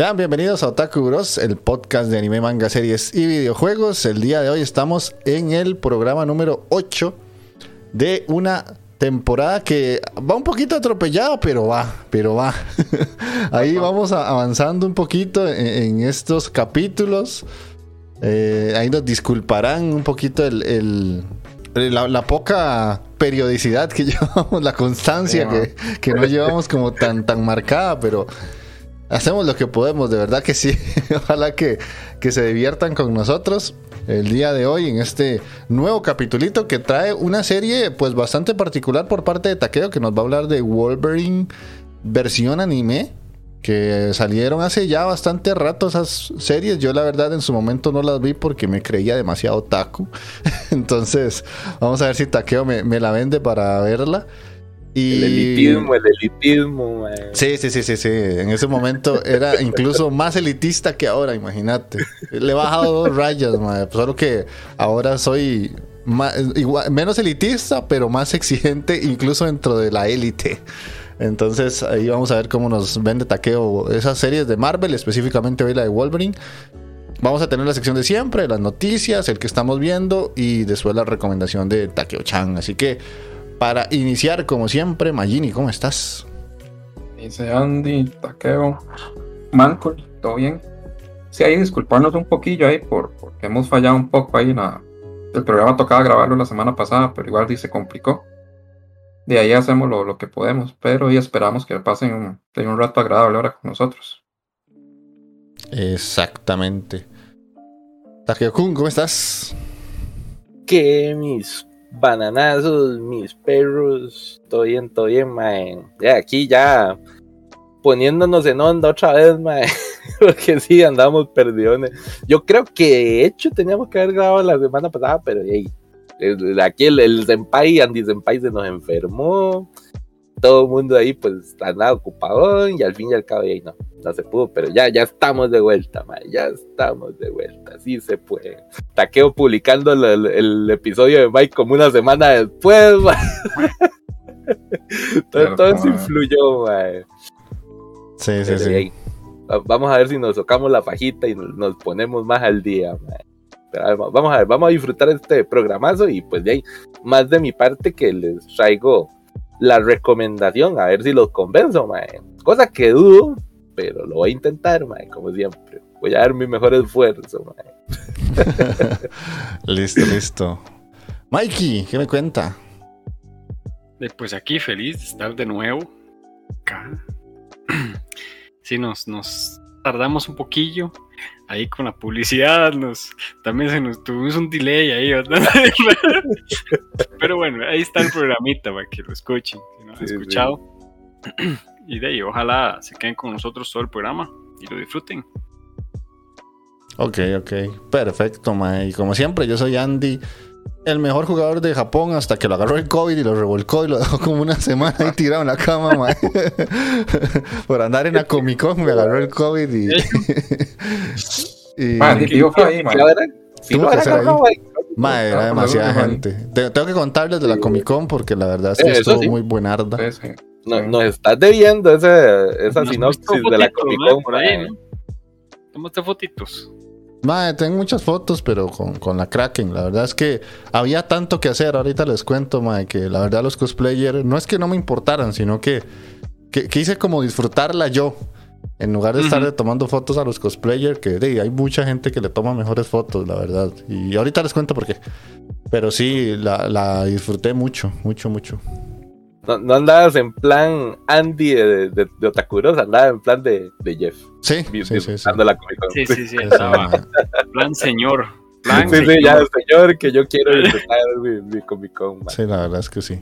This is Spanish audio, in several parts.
Sean bienvenidos a Otaku Bros, el podcast de anime, manga, series y videojuegos. El día de hoy estamos en el programa número 8 de una temporada que va un poquito atropellada, pero va, pero va. Ahí vamos avanzando un poquito en, estos capítulos. Eh, ahí nos disculparán un poquito el, la, poca periodicidad que llevamos, la constancia que, que no llevamos como tan, tan marcada, pero hacemos lo que podemos, de verdad que sí. Ojalá que, que se diviertan con nosotros el día de hoy en este nuevo capitulito que trae una serie pues bastante particular por parte de Takeo que nos va a hablar de Wolverine versión anime que salieron hace ya bastante rato esas series. Yo la verdad en su momento no las vi porque me creía demasiado taku. Entonces vamos a ver si Takeo me, me la vende para verla. El elitismo, el elitismo, Sí, sí, sí, sí, sí. En ese momento era incluso más elitista que ahora, imagínate. Le he bajado dos rayas, Solo que ahora soy menos elitista, pero más exigente, incluso dentro de la élite. Entonces ahí vamos a ver cómo nos vende taqueo esas series de Marvel, específicamente hoy la de Wolverine. Vamos a tener la sección de siempre, las noticias, el que estamos viendo y después la recomendación de Takeo Chan. Así que para iniciar, como siempre, Magini, ¿cómo estás? Dice Andy, Takeo, Manco, ¿todo bien? Sí, ahí disculparnos un poquillo ahí por, porque hemos fallado un poco ahí. En el programa tocaba grabarlo la semana pasada, pero igual se complicó. De ahí hacemos lo, que podemos, pero hoy esperamos que pasen un, un rato agradable ahora con nosotros. Exactamente. Takeo-kun, ¿cómo estás? Que mis bananazos, mis perros, todo bien, todo bien, mae. Ya aquí ya poniéndonos en onda otra vez, mae. Porque sí, andamos perdidos. Yo creo que de hecho teníamos que haber grabado la semana pasada, pero hey, aquí el, el Senpai, Andy Senpai se nos enfermó todo el mundo ahí pues andaba ocupado y al fin y al cabo ahí no, no se pudo, pero ya, ya estamos de vuelta, ya estamos de vuelta, sí se puede. Taqueo publicando el, episodio de Mike como una semana después, todo, eso influyó, Sí, sí, sí. vamos a ver si nos tocamos la fajita y nos, ponemos más al día, vamos a ver, vamos a disfrutar este programazo y pues de ahí, más de mi parte que les traigo la recomendación, a ver si los convenzo, mae. Cosa que dudo, pero lo voy a intentar, mae, como siempre. Voy a dar mi mejor esfuerzo, mae. listo, listo. Mikey, ¿qué me cuenta? Pues aquí feliz de estar de nuevo acá. Sí, nos, nos tardamos un poquillo ahí con la publicidad, nos, también se nos tuvimos un delay ahí, Pero bueno, ahí está el programita para que lo escuchen, si no han escuchado. Y de ahí, ojalá se queden con nosotros todo el programa y lo disfruten. Ok, ok. Perfecto, mae. Y como siempre, yo soy Andy, el mejor jugador de Japón hasta que lo agarró el COVID y lo revolcó y lo dejó como una semana ahí tirado en la cama, mae. Por andar en la Comic Con me agarró el COVID y. y Man, el tío fue ahí, man. ¿Sí lo era? ¿Sí Tuvo lo que ser mae, era demasiada gente. Te- tengo que contarles de la Comic Con porque la verdad sí Eh, eso estuvo sí. muy buenarda. Sí, sí. No- Nos estás debiendo ese, esa Nos sinopsis de la Comic. Con. Por ahí. ¿no? Tómate fotitos. Mae, tengo muchas fotos, pero con, con la Kraken. La verdad es que había tanto que hacer. Ahorita les cuento, mae, que la verdad los cosplayers no es que no me importaran, sino que, que quise como disfrutarla yo. En lugar de estar tomando fotos a los cosplayers, que de, hay mucha gente que le toma mejores fotos, la verdad. Y ahorita les cuento por qué. Pero sí, la, la disfruté mucho, mucho, mucho. No, no andabas en plan Andy de, de, de Otakuros, andabas en plan de, de Jeff. Sí, vi- sí, sí. sí. la Comic Con. Sí, sí, sí. Estaba. Plan señor. Plan Sí, sí, señor. ya, señor, que yo quiero disfrutar mi, mi Comic Con. Sí, la verdad es que sí.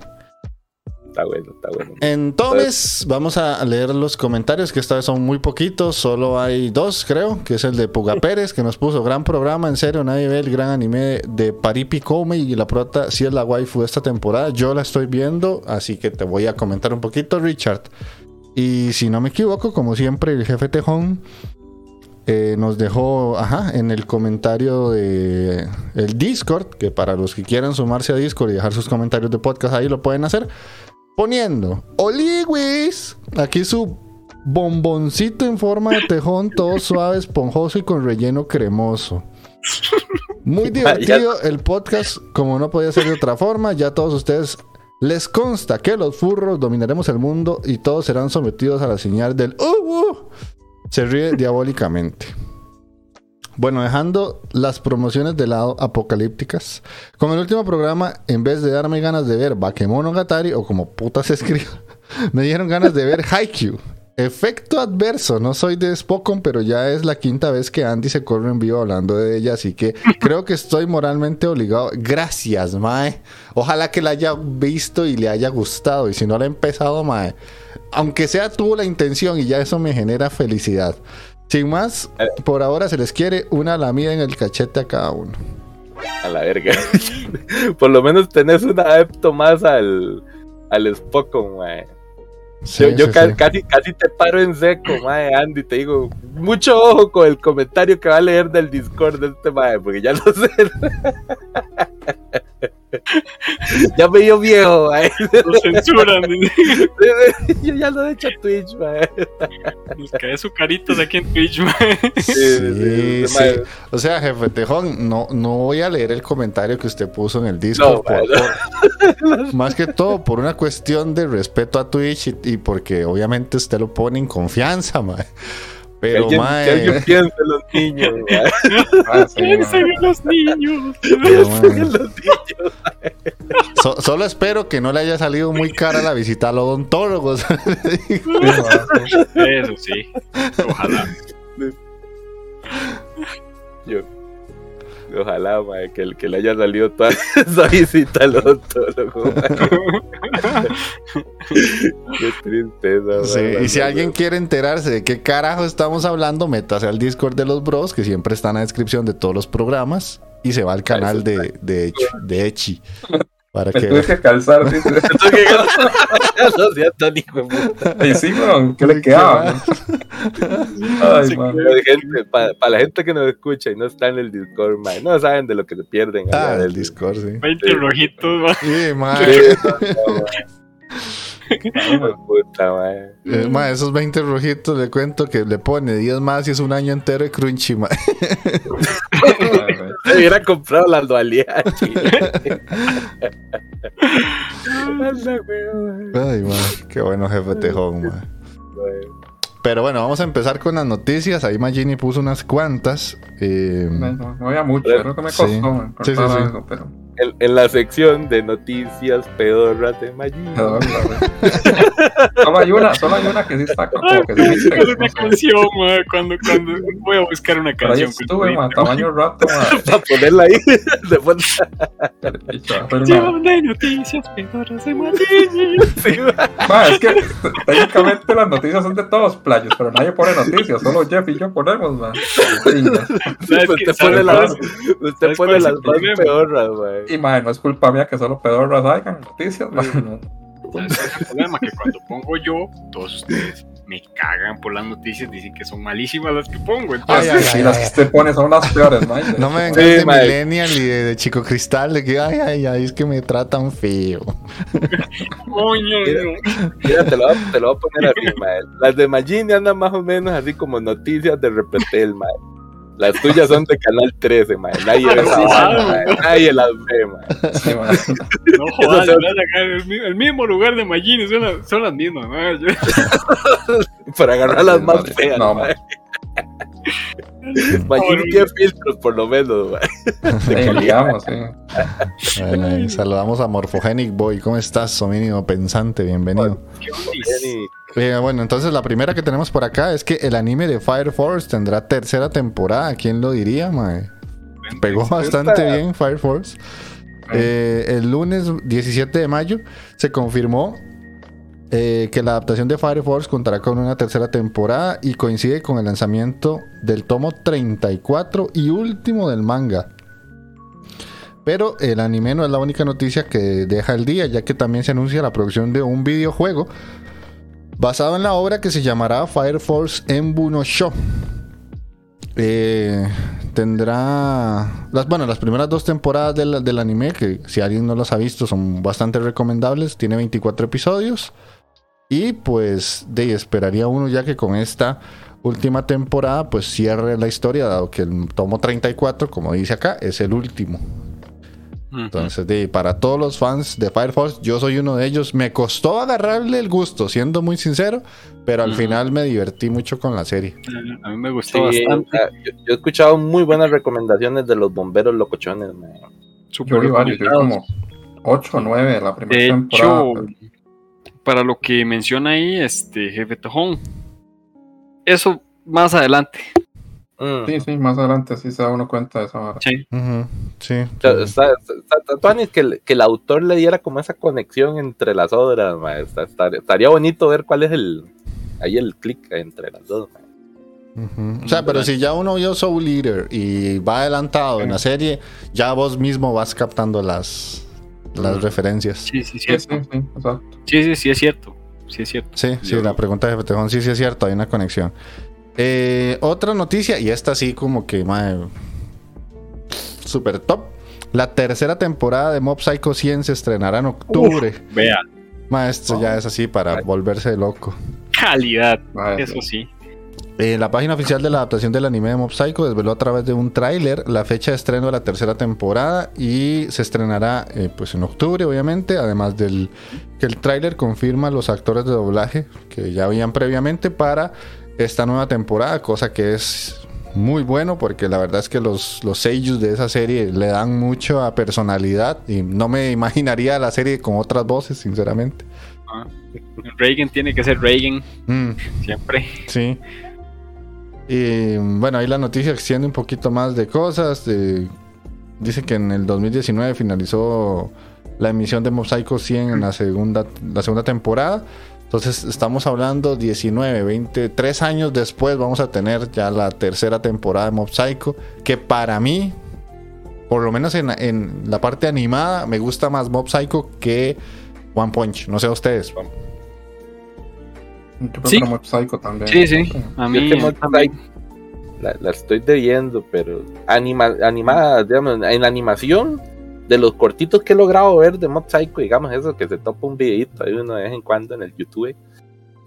Está bueno, está bueno. Entonces, vamos a leer los comentarios, que esta vez son muy poquitos, solo hay dos, creo, que es el de Puga Pérez, que nos puso gran programa, en serio, nadie ve el gran anime de Paripi Come y la prota sí es la waifu de esta temporada, yo la estoy viendo, así que te voy a comentar un poquito, Richard. Y si no me equivoco, como siempre, el jefe Tejón eh, nos dejó, ajá, en el comentario de el Discord, que para los que quieran sumarse a Discord y dejar sus comentarios de podcast ahí lo pueden hacer poniendo Oliwis. Aquí su bomboncito en forma de tejón, todo suave, esponjoso y con relleno cremoso. Muy divertido el podcast, como no podía ser de otra forma. Ya todos ustedes les consta que los furros dominaremos el mundo y todos serán sometidos a la señal del uh, uh. Se ríe diabólicamente. Bueno, dejando las promociones de lado apocalípticas, con el último programa, en vez de darme ganas de ver Bakemonogatari o como puta se escribe, me dieron ganas de ver Haikyuu. Efecto adverso, no soy de Spokon, pero ya es la quinta vez que Andy se corre en vivo hablando de ella, así que creo que estoy moralmente obligado. Gracias, Mae. Ojalá que la haya visto y le haya gustado, y si no la ha empezado, Mae, aunque sea tuvo la intención y ya eso me genera felicidad. Sin más, por ahora se les quiere una lamida en el cachete a cada uno. A la verga. Por lo menos tenés un adepto más al, al Spokon, mae. Sí, yo yo sí, ca- sí. Casi, casi te paro en seco, mae, Andy. Te digo, mucho ojo con el comentario que va a leer del Discord de este mae, porque ya lo sé. ya me dio viejo, mae. Lo censuran. yo ya lo he hecho a Twitch, mae. Nos cae su caritas aquí en Twitch, man. Sí, sí. O sea, jefe Tejón, no, no voy a leer el comentario que usted puso en el Discord. No, por- más que todo por una cuestión de respeto a Twitch y, y porque obviamente usted lo pone en confianza, mae. Que Pero, alguien, que mae, alguien piense en los niños, mae. Ah, Piensen man. en los niños. Piensen en los niños. so- solo espero que no le haya salido muy cara la visita al odontólogo. Eso sí. Ojalá. Yo. Ojalá, mae, que, que le haya salido toda esa visita al odontólogo. Qué tristeza. Sí, mae, y si mae, alguien quiere enterarse de qué carajo estamos hablando, métase al Discord de los bros, que siempre está en la descripción de todos los programas, y se va al canal de, de, de Echi, Para Me que tuve que calzar, dice. Esto que- puta. Y sí, weón, ¿qué le quedaba? Ay, man. Para, para la gente que nos escucha y no está en el Discord, mae, no saben de lo que se pierden. allá Ah, del el Discord, sí. 20 rojitos, man. Sí, ma, Sí, de puta, mae. eh, ma, esos 20 rojitos le cuento que le pone 10 más y es un año entero de crunchy, man. Se hubiera comprado la dualidad, chico. Anda, weón. Ay, ma, qué bueno jefe tejón, ma. Bueno. Pero bueno, vamos a empezar con las noticias. Ahí Magini puso unas cuantas. Eh, No, no, no había mucho, creo que me costó Sí. man, Sí, sí, sí. algo, pero en, en la sección de noticias pedorras de Maggi. Solo hay una, solo hay una que sí está como Ay, que voy a sí dice, buscar una canción, ma, cuando, cuando voy a buscar una Pero canción. estuve, man, tamaño rato, man. Para ponerla ahí. de fondo. Picha, va a hacer una- Sección de noticias pedorras de Maggi. Sí, Ma, es que técnicamente las noticias son de todos playos, pero nadie pone noticias, solo Jeff y yo ponemos, man. ¿Sabes Usted qué? pone ¿Sabes las, cuál usted ¿Sabes pone cuál es más pedorras, güey. Y man, no es culpa mía que solo pedorras hagan noticias, no. ¿Sabes cuál es el problema? Que cuando pongo yo, todos ustedes me cagan por las noticias, dicen que son malísimas las que pongo. Ay, Entonces, ay, Sí, ay, las ay. que usted pone son las peores, man. No me vengas Sí, de. Millennial y de, de Chico Cristal, de que, ay, ay, ay, es que me tratan feo. coño, no. Mira, te lo, voy a- te lo voy a poner así, mae. Las de Magini andan más o menos así como noticias de Repetel, mae. Las tuyas son de Canal 13, mae. Nadie ve esa Sí, vara, mae. mae. Nadie las ve. Sí, man. No jodas, el, mi- el mismo lugar de Magini, son, las- son las mismas. ¿no? Yo- Para agarrar las más feas, No, mae. Magini tiene filtros, por lo menos, mae. Sí, digamos, sí. Bueno, saludamos a Morphogenic Boy. ¿Cómo estás, homínido pensante? Bienvenido. ¿Qué? Eh, bueno, entonces la primera que tenemos por acá es que el anime de Fire Force tendrá tercera temporada. ¿Quién lo diría, mae? Pegó bastante bien Fire Force. Eh, el lunes 17 de mayo se confirmó eh, que la adaptación de Fire Force contará con una tercera temporada y coincide con el lanzamiento del tomo 34 y último del manga. Pero el anime no es la única noticia que deja el día, ya que también se anuncia la producción de un videojuego basado en la obra que se llamará Fire Force Embu no Sho. Eh, tendrá las bueno las primeras dos temporadas del, del anime que si alguien no los ha visto son bastante recomendables. Tiene 24 episodios. Y pues de esperaría uno ya que con esta última temporada pues cierre la historia dado que el tomo 34 como dice acá es el último entonces, de, para todos los fans de Fire Force, yo soy uno de ellos. Me costó agarrarle el gusto, siendo muy sincero, pero al final me divertí mucho con la serie. A mí me gustó bastante. yo, yo he escuchado muy buenas recomendaciones de los bomberos locochones, mae. Súper Yo vi varios, como 8 o 9 de la primera De temporada. hecho, para lo que menciona ahí, este jefe Tojón, eso más adelante. Mm. Sí, sí, más adelante sí se da uno cuenta de esa vara. Sí. Sí. O sea, está- está- que, el- que el autor le diera como esa conexión entre las obras, mae. Está- está- estaría bonito ver cuál es el ahí el clic entre las dos. Ujú. O sea, pero si ya uno vio Soul Eater y va adelantado en la serie, ya vos mismo vas captando las, las referencias. Sí, sí, Sí, cierto. sí, sí, exacto. Sí, sí, sí, es cierto. Sí, es cierto. Sí, sí, la pregunta de Petejón, sí, sí es cierto, hay una conexión. Eh, otra noticia, y esta sí como que, super top. La tercera temporada de Mob Psycho 100 se estrenará en octubre. Vea, Ma, esto ya es así para volverse loco. calidad. Eso sí. Eh, la página oficial de la adaptación del anime de Mob Psycho desveló a través de un tráiler la fecha de estreno de la tercera temporada y se estrenará eh, pues en octubre obviamente, además del que el tráiler confirma los actores de doblaje que ya habían previamente para esta nueva temporada, cosa que es muy bueno porque la verdad es que los, los de esa serie le dan mucha personalidad y no me imaginaría la serie con otras voces, sinceramente. Ah, Reagan tiene que ser Reagan Mm. siempre. Sí. Y bueno, ahí la noticia extiende un poquito más de cosas. de- dice que en el 2019 finalizó la emisión de Mosaico 100 en la segunda, la segunda temporada. Entonces estamos hablando 19, 20, 3 años después vamos a tener ya la tercera temporada de Mob Psycho, que para mí, por lo menos en, en la parte animada, me gusta más Mob Psycho que One Punch. No sé a ustedes. Yo creo Sí. muy psycho también. Sí, sí. A Yo mí que Mob también. La, la estoy debiendo, pero anima, animada, digamos, en animación, de los cortitos que he logrado ver de Mob Psycho, digamos, eso que se topa un videito ahí uno de vez en cuando en el YouTube.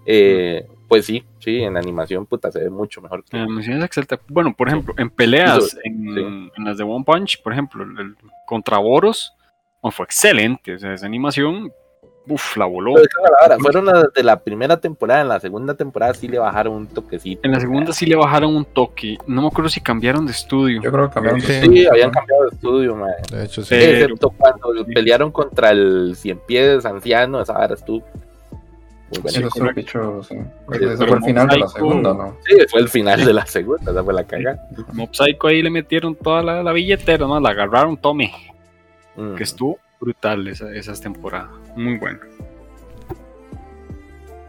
eh, pues sí, sí, en animación, puta, se ve mucho mejor que. Animación es excelente. Bueno, por ejemplo, en peleas, Sí. en, en las de One Punch, por ejemplo, el, contra Boros, oh, fue excelente. O sea, esa animación Uf, la voló. Fueron las de la primera temporada, en la segunda temporada sí le bajaron un toquecito. En la segunda sí le bajaron un toque. No me acuerdo si cambiaron de estudio. Yo creo que cambiaron Sí. de Sí, habían cambiado de estudio, mae. De hecho, sí. Excepto cuando pelearon contra el cien pies anciano, esa vara estuvo. Muy buena. Eso picho, sí. Ese fue el final de la segunda, ¿no? Sí, fue el final de la segunda, esa fue la cagada. Mob Psycho ahí le metieron toda la, la billetera, ¿no? La agarraron, tome. Mm. Que estuvo brutal esa, esas temporadas. Muy bueno.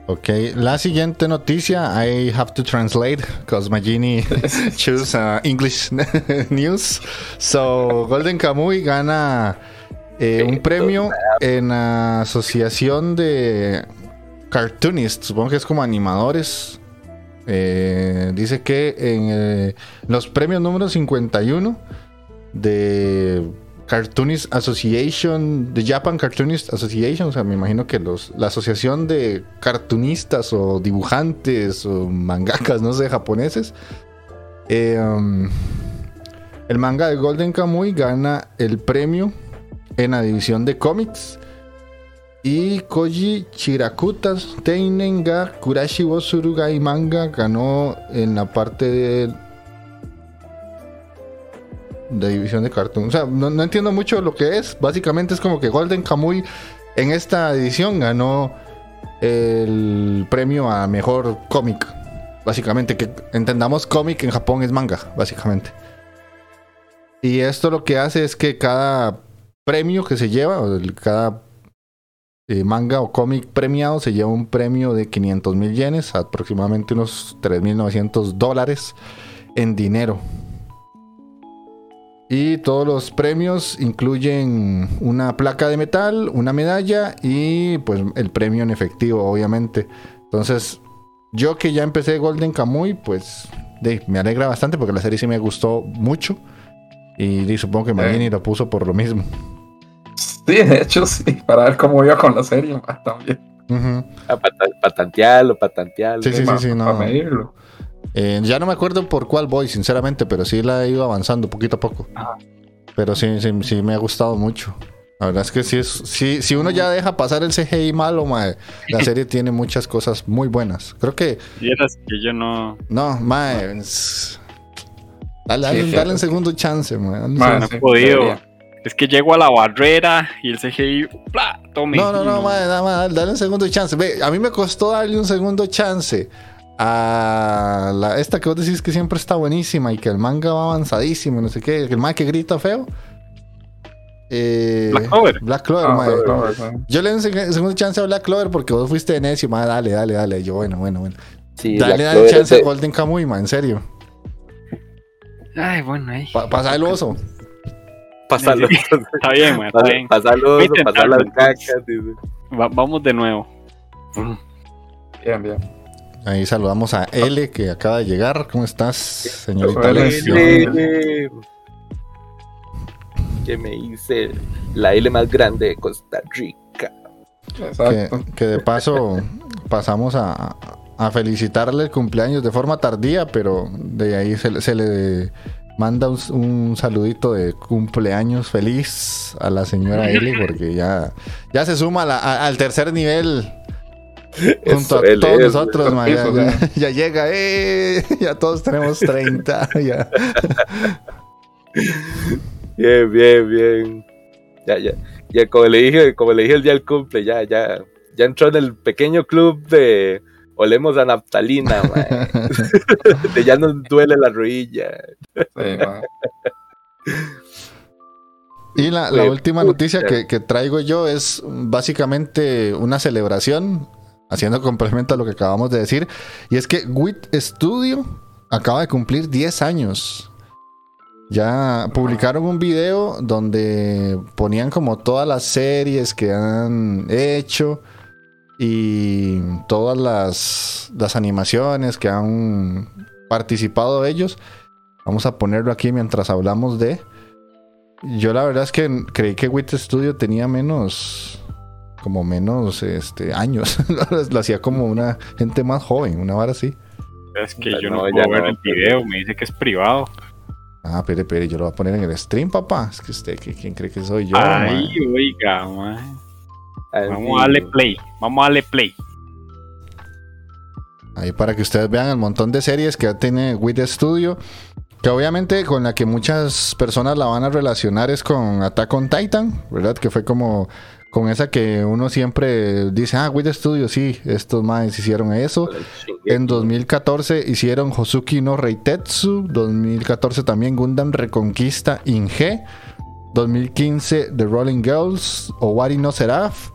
Ok, la siguiente noticia, I have to translate because Magini choose uh, English news. So, Golden Kamuy gana eh, un premio en la asociación de cartoonists, supongo que es como animadores. Eh, dice que en eh, los premios número 51 de Cartoonist Association, de Japan Cartoonist Association, o sea, me imagino que los, la asociación de cartunistas o dibujantes o mangakas, no sé, japoneses. eh, um, el manga de Golden Kamuy gana el premio en la división de cómics. Y Koji Chirakuta Teinen ga Kurashi Surugai Manga ganó en la parte de de división de cartoon. O sea, no, entiendo mucho lo que es. Básicamente es como que Golden Kamuy en esta edición ganó el premio a mejor cómic. Básicamente, que entendamos cómic en Japón es manga, básicamente. Y esto lo que hace es que cada premio que se lleva, cada eh, manga o cómic premiado se lleva un premio de 500 mil yenes, aproximadamente unos 3.900 dólares en dinero. Y todos los premios incluyen una placa de metal, una medalla y pues el premio en efectivo, obviamente. Entonces, yo que ya empecé Golden Kamuy, pues de, me alegra bastante porque la serie sí me gustó mucho. Y, supongo que Magini lo puso por lo mismo. Sí, de hecho, sí, para ver cómo iba con la serie también. Ujú. A pata- patantearlo, patantearlo. Sí, sí, ma, sí, no. Para medirlo. Eh, ya no me acuerdo por cuál voy, sinceramente, pero sí la he ido avanzando poquito a poco. Ajá. Pero sí, sí, sí me ha gustado mucho. La verdad es que sí es, sí, si uno ya deja pasar el CGI malo, mae, la serie tiene muchas cosas muy buenas. Creo que, Vieras que yo no. no, mae, es- dale, Sí, dale, sí, dale un sí. segundo chance, mae, dale un Ma, segundo- no he podido. Es que llego a la barrera y el CGI. ¡pla! Tome. No, no, no, mae, nada más, dale, dale un segundo chance. Ve, a mí me costó darle un segundo chance a la, esta que vos decís que siempre está buenísima y que el manga va avanzadísimo, y no sé qué, el manga que grita feo. Eh, Black Clover. Black Clover, Ah, Yo le doy un seg- segundo chance a Black Clover porque vos fuiste de necio, mae, dale, dale, dale. Yo, bueno, bueno, bueno. Sí, dale, la dale Clover chance a Golden Kamuy, en serio. Ay, bueno, ahí. Pa- pasa el oso. Pásalo. Está bien, man, está bien. Pásalo, Voy a pasar las cacas. Va- vamos de nuevo. Bien, bien. Ahí saludamos a L que acaba de llegar. ¿Cómo estás, señorita L. L. Que me hice la L más grande de Costa Rica. que, de paso pasamos a, a felicitarle el cumpleaños de forma tardía, pero de ahí se, le- se le manda un, un saludito de cumpleaños feliz a la señora Eli, porque ya, ya se suma a la- a- al tercer nivel. Junto a todos nosotros, ya, llega, ¡eh! ya todos tenemos 30. ya. Bien, bien, bien. Ya, ya. Ya como le dije, como le dije el día del cumple, ya, ya. Ya entró en el pequeño club de Olemos a Naftalina, de ya nos duele la rodilla. Sí. Y la, última noticia que, que traigo yo es básicamente una celebración, haciendo complemento a lo que acabamos de decir, y es que WIT Studio acaba de cumplir 10 años. Ya publicaron un video donde ponían como todas las series que han hecho y todas las, las animaciones que han participado ellos. Vamos a ponerlo aquí mientras hablamos de... Yo la verdad es que creí que WIT Studio tenía menos, como menos este, años. Lo hacía como una gente más joven, una vara así. Es que Ya yo no, no, ya puedo ver no, el pero- video, me dice que es privado. Ah, pere, pere, yo lo voy a poner en el stream, papá. Es que usted, ¿qui- ¿quién cree que soy yo? Ay, man? oiga, man. Vamos a darle play. Vamos a darle play. Ahí para que ustedes vean el montón de series que tiene With Studio. Que obviamente con la que muchas personas la van a relacionar es con Attack on Titan, ¿verdad? Que fue como con esa que uno siempre dice, ah, With Studio, sí, estos más hicieron eso. En 2014 hicieron Hosuki no Reitetsu. 2014 también Gundam Reconquista Inge. 2015 The Rolling Girls. Owari no Seraph.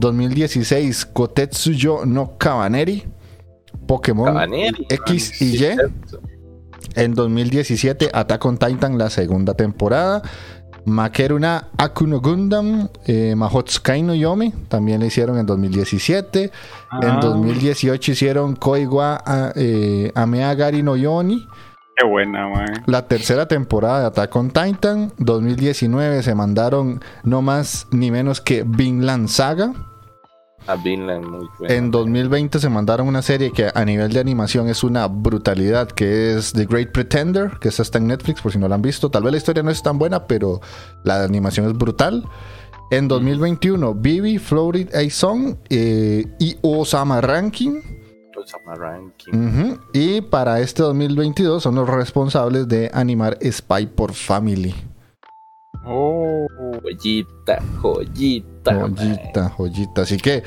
2016 Kotetsu yo no Kabaneri. Pokémon Cabaneri, X y Y. En 2017 Attack on Titan la segunda temporada. Makeruna Akuno Gundam, eh, Mahotsukai no Yomi, también la hicieron en 2017. En Ah. 2018 hicieron Koiwa a- eh, Ameagari no Yoni. Qué buena, man. La tercera temporada de Attack on Titan. 2019 se mandaron no más ni menos que Vinland Saga. A Vinland, muy bueno. En 2020 se mandaron una serie que a nivel de animación es una brutalidad, que es The Great Pretender, que esa está en Netflix por si no la han visto. Tal vez la historia no es tan buena, pero la animación es brutal. En 2021, Bibi, Floated A Song eh, y Osama Ranking. Osama Ranking. Y para este 2022 son los responsables de animar Spy por Family. Oh. Joyita, joyita. Joyita, joyita. Así que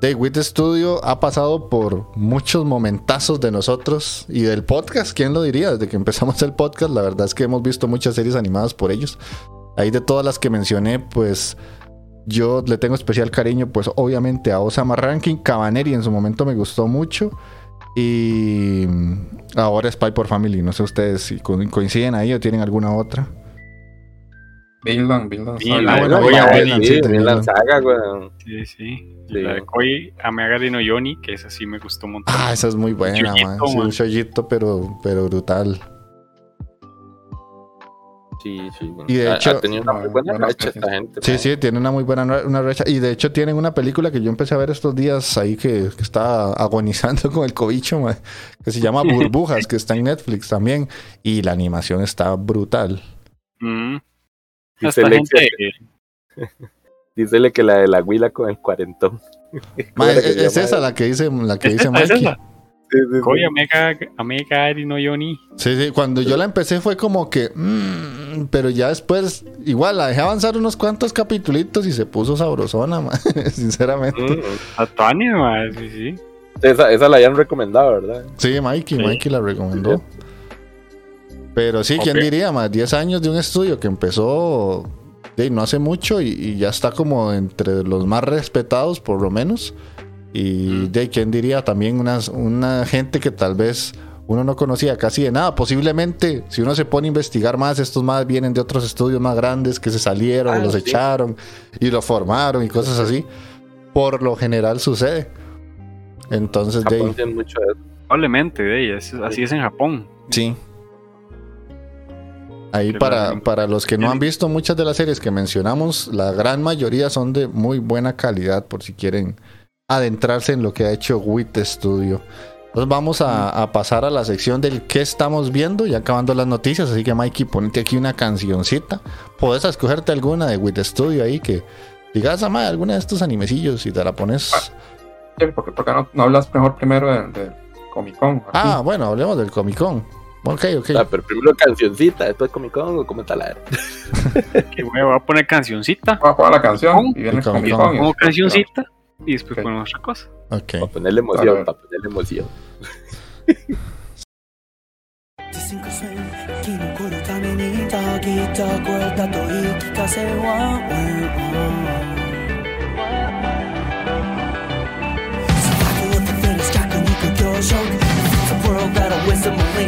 The Wit Studio ha pasado por muchos momentazos de nosotros y del podcast. ¿Quién lo diría? Desde que empezamos el podcast, la verdad es que hemos visto muchas series animadas por ellos. Ahí de todas las que mencioné, pues yo le tengo especial cariño, pues obviamente a Osama Ranking, Cabaneri en su momento me gustó mucho. Y ahora Spy por Family. No sé ustedes si co- coinciden ahí o tienen alguna otra. Vinland, Vinland. Vinland, Saga. bueno, Voy ya, a ver, Vinland, sí, sí, tenía Vinland. Saga, weón. Sí, sí. Sí. La de Koi no Yoni, que esa sí me gustó un montón. Ah, esa es muy buena, shoyito, man. Sí, un shoyito, pero, pero brutal. Sí, sí. Y de ha, hecho- ha tenido una muy buena Buenas racha esta gente. Sí, sí, tiene una muy buena una racha. Y de hecho tienen una película que yo empecé a ver estos días ahí que, que está agonizando con el cobicho, man, que se llama Burbujas, que está en Netflix también. Y la animación está brutal. Mm. Alexia gente, Dícele que la de la huila con el cuarentón. Ma, ¿Cómo era es, que esa la que dice, la que ¿Es dice Mikey. esa? Sí, no Yoni. Sí, sí, cuando yo la empecé fue como que, mm, pero ya después, igual la dejé avanzar unos cuantos capitulitos y se puso sabrosona, sinceramente. Mm, man. Sí, sí. Esa, esa la habían recomendado, ¿verdad? Sí, Mikey, Sí. Mikey la recomendó. Pero sí, ¿quién Ok. diría? Más 10 años de un estudio que empezó de, no hace mucho y, y ya está como entre los más respetados, por lo menos. Y de quién diría también unas, una gente que tal vez uno no conocía casi de nada. Posiblemente, si uno se pone a investigar más, estos más vienen de otros estudios más grandes que se salieron, Ah, los sí. echaron y lo formaron y cosas así. Por lo general sucede. Entonces, de mucho de. Probablemente, de es- así es en Japón. Sí. Ahí para, para los que no han visto muchas de las series que mencionamos, la gran mayoría son de muy buena calidad por si quieren adentrarse en lo que ha hecho WIT Studio. Entonces vamos a, a pasar a la sección del qué estamos viendo, ya acabando las noticias, así que Mikey, ponete aquí una cancioncita. Puedes escogerte alguna de WIT Studio ahí que digas, ama, alguna de estos animecillos y te la pones. Sí, ¿Por qué, por qué no, no hablas mejor primero de, de Comic Con? aquí? Ah, bueno, hablemos del Comic Con. Ok, ok. Ah, pero primero cancioncita, después Comic Con o como talar. Que voy a poner cancioncita. Voy a jugar la canción y viene Y Comic Comic Con. Con. y Pongo después- cancioncita y después Ok. ponemos otra cosa. Ok. Para ponerle Claro. emoción, para ponerle emoción. 5歳生き残るためにたぎった声だと言い聞かせは We're on Survival of the fittest 弱肉強食 It's a world that a wisdom only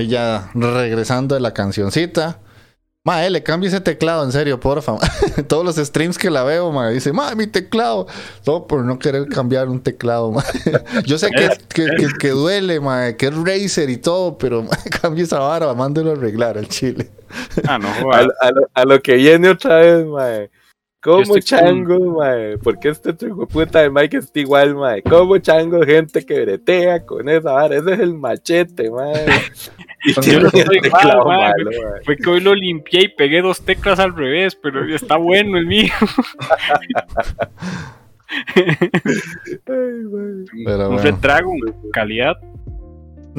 Ahí ya regresando de la cancioncita. Ma, eh, le cambio ese teclado, en serio, porfa. Todos los streams que la veo, ma, dice, ma, mi teclado. Todo por no querer cambiar un teclado, ma. Yo sé que, que, que- que duele, ma, que es Razer y todo, pero ma, cambie esa vara, mándelo a arreglar al chile. Ah, no, A, a lo, a lo que viene otra vez, mae. ¿Cómo Yo estoy chango, mae? Porque este de puta de Mike está igual, mae. ¿Cómo chango gente que bretea con esa vara? Ese es el machete, mae. Y Yo tiene no un estoy teclado mal, mae. malo, mae. Fue que hoy lo limpié y pegué dos teclas al revés, pero está bueno el mío. Ay, mae. Pero Un bueno. retrago, calidad.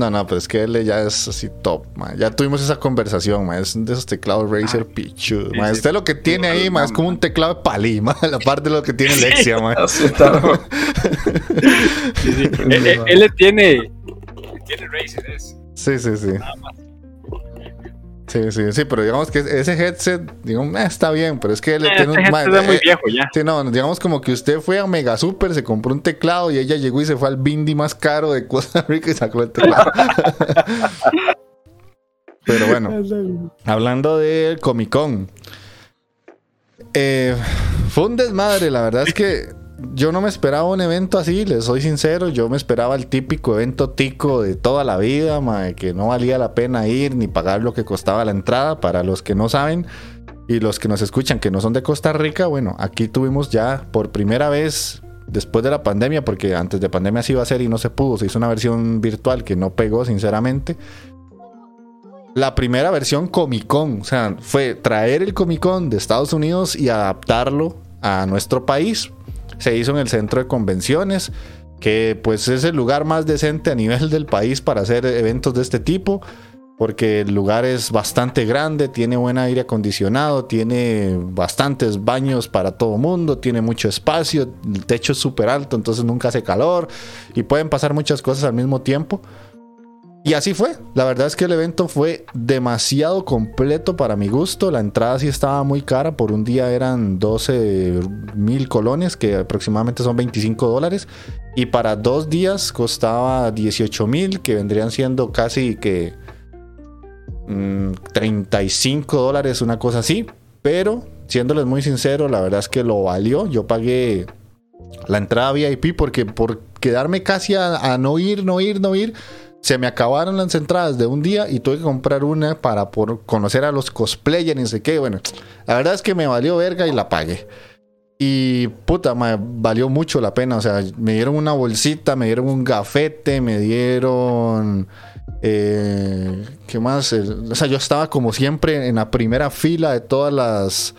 No, no, pero es que él ya es así top, ma. Ya tuvimos esa conversación, ma. Es de esos teclados Razer pichudos, ma. sí, sí. Usted lo que tiene ahí, ma, es como un teclado de palí, ma. La parte de lo que tiene Lexia, ma. Así está, ¿no? Sí, sí. él, él- él le tiene. Tiene Razer, es. Sí, sí, sí. Sí, sí, sí, pero digamos que ese headset, digamos, eh, está bien, pero es que él Eh, tiene este un... gente es muy eh, viejo ya. Sí, no, digamos como que usted fue a Mega Super, se compró un teclado y ella llegó y se fue al Bindi más caro de Costa Rica y sacó el teclado. Pero bueno, hablando del Comic Con. eh, fue un desmadre, la verdad es que yo no me esperaba un evento así, les soy sincero. Yo me esperaba el típico evento tico de toda la vida, que no valía la pena ir ni pagar lo que costaba la entrada. Para los que no saben y los que nos escuchan que no son de Costa Rica, bueno, aquí tuvimos ya por primera vez después de la pandemia, porque antes de pandemia se iba a hacer y no se pudo, se hizo una versión virtual que no pegó, sinceramente. La primera versión Comic Con, o sea, fue traer el Comic Con de Estados Unidos y adaptarlo a nuestro país. Se hizo en el centro de convenciones, que pues es el lugar más decente a nivel del país para hacer eventos de este tipo, porque el lugar es bastante grande, tiene buen aire acondicionado, tiene bastantes baños para todo mundo, tiene mucho espacio, el techo es súper alto, entonces nunca hace calor y pueden pasar muchas cosas al mismo tiempo. Y así fue. La verdad es que el evento fue demasiado completo para mi gusto. La entrada sí estaba muy cara. Por un día eran 12 mil colones, que aproximadamente son 25 dólares. Y para dos días costaba 18 mil, que vendrían siendo casi que mm, 35 dólares, una cosa así. Pero, siéndoles muy sincero, la verdad es que lo valió. Yo pagué la entrada VIP porque por quedarme casi a no ir, no ir, no ir, se me acabaron las entradas de un día y tuve que comprar una para conocer a los cosplayers y no sé qué. Bueno, la verdad es que me valió verga y la pagué. Y puta, me valió mucho la pena. O sea, me dieron una bolsita, me dieron un gafete, me dieron. Eh, ¿Qué más? O sea, yo estaba como siempre en la primera fila de todas las.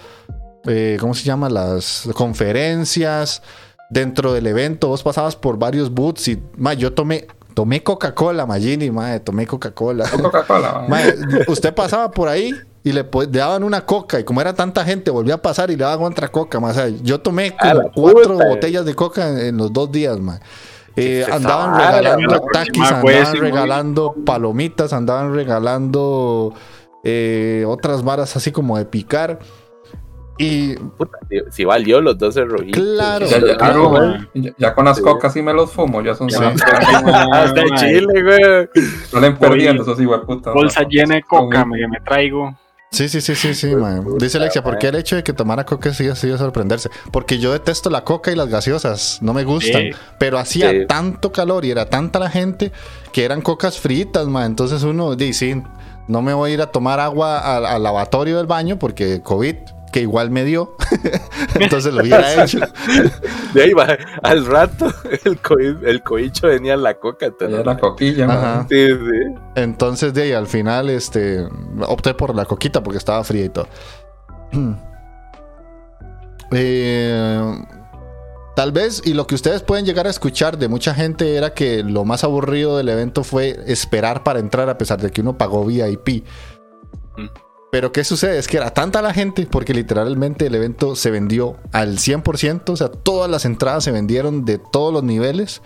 eh, ¿Cómo se llama? Las conferencias. Dentro del evento, vos pasabas por varios booths y. ma, yo tomé. Tomé Coca-Cola, Magini, madre, tomé Coca-Cola. Coca-Cola. Usted pasaba por ahí y le, daban una coca y como era tanta gente volvía a pasar y le daban otra coca más. yo tomé A como cuatro puta. botellas de coca en, en los dos días, mae. Eh, andaban sabe, regalando taquis, andaban regalando palomitas, andaban regalando eh, otras varas así como de picar. Y Puta, si, si valió los 12 rojitos. Claro. Ya, ya- Claro, ya- man. ya- con las cocas sí me los fumo, ya son Sí. Hasta en Chile, güey. Salen perdiendo esos hijueputas. Bolsa llena de coca me, que me traigo. Sí, sí, sí, sí, sí, mae. Dice Alexia, ¿por qué el hecho de que tomara coca sigue, sigue sorprenderse? Porque yo detesto la coca y las gaseosas, no me gustan. Sí. Pero hacía Sí. tanto calor y era tanta la gente que eran cocas fritas, mae. Entonces uno dice, sí, no me voy a ir a tomar agua al, al lavatorio del baño porque COVID, que igual me dio. Entonces lo hubiera hecho. De ahí va, al rato el, coi- el coicho venía en la coca. Entonces- la coquilla, man. Ajá. Sí, sí. Entonces de ahí al final este opté por la coquita porque estaba fría y todo. Eh, tal vez, y lo que ustedes pueden llegar a escuchar de mucha gente era que lo más aburrido del evento fue esperar para entrar a pesar de que uno pagó VIP. Mm. Pero ¿qué sucede? Es que era tanta la gente porque literalmente el evento se vendió al 100%, o sea, todas las entradas se vendieron de todos los niveles.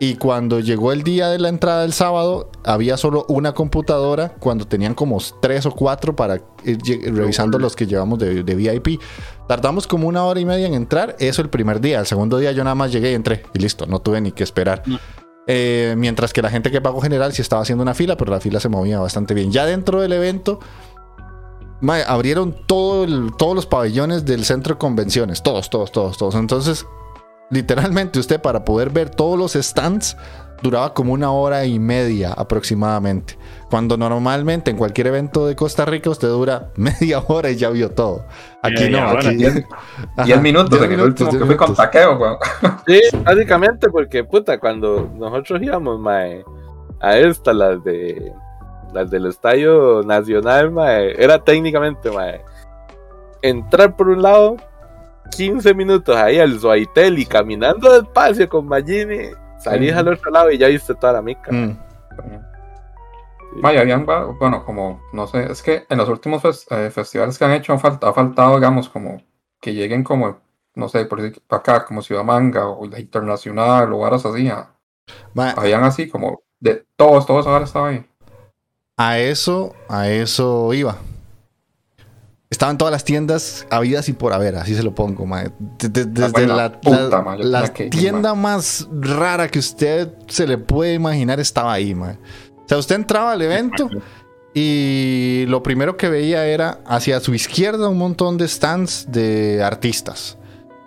Y cuando llegó el día de la entrada del sábado, había solo una computadora cuando tenían como tres o cuatro para ir lle- revisando los que llevamos de, de VIP. Tardamos como una hora y media en entrar, eso el primer día. El segundo día yo nada más llegué y entré y listo, no tuve ni que esperar. Mm. Eh, mientras que la gente que pagó general sí estaba haciendo una fila, pero la fila se movía bastante bien. Ya dentro del evento, mae, abrieron todo el- todos los pabellones del centro de convenciones. Todos, todos, todos, todos. Entonces, literalmente usted para poder ver todos los stands duraba como una hora y media aproximadamente. Cuando normalmente en cualquier evento de Costa Rica usted dura media hora y ya vio todo. Aquí no, hora, aquí... diez- Ajá, 10 minutos diez en el minutos, último que fui con minutos. taqueo, weón. Sí, básicamente porque, puta, cuando nosotros íbamos, mae, a esta, las de las del Estadio Nacional, mae, era técnicamente, mae, entrar por un lado, 15 minutos ahí al Suaitel y caminando despacio con Magini, salís al otro lado y ya viste toda la mica. Mm. Vaya, habían, bueno, como, no sé, es que en los últimos fes- eh, festivales que han hecho han falt- ha faltado, digamos, como que lleguen como, no sé, por decir, para acá, como Ciudad Manga o la Internacional varas así. ah, Ma, Habían así como de todos, todos ahora estaba ahí. A eso, a eso iba. Estaban todas las tiendas habidas y por haber, así se lo pongo, mae. De- de- Desde la, puta, que tienda más rara que usted se le puede imaginar estaba ahí, mae. O sea, usted entraba al evento y lo primero que veía era hacia su izquierda un montón de stands de artistas.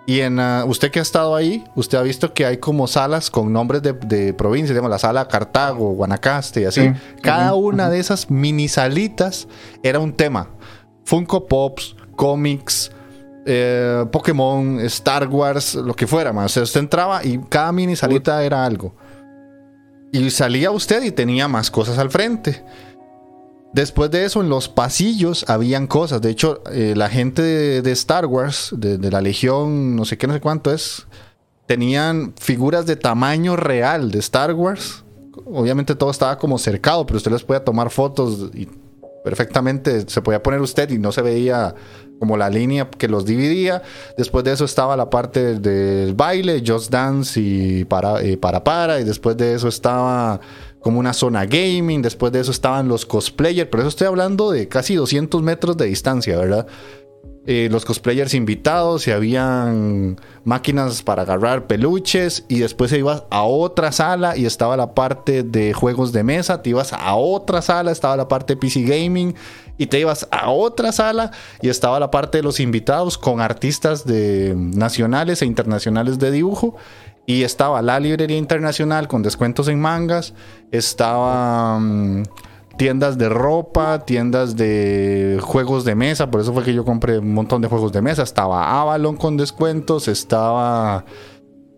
Y en ah, usted que ha estado ahí, usted ha visto que hay como salas con nombres de, de provincias, digamos la sala Cartago, Guanacaste y así. Sí. Cada una de esas mini salitas era un tema. Funko Pops, cómics, eh, Pokémon, Star Wars, lo que fuera, man. O sea, usted entraba y cada mini salita era algo. Y salía usted y tenía más cosas al frente. Después de eso, en los pasillos habían cosas. De hecho, eh, la gente de, Star Wars, de, de la Legión, no sé qué, no sé cuánto es, tenían figuras de tamaño real de Star Wars. Obviamente todo estaba como cercado, pero usted les podía tomar fotos y perfectamente se podía poner usted y no se veía como la línea que los dividía. Después de eso estaba la parte del baile, Just Dance y para, eh, para para. Y después de eso estaba como una zona gaming. Después de eso estaban los cosplayers. Pero eso estoy hablando de casi 200 metros de distancia, ¿verdad? Eh, los cosplayers invitados y habían máquinas para agarrar peluches y después se iba a otra sala y estaba la parte de juegos de mesa, te ibas a otra sala, estaba la parte de PC gaming y te ibas a otra sala y estaba la parte de los invitados con artistas de nacionales e internacionales de dibujo y estaba la librería internacional con descuentos en mangas, estaba mm, tiendas de ropa, tiendas de juegos de mesa, por eso fue que yo compré un montón de juegos de mesa. Estaba Avalon con descuentos, estaba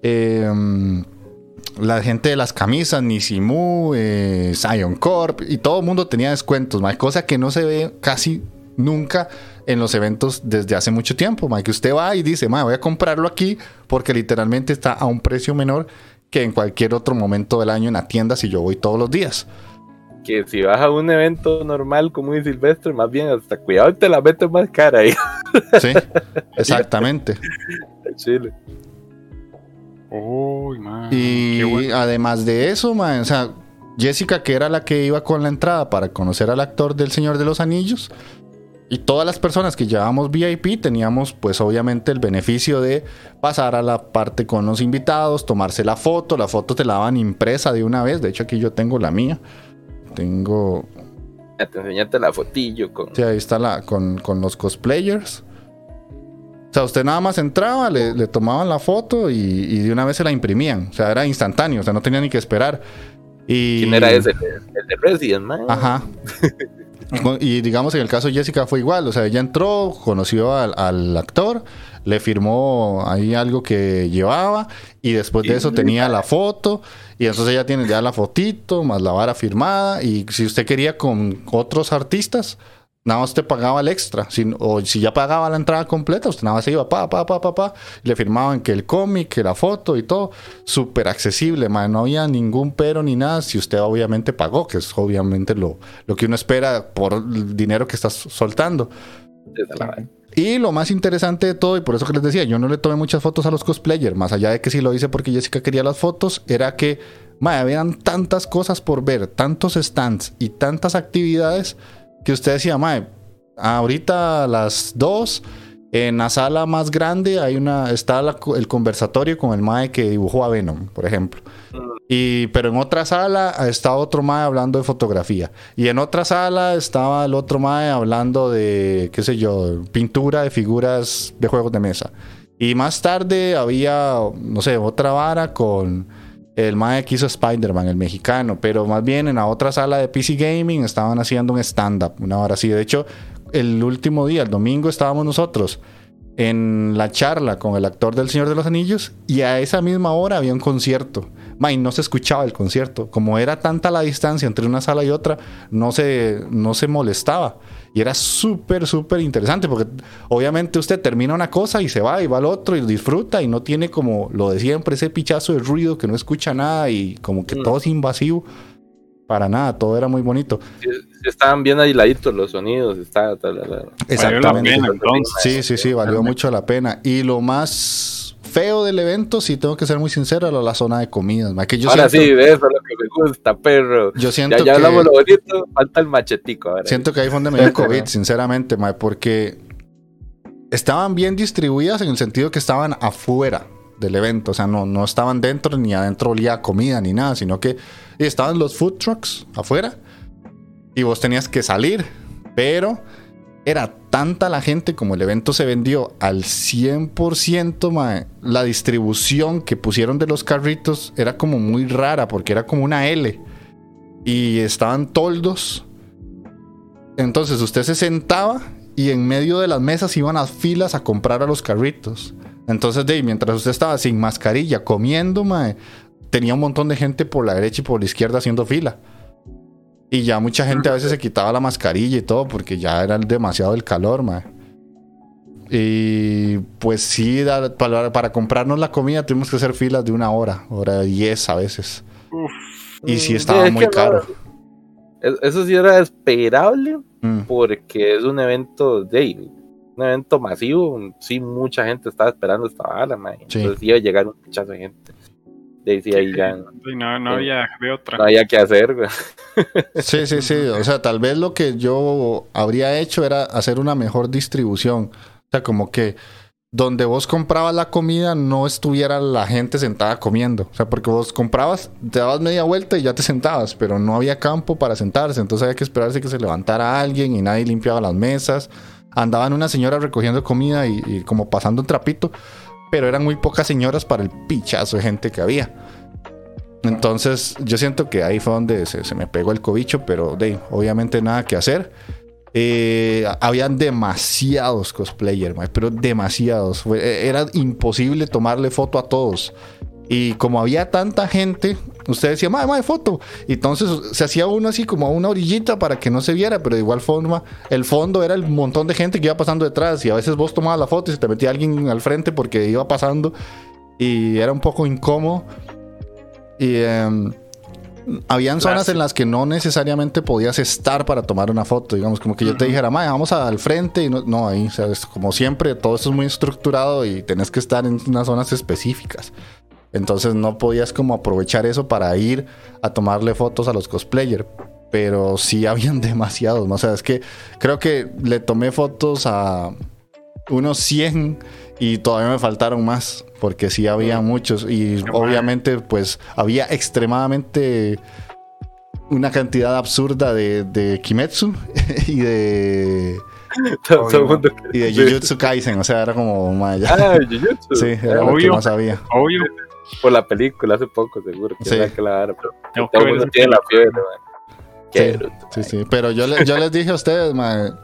em, la gente de las camisas, Nisimu, eh, Zion Corp, y todo el mundo tenía descuentos, cosa que no se ve casi nunca en los eventos desde hace mucho tiempo, mae, que usted va y dice, mae, voy a comprarlo aquí porque literalmente está a un precio menor que en cualquier otro momento del año en la tienda si yo voy todos los días. Que si vas a un evento normal como un silvestre, más bien hasta cuidado te la metes más cara ahí. Sí, exactamente. Chile. Uy, man. Y bueno. además de eso, man, o sea, Jessica, que era la que iba con la entrada para conocer al actor del Señor de los Anillos, y todas las personas que llevábamos VIP teníamos, pues obviamente, el beneficio de pasar a la parte con los invitados, tomarse la foto. La foto te la daban impresa de una vez. De hecho, aquí yo tengo la mía. Tengo. Te enseñaste la fotillo con. Sí, ahí está la con, con los cosplayers. O sea, usted nada más entraba, le, le tomaban la foto y, y de una vez se la imprimían. O sea, era instantáneo, o sea, no tenía ni que esperar. Y, ¿Quién era ese? El de Resident, man. Ajá. Y digamos, en el caso de Jessica fue igual. O sea, ella entró, conoció al, al actor, le firmó ahí algo que llevaba y después de eso tenía la foto y entonces ella tiene ya la fotito más la vara firmada y si usted quería con otros artistas, nada más usted pagaba el extra. Si- o si ya pagaba la entrada completa, usted nada más se iba pa, pa, pa, pa, pa, y le firmaban que el cómic, que la foto y todo. Súper accesible, man. No había ningún pero ni nada si usted obviamente pagó, que es obviamente lo, lo que uno espera por el dinero que estás soltando. Y lo más interesante de todo, y por eso que les decía, yo no le tomé muchas fotos a los cosplayers, más allá de que sí lo hice porque Jessica quería las fotos, era que, mae, habían tantas cosas por ver, tantos stands y tantas actividades que usted decía, mae, ahorita a las 2, en la sala más grande hay una, está la el conversatorio con el mae que dibujó a Venom, por ejemplo. Y, pero en otra sala estaba otro mae hablando de fotografía. Y en otra sala estaba el otro mae hablando de, qué sé yo, pintura de figuras de juegos de mesa. Y más tarde había, no sé, otra vara con el mae que hizo Spider-Man, el mexicano. Pero más bien en la otra sala de PC Gaming estaban haciendo un stand-up, una hora así. De hecho, el último día, el domingo, estábamos nosotros en la charla con el actor del Señor de los Anillos y a esa misma hora había un concierto. Ma, y no se escuchaba el concierto. Como era tanta la distancia entre una sala y otra, no se, no se molestaba. Y era súper, súper interesante porque obviamente usted termina una cosa y se va y va al otro y disfruta y no tiene como lo de siempre, ese pichazo de ruido que no escucha nada y como que Mm. todo es invasivo. Para nada, todo era muy bonito. Sí, estaban bien aisladitos los sonidos. Está, ta, la, la. Exactamente. pena, entonces. Sí, sí, sí, valió mucho la pena. Y lo más feo del evento, si tengo que ser muy sincero, era la zona de comidas. ma, que yo Ahora siento, sí, de eso es lo que me gusta, perro. yo Ya, siento ya que hablamos lo bonito, falta el machetico ahora. siento que ahí fue donde me dio COVID, sinceramente, ma, porque estaban bien distribuidas en el sentido que estaban afuera del evento, o sea, no, no estaban dentro ni adentro olía comida ni nada, sino que estaban los food trucks afuera y vos tenías que salir, pero era tanta la gente como el evento se vendió al 100%, mae, la distribución que pusieron de los carritos era como muy rara porque era como una L y estaban toldos. Entonces usted se sentaba y en medio de las mesas iban las filas a comprar a los carritos. Entonces, ahí, mientras usted estaba sin mascarilla comiendo, tenía un montón de gente por la derecha y por la izquierda haciendo fila. Y ya mucha gente a veces se quitaba la mascarilla y todo porque ya era demasiado el calor, mae. Y pues sí, para, para comprarnos la comida tuvimos que hacer filas de una hora, hora diez a veces. Y sí Mm, estaba es muy que caro. es- Eso sí era esperable Mm. porque es un evento de un evento masivo. Sí, mucha gente estaba esperando esta bala. Sí. Entonces iba a llegar un pichazo de gente. De ahí ya no, había de otra. no había que hacer. Sí, sí, sí. O sea, tal vez lo que yo habría hecho era hacer una mejor distribución. O sea, como que donde vos comprabas la comida no estuviera la gente sentada comiendo. O sea, porque vos comprabas, te dabas media vuelta y ya te sentabas, pero no había campo para sentarse. Entonces había que esperarse que se levantara alguien y nadie limpiaba las mesas. Andaban una señora recogiendo comida y, y como pasando un trapito, pero eran muy pocas señoras para el pichazo de gente que había. Entonces, yo siento que ahí fue donde se, me pegó el cobicho, pero de, obviamente nada que hacer. Eh, habían demasiados cosplayers, pero demasiados. Eh, era imposible tomarle foto a todos. Y como había tanta gente, usted decía, mae, mae, foto. Entonces se hacía uno así como a una orillita para que no se viera, pero de igual forma, el fondo era el montón de gente que iba pasando detrás. Y a veces vos tomabas la foto y se te metía alguien al frente porque iba pasando. Y era un poco incómodo. Y em, habían zonas Clásico. en las que no necesariamente podías estar para tomar una foto. Digamos, como que yo te dijera, "Mae, vamos al frente. Y no, no, ahí, o sea, como siempre, todo esto es muy estructurado y tenés que estar en unas zonas específicas. Entonces no podías como aprovechar eso para ir a tomarle fotos a los cosplayers. Pero sí habían demasiados. ¿no? O sea, es que creo que le tomé fotos a unos 100 y todavía me faltaron más. Porque sí había muchos. Y obviamente, pues había extremadamente una cantidad absurda de, de Kimetsu y de, mundo. y de. Jujutsu Kaisen. O sea, era como. Ah, Jujutsu. Sí, era lo que Obvio. más había. Obvio. Por la película hace poco, seguro. Que Sí. era que la pero todo el mundo tiene la fiebre, man. Qué Sí. bruto. Sí, sí. Pero yo, le- yo les dije a ustedes, ma,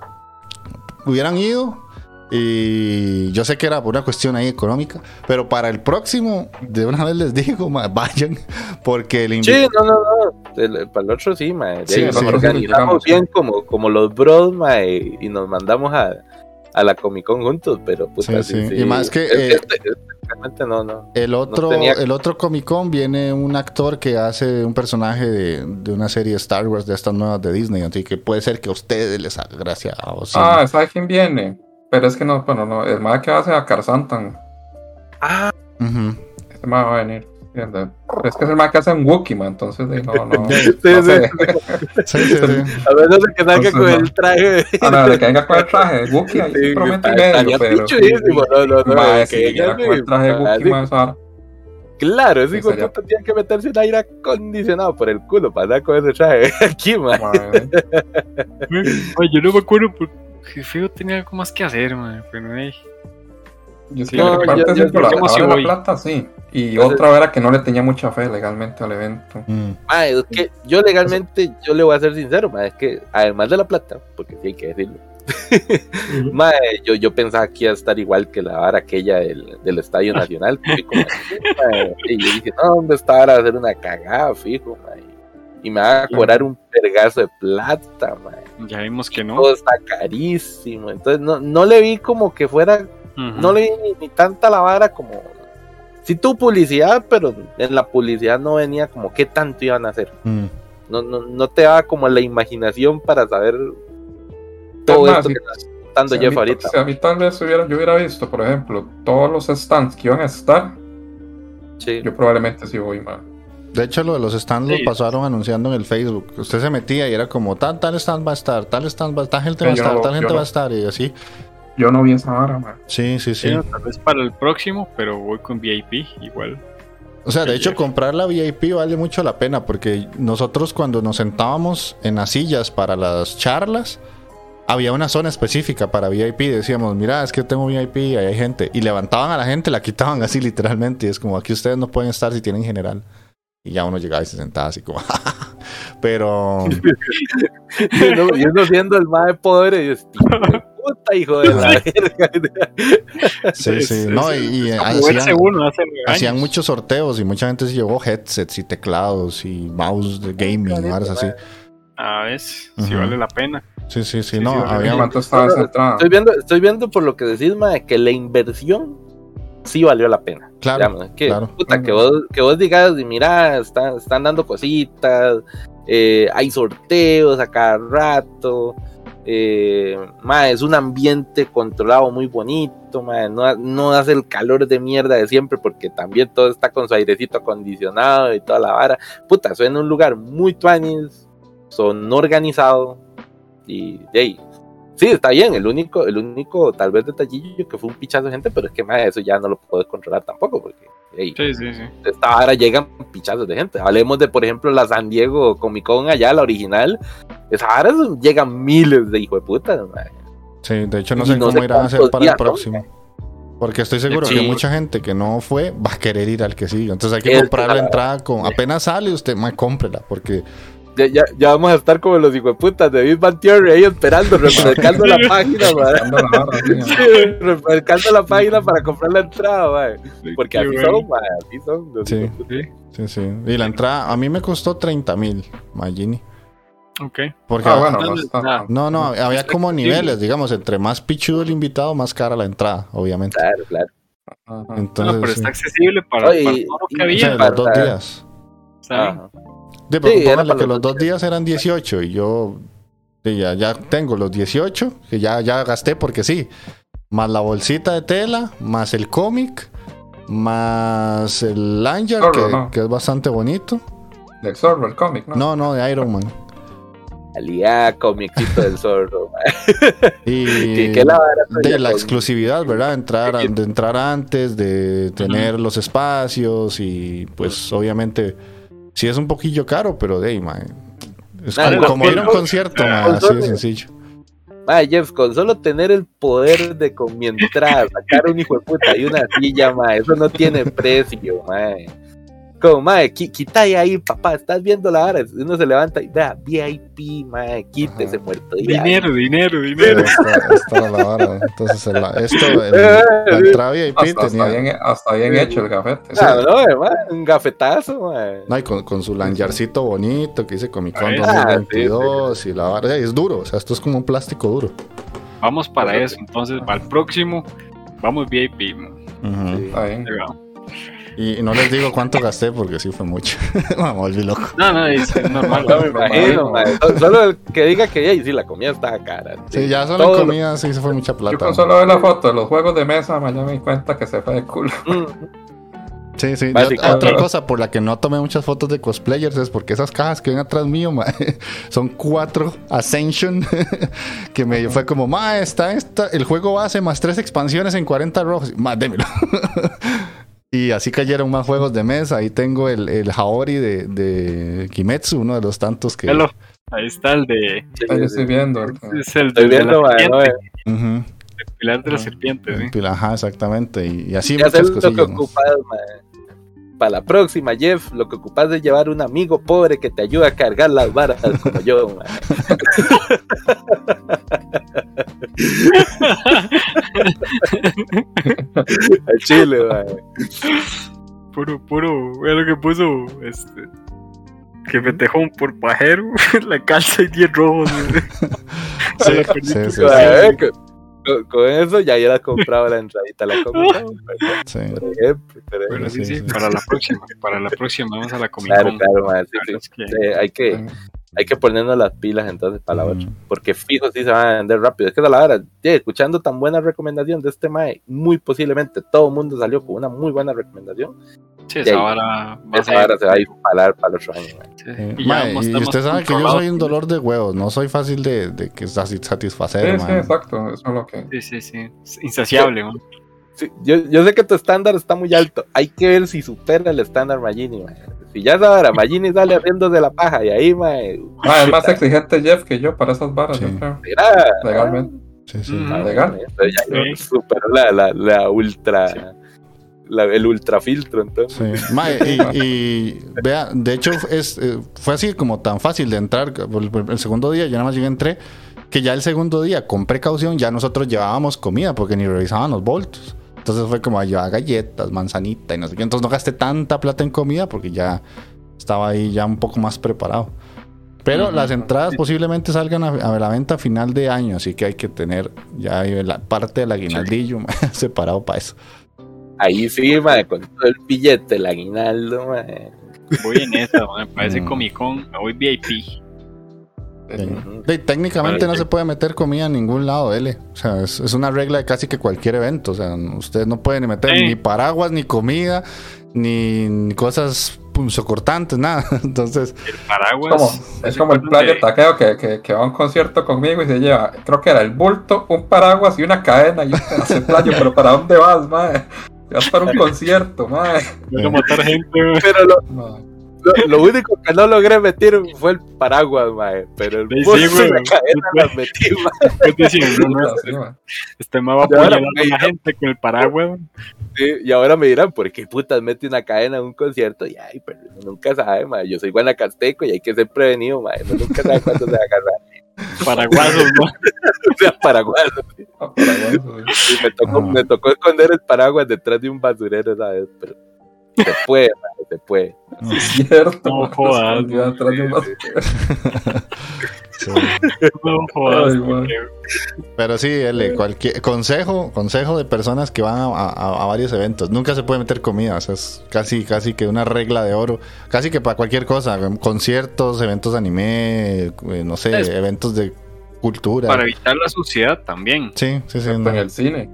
hubieran ido. Y yo sé que era por una cuestión ahí económica. Pero para el próximo, de una vez les digo, ma, vayan. Porque le Sí, invito. no, no, no. El- para el otro sí, mae. Sí, Sí, nos sí. organizamos Sí. bien como, como los bros, mae, y nos mandamos a, a la Comic Con juntos, pero puta, Sí, sí, sí. sí. Y más que, eh, este- este realmente no, no. El otro, tenía- el otro Comic Con viene un actor que hace un personaje de, de una serie de Star Wars de estas nuevas de Disney. Así que puede ser que a ustedes les haga gracia. O sí. Ah, ¿sabe quién viene? Pero es que no, bueno, no, el más que hace a Carzantan. Ah, Ujú. Este más va a venir. ¿Entiende? Es que es el más que hace un Wookiee, man, entonces de- no, no. sí, no sí. sé. Sí, sí, sí. A de que salga con no. el traje. Ah, no, de que venga con el traje de Wookiee, ahí sí medio, pero. no, no, no. Ma, si con el traje de así, Wookiee, más ahora. Claro, ese hijo puta tiene que meterse un aire acondicionado por el culo para andar con ese traje aquí, man. Ay, yo no me acuerdo porque feo tenía algo más que hacer, man. Pero hey, Yo sí, no, parte yo- yo- yo la plata, sí. Y Entonces- otra era que no le tenía mucha fe legalmente al evento. Mm. Ma, es que yo legalmente, yo le voy a ser sincero, ma, es que además de la plata, porque sí hay que decirlo, ma, yo, yo pensaba que iba a estar igual que la vara aquella del, del Estadio Nacional. y yo dije, no, hombre, esta vara va a ser una cagada, fijo, ma, y, me va a cobrar un pergazo de plata, ma, ya vimos que no. todo está carísimo, entonces no, no le vi como que fuera no le vi ni, ni tanta la vara como. Sí tuvo publicidad, pero en la publicidad no venía como qué tanto iban a hacer. Mm. No, no, no te daba como la imaginación para saber todo esto que está dando Si a, Jeff mí, ahorita. si a mí tal vez hubiera, yo hubiera visto, por ejemplo, todos los stands que iban a estar, Sí. yo probablemente sí voy, man. De hecho, lo de los stands Sí. lo pasaron anunciando en el Facebook. Usted se metía y era como, tal, tal stand va a estar, tal stand va a estar, tal gente Sí, va a estar, no- tal gente no. va a estar, y así. Yo no vi esa vara, man. Sí, sí, sí. Tal vez para el próximo, pero voy con VIP igual. O sea, de hecho, Jeff. comprar la VIP vale mucho la pena porque nosotros cuando nos sentábamos en las sillas para las charlas, había una zona específica para VIP. Decíamos, mira, es que yo tengo VIP y ahí hay gente. Y levantaban a la gente, la quitaban así literalmente. Y es como, aquí ustedes no pueden estar si tienen general. Y ya uno llegaba y se sentaba así como, pero... y uno, siendo el más de poder y es, "Hijo de puta hijo de la verga. Sí, sí. No, y, y verse hacían, uno hace regaños. hacían muchos sorteos y mucha gente se llevó headsets y teclados y mouse de gaming, varas así. A ver si vale la pena. Sí, sí, sí. Sí, No, sí, había... ¿Cuánto estaba esa entrada? Estoy viendo, estoy viendo por lo que decís, ma, que la inversión sí valió la pena. Claro, Digamos, que, claro. puta, que, vos, que vos digas, y mira, están, están dando cositas, eh, hay sorteos a cada rato, eh, ma, es un ambiente controlado muy bonito, ma, no, no hace el calor de mierda de siempre porque también todo está con su airecito acondicionado y toda la vara. Puta, soy en un lugar muy tuanis, son organizado y ahí. Sí, está bien, el único, el único tal vez detallillo que fue un pichazo de gente, pero es que ma, eso ya no lo puedes controlar tampoco, porque ey, Sí, sí, sí. esta hora llegan pichazos de gente. Hablemos de, por ejemplo, la San Diego Comic Con allá, la original. Esa hora llegan miles de hijos de puta. Sí, de hecho no Y sé no cómo sé irán a hacer para el próximo. Porque estoy seguro que Sí. mucha gente que no fue va a querer ir al que siga. Entonces hay que Es comprar la la- entrada con apenas sale usted, más cómprela porque Ya, ya, ya vamos a estar como los hijos de putas de Big Bang Theory ahí esperando, refrescando la página, sí, refrescando la página para comprar la entrada, ma. Porque así son, ma, así son. Sí. sí, sí. Y la entrada a mí me costó 30 mil, Magini. Ok. Porque Ah, bueno, No, no no, había como niveles, digamos, entre más pichudo el invitado, más cara la entrada, obviamente. Claro, claro. Ajá. Entonces, no, pero está accesible para, Oye, para todo lo que O había. sea, los para- dos días. Ajá. De, pero Sí, era para que los los dos días eran 18 y yo ya, ya tengo los 18 que ya, ya gasté porque sí. Más la bolsita de tela, más el cómic, más el lanyard Zorro, que, ¿no? que es bastante bonito. Del Zorro, el cómic, ¿no? No, no, de Iron Man. Alía, comicito del zorro. Y que la de la con- exclusividad, ¿verdad? Entrar, de entrar antes, de tener los espacios y pues obviamente sí es un poquillo caro, pero de ahí, mae, Es Ah, como, ir a un concierto, mae, así de sencillo. Ma, Jeff, con solo tener el poder de con mi entrada, sacar un hijo de puta y una silla, ma, eso no tiene precio, ma. Como, ma, qui- quita ahí, papá, estás viendo la hora. Uno se levanta y vea, VIP, ma, quítese Ajá. muerto. ya. Dinero, dinero, dinero. esta, la vara. Entonces, el- esto, el- la entrada VIP Hasta, hasta tenía. bien, hasta bien hecho el gafete. Ah, no, eh, ma, un gafetazo. No, y con, con su lanyarcito bonito que dice Comic Con Ah, 2022 y la vara. Es duro, o sea, esto es como un plástico duro. Vamos para eso. Entonces, para el próximo, vamos VIP. Está bien. Y, y no les digo cuánto gasté porque sí fue mucho. me volví loco. No, no, es normal. No me imagino, no. ma. So- Solo el que diga que "Ey, sí, la comida estaba cara. Sí, ya solo lo- comida sí se fue mucha Yo plata. con solo ver la foto de los juegos de mesa, ma, ya me di cuenta que se fue de culo. Mm, Sí, sí. Yo- otra cosa por la que no tomé muchas fotos de cosplayers es porque esas cajas que ven atrás mío, ma, son cuatro Ascension. que me fue como, ma, está esta, el juego base más tres expansiones en 40 rojos. Ma, démelo. Y así cayeron más juegos de mesa. Ahí tengo el, el Haori de, de Kimetsu, uno de los tantos que. Velo, ahí está el de. Ahí estoy viendo. Es el de, viendo, la serpiente, eh. Ujú. el pilar de la serpiente, sí. Ajá, exactamente. Y, y así Ya muchas lo que cosillas. ¿no? Para la próxima, Jeff, lo que ocupas es llevar un amigo pobre que te ayude a cargar las varas como yo. Al chile, mae. Puro, puro, vea lo que puso, este. Que me tejón por pajero, la calza y 10 rojos. Sí, la perdí, sí, sí, Mae, con, eso ya hubiera comprado la entradita, la comprado, sí. por ejemplo. por ejemplo. Bueno, sí, Sí, para la próxima, para la próxima vamos a la Comic Claro, claro, sí. verdad es que- Sí, hay que, hay que ponernos las pilas entonces para la Mm. otra. Porque fijo sí se van a vender rápido. Es que esa es la verdad, escuchando tan buena recomendación de este Mae, muy posiblemente todo el mundo salió con una muy buena recomendación. Sí, esa vara va a Esa vara se va a disparar para el otro año. mae. sí, Sí. y Mae, y usted sabe que yo soy un dolor de huevos, no soy fácil de, de que sati- satisfacer, Sí, sí, exacto. Eso es lo que. Sí, sí, sí. Es insaciable, man. Sí, yo, yo sé que tu estándar está muy alto. Hay que ver si supera el estándar Magini. mae. Ya sabes, Magini sale haciendo de la paja y ahí, mae, Ah, es más exigente Jeff que yo para esas varas, Sí. yo creo. mira, Legalmente. Sí, sí. Mm. legal. ya Sí. superó la, la, la ultra, Sí. la- el ultrafiltro, entonces. Sí. Mae, y, y vea, de hecho es, eh, fue así como tan fácil de entrar. El, el segundo día, yo nada más llegué, entré, que ya el segundo día, con precaución, ya nosotros llevábamos comida porque ni revisaban los voltos. Entonces fue como a llevar galletas, manzanita y no sé qué. Entonces no gasté tanta plata en comida porque ya estaba ahí ya un poco más preparado. Pero las entradas posiblemente salgan a, a la venta a final de año, así que hay que tener ya la parte del aguinaldillo separado para eso. Ahí sí, mae, con todo el billete, el aguinaldo, mae. Voy en esa, man. Parece Mm. Comic Con. Voy VIP. De- técnicamente Vale, no sí. se puede meter comida en ningún lado, L. O sea, es, es una regla de casi que cualquier evento. O sea, usted no puede ni meter Sí. ni paraguas, ni comida, ni, ni cosas punzocortantes, nada. Entonces, El paraguas. Como, es como el playo de- taqueo que, que, que va a un concierto conmigo y se lleva, creo que era el bulto, un paraguas y una cadena y de playo, pero ¿para dónde vas, mae? Vas para un concierto, mae. Voy a matar gente. Pero lo. Lo, lo único que no logré meter fue el paraguas, mae. Pero el Sí, bolso sí, güey. y la cadena las metí, mae. Decían, no, no, mae. Este me va a apoyar a la gente con el paraguas. Sí, y ahora me dirán, ¿por qué putas mete una cadena en un concierto? Y ay, pero nunca sabe, mae. Yo soy guanacasteco y hay que ser prevenido, mae. Uno nunca sabe cuándo se va a agarrar. Paraguasos, man. O sea, paraguas. Ah. Y me tocó, Ah. me tocó esconder el paraguas detrás de un basurero, ¿sabes? Pero se puede, mae, se puede. Es cierto. No jodas, atrás de sí. No jodas, Ay, man. pero sí, L, cualquier consejo, consejo de personas que van a, a- a varios eventos. Nunca se puede meter comida. O sea, es casi, casi que una regla de oro. Casi que para cualquier cosa. conciertos, eventos de anime, eh, no sé, Es- eventos de cultura. Para evitar la suciedad también. Sí, sí, sí. En no. el cine.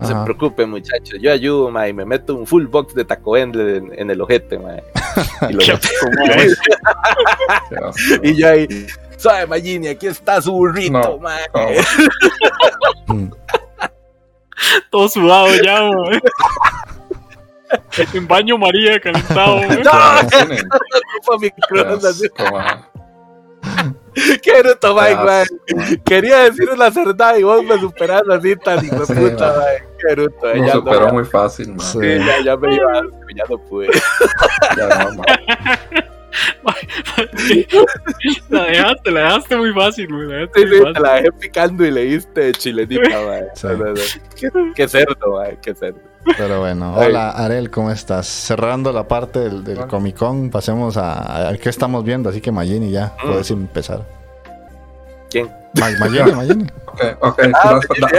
No se Ajá. preocupen, muchachos. Yo ayudo, y me meto un full box de Taco Bell en, en el ojete. Y, lo. Y yo ahí, suave, Magini, aquí está su burrito, No. Mm. Todo sudado ya, man. En baño María calentado. ¡No! En el cine. Microondas, así. asco, mae. Quería decir una verdad y vos me superás así tan hijo de Sí, puta. Lo ya, superó no, muy fácil, mae. Sí. sí, ya, ya me iba ya no pude. Ya no, mae. La dejaste, la dejaste muy fácil, güey. La dejaste Sí, muy sí, fácil. te la dejé picando y le diste chilenita. Sí. Qué cerdo, mae, qué cerdo. Pero bueno, hola Arel, ¿cómo estás? Cerrando la parte del, del. Comic Con, pasemos a, a qué estamos viendo, así que Magini ya, Mm. puedes empezar. ¿Quién? Ma- Magini, Magini. Ok, ok.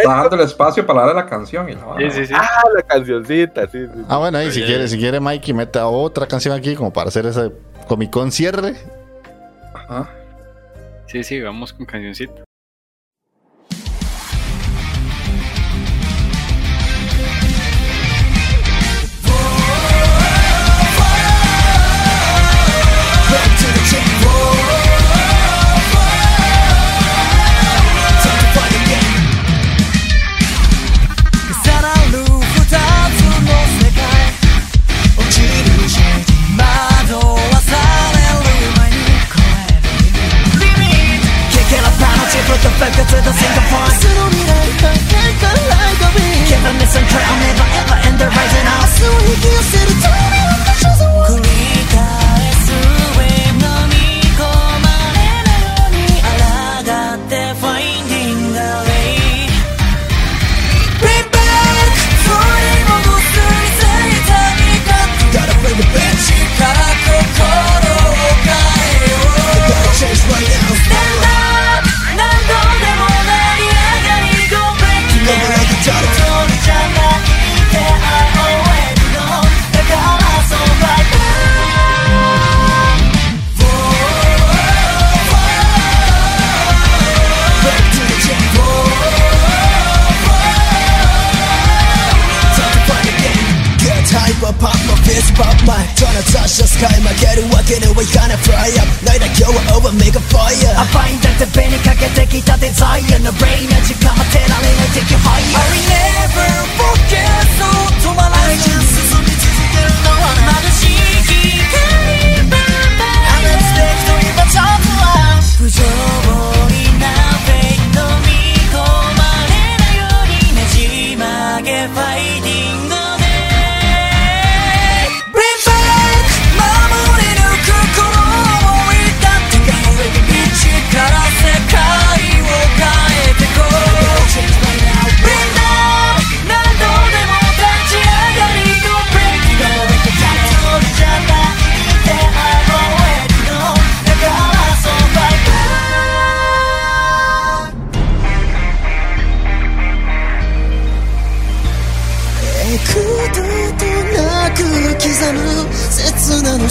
Ah, tú el espacio para darle la canción y la Sí, sí, sí. Ah, la cancioncita, sí, sí. Ah, bueno, ahí si quiere, si quiere Mikey, meta otra canción aquí como para hacer ese Comic Con cierre. Ajá. Sí, sí, vamos con cancioncita. back to the single point Given this I'll never ever end the rising up pop my fist pop my トラザシャスカイ負けるわけにはいかない Fly up ないだ今日は over make a fire 甘いんだって紅かけてきたデザイアのブレインな時間待てられない Take you higher I never forget そう止まらない進み続けるのは眩しい光 Unexpected 今ちょっとは不条理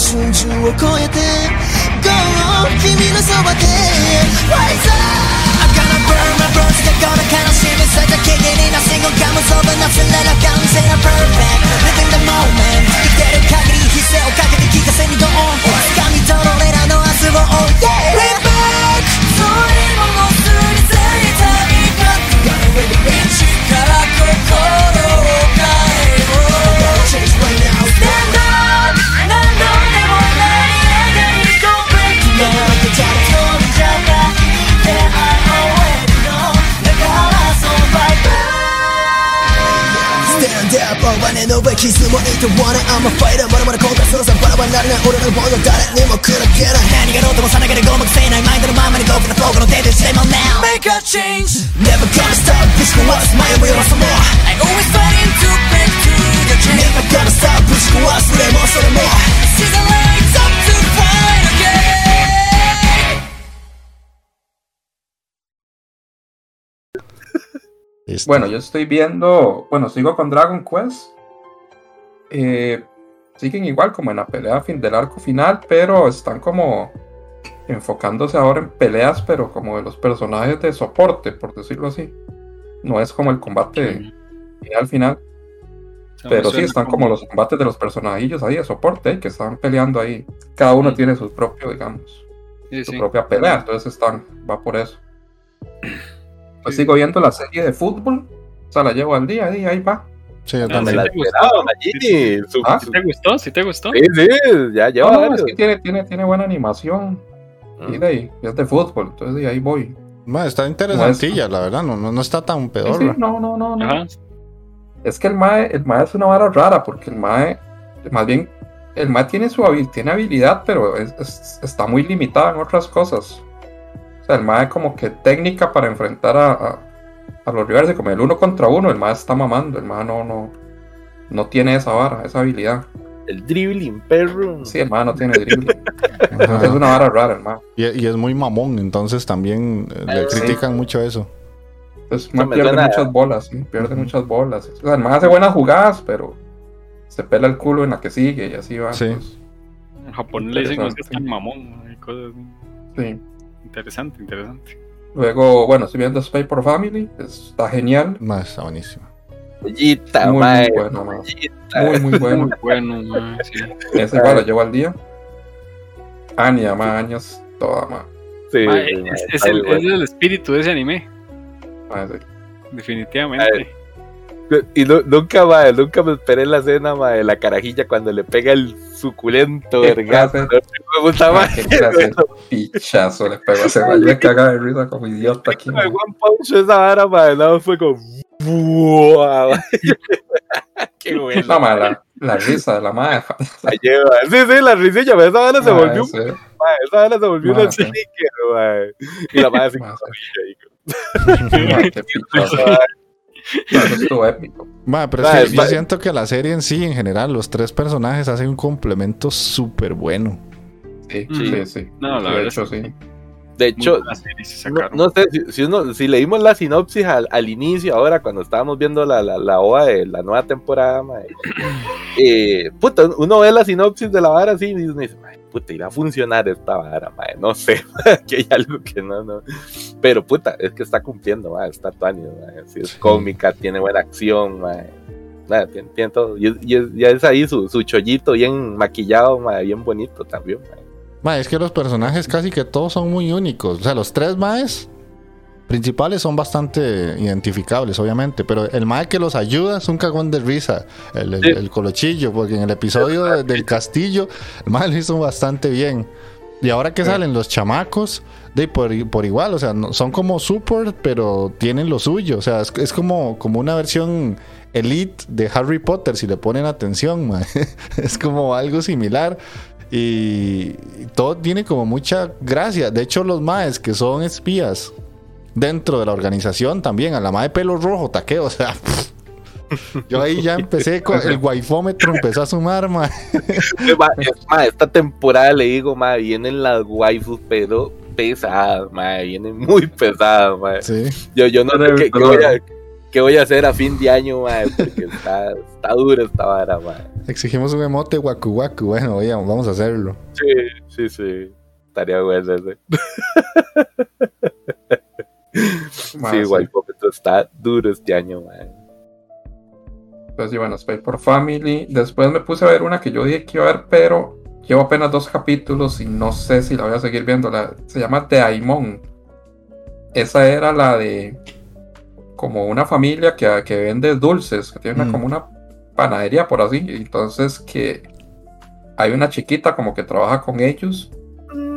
春秋君のそばで RISE UP I'm gonna burn my bros がこの悲しみ咲いた木々になしごかむそぶ夏なら完成は PERFECT LIVING THE MOMENT 生きてる限り犠牲をかけて聞かせにどう掴みろうらの明日を OH Stand up 俺の上傷もいいと wanna I'm a fighter まだまだ後悔するさバラバラになれない俺のボード誰にも砕けない何がろうともさながらごまかせないマインドのままに Go for the flow この手でしても now Make a change Never gonna stop ぶち壊す前をよらすも I always fighting to break through the chain Never gonna stop ぶち壊すそれもそれも See the lights up Listo. Bueno, yo estoy viendo, bueno, sigo con Dragon Quest. Eh, siguen igual como en la pelea fin del arco final, pero están como enfocándose ahora en peleas, pero como de los personajes de soporte, por decirlo así. No es como el combate al final, pero sí están como los combates de los personajillos ahí de soporte, eh, que están peleando ahí. Cada uno tiene su propio, digamos, Sí, su sí. propia pelea, entonces están, va por eso. Pues sigo viendo la serie de fútbol, o sea, la llevo al día y ahí va. Sí, yo Ah, también. la ¿sí te gustó? ¿Ah? ¿Sí te gustó? ¿Sí te gustó? Sí, sí, ya lleva No, no, varios. es que tiene, tiene, tiene buena animación y Mm. de ahí, es de fútbol, entonces de ahí voy. Ma, está interesantilla, la verdad. No, no, no está tan peor. sí, no, no, no, no. Ajá. Es que el MAE, el MAE es una vara rara, porque el MAE, más bien, el MAE tiene su tiene habilidad, pero es- es- está muy limitada en otras cosas. O sea, el MAE como que técnica para enfrentar a, a, a los rivales, como el uno contra uno, el MAE está mamando, el MAE no, no, no tiene esa vara, esa habilidad. El dribbling, perro. Sí, el MAE no tiene dribbling. Es una vara rara el MAE. Y, y es muy mamón, entonces también eh, le Sí. critican mucho eso. Entonces MAE me pierde suena- muchas bolas, sí, pierde muchas bolas. O sea, el MAE hace buenas jugadas, pero se pela el culo en la que sigue y así va. Sí. pues, En japonés le dicen, no seas Interesante. tan mamón, y cosas así. sí. Interesante, interesante. Luego, bueno, estoy viendo Spy por Family, está genial. Ma, está buenísimo. Muy, mae. muy bueno, mae. joyita. Muy, muy bueno. Muy bueno, sí. Ese igual lo llevo al día. Anya, más años, toda más. Sí, es, mae, es está el, bueno. es el espíritu de ese anime, más sí. definitivamente. Y nu- nunca, mae, nunca me esperé la escena, mae, de la carajilla cuando le pega el suculento vergazo. Me gusta Mae, más. qué clase de pichazo le pegó a ese. Yo me cagaba de risa como idiota aquí. One Punch esa vara, mae, no, fue como... ¡Buah! Qué bueno. No, mae, la, la risa de la madre. la lleva. Sí, sí, la risilla, esa vara se volvió, un- Ese, mae, esa vara se volvió una sí. sticker, mae. Y la madre sí. Mae, qué pichazo. Eso estuvo épico. Ma, pero es que yo siento que la serie en sí, en general, los tres personajes hacen un complemento súper bueno. Sí, Mm. sí, sí. No, la de verdad hecho, es que sí. De hecho, se no, sé si, si uno, si leímos la sinopsis al, al inicio, ahora cuando estábamos viendo la, la, la OVA de la nueva temporada, eh, puta, uno ve la sinopsis de la vara así y uno dice, puta, irá a funcionar esta vara, mae, no sé, que hay algo que no, no. Pero puta, es que está cumpliendo, mae, está tuanis, mae, sí, es cómica, tiene buena acción, mae. Mae, tiene, tiene todo. Y, y es, ya es ahí su, su chollito bien maquillado, mae, bien bonito también. mae. Ma, es que los personajes casi que todos son muy únicos. O sea, los tres maes principales son bastante identificables, obviamente. Pero el mae que los ayuda es un cagón de risa. El, el- Sí. el colochillo, porque en el episodio de- del castillo, el mae lo hizo bastante bien. Y ahora que salen los chamacos, de por, por igual, o sea, no- son como support, pero tienen lo suyo. O sea, es, es como, como una versión elite de Harry Potter, si le ponen atención, mae. es como algo similar. Y todo tiene como mucha gracia. De hecho, los maes que son espías dentro de la organización también, a la mae de pelo rojo, taqueo, o sea. Yo ahí ya empecé con el waifómetro, empezó a sumar. Ma, es- ma, esta temporada le digo, ma, vienen las waifus, pero pesadas, ma, vienen muy pesadas, ma. Sí. Yo, yo no sé qué, qué voy a, qué voy a hacer a fin de año, ma, porque está, está dura esta vara, ma. Exigimos un emote waku waku. Bueno, oye, vamos a hacerlo. Sí, sí, sí. Estaría bueno ese. Sí, sí. waifómetro está duro este año, ma. Pues sí, bueno, Spy por Family. Después me puse a ver una que yo dije que iba a ver, pero llevo apenas dos capítulos y no sé si la voy a seguir viendo. La, se llama The Aimon. Esa era la de como una familia que, que vende dulces, que tiene una- Mm. como una panadería por así. Entonces que hay una chiquita como que trabaja con ellos,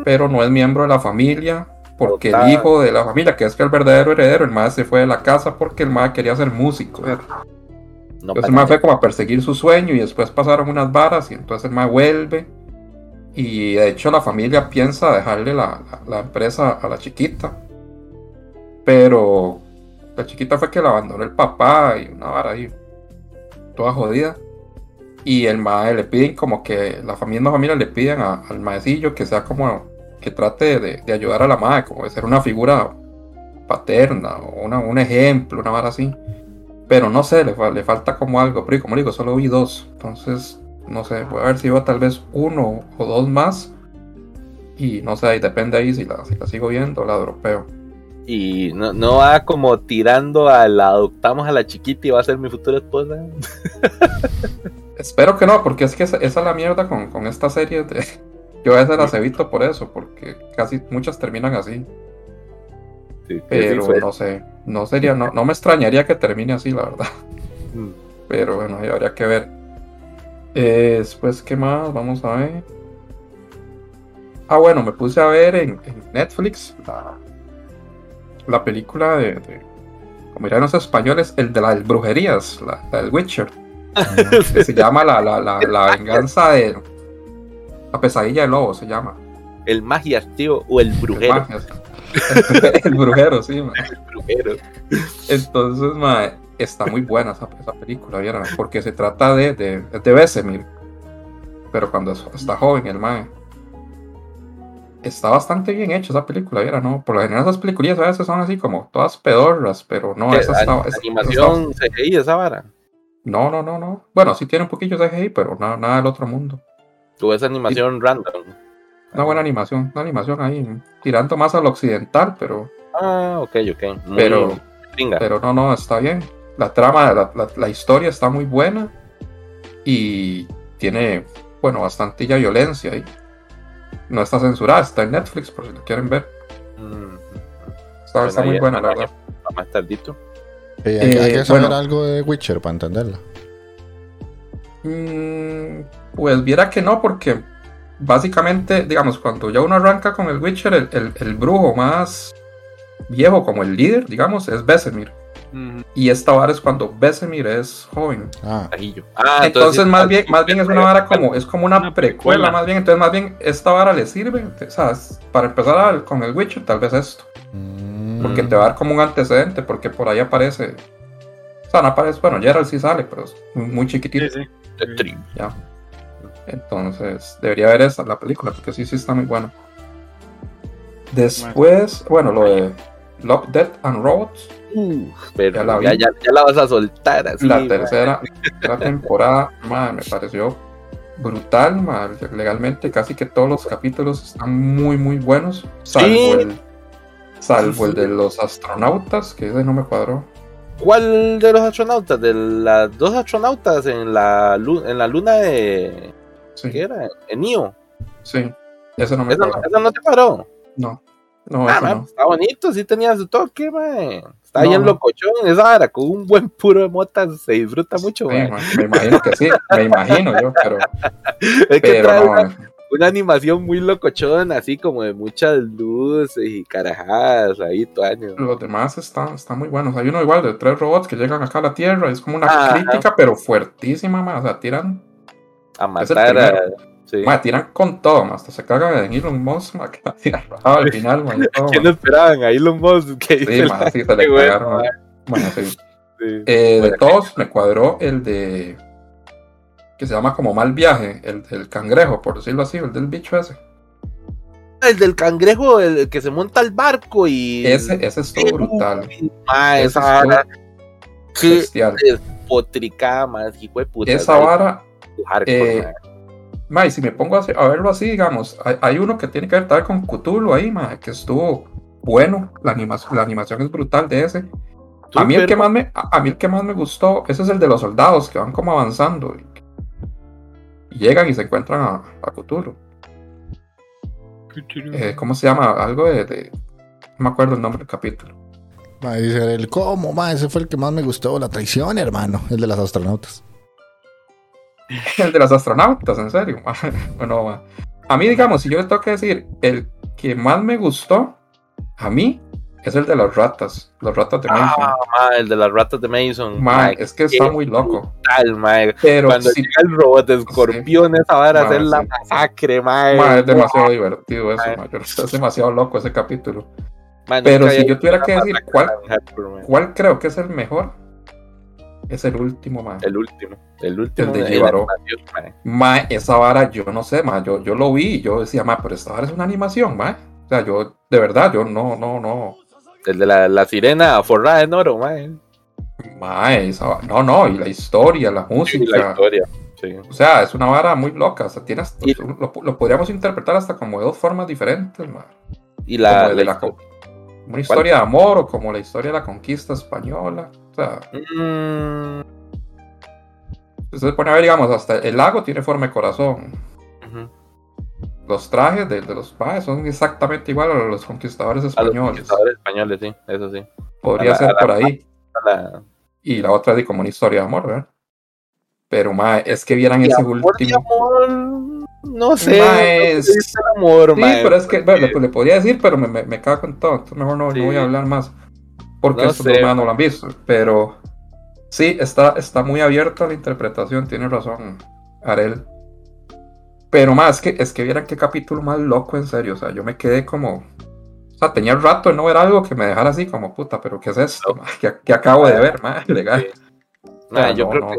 pero no es miembro de la familia. Porque Total. el hijo de la familia, que es que el verdadero heredero, el más se fue de la casa porque el más quería ser músico. No Entonces el mae fue como a perseguir su sueño y después pasaron unas varas y entonces el mae vuelve y de hecho la familia piensa dejarle la, la- la empresa a la chiquita. Pero la chiquita fue que la abandonó el papá y una vara ahí toda jodida. Y el mae le piden como que la familia, la familia le piden a- al maecillo que sea como que trate de, de ayudar a la madre, como de ser una figura paterna o una- un ejemplo, una vara así. Pero no sé, le, le falta como algo. Pero como digo, solo vi dos. Entonces, no sé, voy a ver si veo tal vez uno o dos más. Y no sé, ahí depende ahí si la, si la sigo viendo o la dropeo. Y no, no va como tirando a la adoptamos a la chiquita y va a ser mi futura esposa. Espero que no, porque es que esa, esa es la mierda con, con esta serie. De... Yo a veces las evito por eso, porque casi muchas terminan así. Sí, sí, Pero no sé, no sería, no, no me extrañaría que termine así, la verdad. Mm. Pero bueno, ahí habría que ver. Eh, después, ¿qué más? Vamos a ver. Ah, bueno, me puse a ver en, en Netflix la, la película de, de como dirán los españoles, el de las brujerías, la, la del Witcher, que se llama la, la, la, la venganza de la pesadilla del lobo, se llama. El magias, tío, o el brujero. El, magia, brujero, sí, ma. El brujero. Entonces, ma, está muy buena esa, esa película, ¿vieron? Porque se trata de, de, de. Pero cuando es- está joven, el mae. Está bastante bien hecha esa película, ¿vieron? ¿no? Por lo general esas películas a veces son así como todas pedorras, pero no, ¿Qué, esa está... esa- animación CGI, esa vara. esa- no, no, no, no. Bueno, sí tiene un poquillo de CGI, pero nada, nada del otro mundo. O esa animación random. Una buena animación, una animación ahí, tirando más al occidental, pero, Ah, ok, ok. Muy pero, gringa. pero no, no, está bien. La trama, la, la- la historia está muy buena y tiene, bueno, bastantilla violencia ahí. No está censurada, está en Netflix por si lo quieren ver. Mm, Está, muy buena, la verdad. Más tardito. Eh, hay, hay Eh, que saber bueno. algo de Witcher para entenderla. Pues viera que no, porque básicamente, digamos, cuando ya uno arranca con el Witcher, el, el- el brujo más viejo, como el líder, digamos, es Vesemir. Ujú. Y esta vara es cuando Vesemir es joven. Ah, Ajillo. Ah, entonces, más bien, más bien es una vara como es como una Una precuela, precuela. más bien. Entonces, más bien, esta vara le sirve, o sea, para empezar con el Witcher, tal vez esto. mm, Porque te va a dar como un antecedente, porque por ahí aparece. O sea, no aparece, bueno, Geralt sí sale, pero es muy, muy chiquitito. Sí, sí. Ya. Entonces, debería ver esa, la película, porque sí, sí está muy buena. Después, bueno, lo de Love, Death and Robots, Uf, pero Ya la la, vi. ya, ya la vas a soltar así. la tercera la temporada, ma, me pareció brutal, ma, legalmente casi que todos los capítulos están muy muy buenos, salvo Sí. el salvo Sí, el de los astronautas, que ese no me cuadró. ¿Cuál de los astronautas? De las dos astronautas en la, en la luna de. Sí, ¿Qué era? En Neo. sí, ese no me ¿Esa, cuadró. esa no te paró? No, no, Ah, man, no. Está bonito, sí tenía su toque, man. Está bien no. locochón esa vara, con un buen puro de motas se disfruta mucho, Sí, man. ma, me imagino que sí, me imagino yo, pero, Es que pero una, una animación muy locochón, así como de muchas luces y carajadas ahí, todo año. los demás están, están muy buenos. Hay uno igual de tres robots que llegan acá a la Tierra, es como una Ajá. crítica, pero fuertísima, ma, o sea, tiran A Es matar a. Sí. Ma, tiran con todo, hasta se cagan en Elon Musk, ma, que tiran al final, ma, y todo, ¿Quién ma. esperaban? Ahí los Musk que Sí, ma, sí, se le Qué bueno, cagaron. Bueno, sí. Sí. Eh, de todos, me cuadró el de. que se llama como Mal Viaje, el del cangrejo, por decirlo así, el del bicho ese. El del cangrejo, el que se monta al barco y. Ese, ese estuvo brutal. Ah, Ese esa vara. Qué Bestial. potricada, más hijo de puta. Esa vara, eh, ma. ma, y si me pongo a, verlo así, digamos, hay, hay uno que tiene que ver tal con Cthulhu ahí, ma, que estuvo bueno. La animación, la animación es brutal de ese. A mí, el que más me, a, a mí el que más me gustó, ese es el de los soldados que van como avanzando y, y llegan y se encuentran a, a Cthulhu. Eh, ¿Cómo se llama? Algo de, de- No me acuerdo el nombre del capítulo. Ma, dice el cómo, ma, ese fue el que más me gustó, la traición, hermano, el de las astronautas. El de los astronautas, en serio. bueno, ma. a mí, digamos, si yo le tengo que decir, el que más me gustó, a mí, es el de las ratas. Las ratas de Mason. Ah, ma, el de las ratas de Mason. Ma, ma, es que está muy loco. brutal. Pero Cuando sí, llega el robot de escorpión, esa vara, hacer la sí. masacre, ma. es demasiado divertido eso. Sé, Es demasiado loco ese capítulo. Pero si yo tuviera que decir cuál-. ¿Cuál creo que es el mejor? Es el último, man. El último. El último. El de animación, ma. Esa vara, yo no sé, ma. Yo, yo lo vi y yo decía, ma, pero esta vara es una animación, ma. O sea, yo, de verdad, yo no, no, no. El de la, la sirena forrada en oro, ma. Ma, esa no, no. Y la historia, la Sí, música. la historia. Sí. O sea, es una vara muy loca. O sea, tiene hasta- Y- lo, lo podríamos interpretar hasta como de dos formas diferentes, ma. Y la, la la una historia de amor o como la historia de la conquista española. O sea, Mm, pone a ver, digamos, hasta el lago tiene forma de corazón. Los trajes de, de los maes son exactamente igual a los conquistadores A los españoles. conquistadores españoles, sí, eso sí. Podría la- ser la- por ahí. La- Y la otra de como una historia de amor, ¿verdad? Pero mae, es que vieran ese amor, último. amor, no sé. No es- el amor, Sí, pero es que bueno, le, le podría decir, pero me, me, me cago en todo. Entonces mejor no, Sí. no voy a hablar más. Porque No estos sé. dos maes no lo han visto. Pero sí, está, está muy abierta la interpretación. Tiene razón, Arel. Pero más, es que, es que vieran qué capítulo más loco, en serio. O sea, yo me quedé como. O sea, tenía rato de no ver algo que me dejara así como puta, pero ¿qué es esto? ma? ¿Qué, qué acabo de ver, ma? Legal. Ma, Ah, yo no, creo no. que,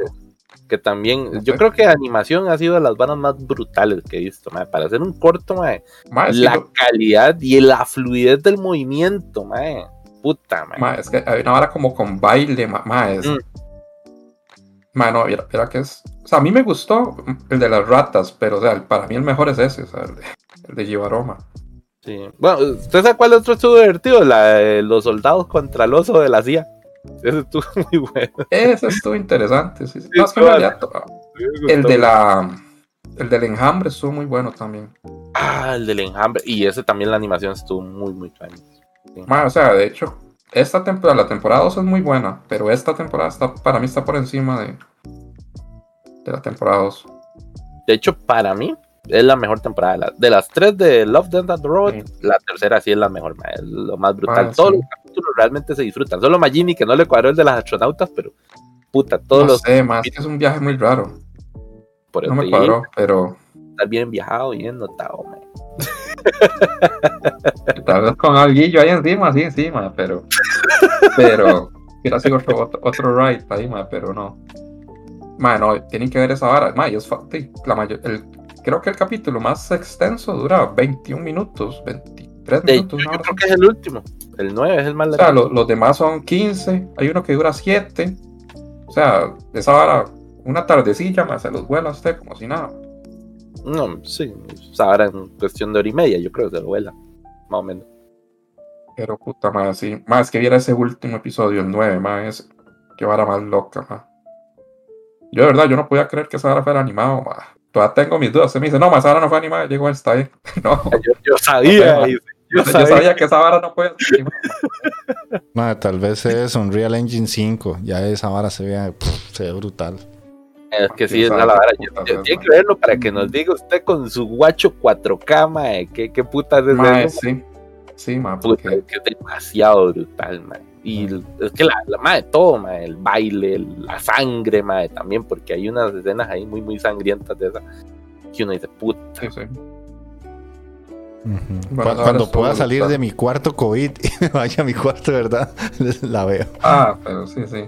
que también, yo creo que animación ha sido de las varas más brutales que he visto, ma. Para hacer un corto, ma, Ma, es que la calidad y la fluidez del movimiento, ma. Puta, ma. Ma, es que hay una vara como con baile, ma, ma, es... Mm. Ma, no, mira, mira que es... O sea, a mí me gustó el de las ratas, pero o sea, para mí el mejor es ese, o sea, el de, el de Jibaroma. Sí. Bueno, ¿usted sabe cuál otro estuvo divertido? La de los soldados contra el oso de la CIA. Ese estuvo muy bueno. Ese estuvo interesante, sí, sí. Sí, es que realidad, el de la... El del enjambre estuvo muy bueno también. Ah, el del enjambre. Y ese también la animación estuvo muy, muy buena. Ma, o sea, de hecho, esta temporada, la temporada 2 es muy buena, pero esta temporada está, para mí está por encima de, de la temporada 2. De hecho, para mí, es la mejor temporada. De, la- de las tres de Love, Death and Sí. la tercera sí es la mejor, ma, es lo más brutal. Ah, Todos sí. los capítulos realmente se disfrutan. Solo Magini, que no le cuadró el de las astronautas, pero puta, todos no los. sé, más es un viaje muy raro. Por No me cuadró, pero estar bien viajado, bien notado, ma. tal vez con alguillo ahí encima, sí, encima, pero. Pero. Hubiera sido otro, otro, ride ahí, ma, pero no. Ma, no, tienen que ver esa vara. Ma, sí, la mayor, el, creo que el capítulo más extenso dura 21 minutos, 23 23 De- minutos, yo hora creo que es el último. El 9 es el más O sea, largo. lo- los demás son 15, hay uno que dura 7. O sea, esa vara, una tardecilla más se los vuela a usted como si nada. No, sí. O sea, ahora en cuestión de hora y media, yo creo que se lo vuela. Más o menos. Pero puta más sí. Más que viera ese último episodio, el 9, más. Qué vara más loca, ma. Yo de verdad, yo no podía creer que esa vara fuera animado, ma. Todavía tengo mis dudas. Se me dice, no, más ahora no fue animado, llegó esta ahí. No, Yo, yo sabía. Dice, yo, yo sabía. sabía. que esa vara no podía ser animada. Mae, tal vez es Unreal Engine 5. Ya esa vara se ve, pff, se ve brutal. Es que sí, ¿Quién es la vara. Yo- es, yo- Tiene que verlo para que nos diga usted con su guacho 4K, mae. ¿Qué, qué putas es eso? sí. Sí, ma, Puta, porque. que es demasiado brutal, mae. Y es que la, la mae, todo, el baile, el- la sangre, mae, también, porque hay unas escenas ahí muy, muy sangrientas de esa. Que uno dice, puta, Sí, sí. Bueno, Cuando pueda salir de mi cuarto COVID y me vaya a mi cuarto, ¿verdad? La veo. Ah, pero sí, sí.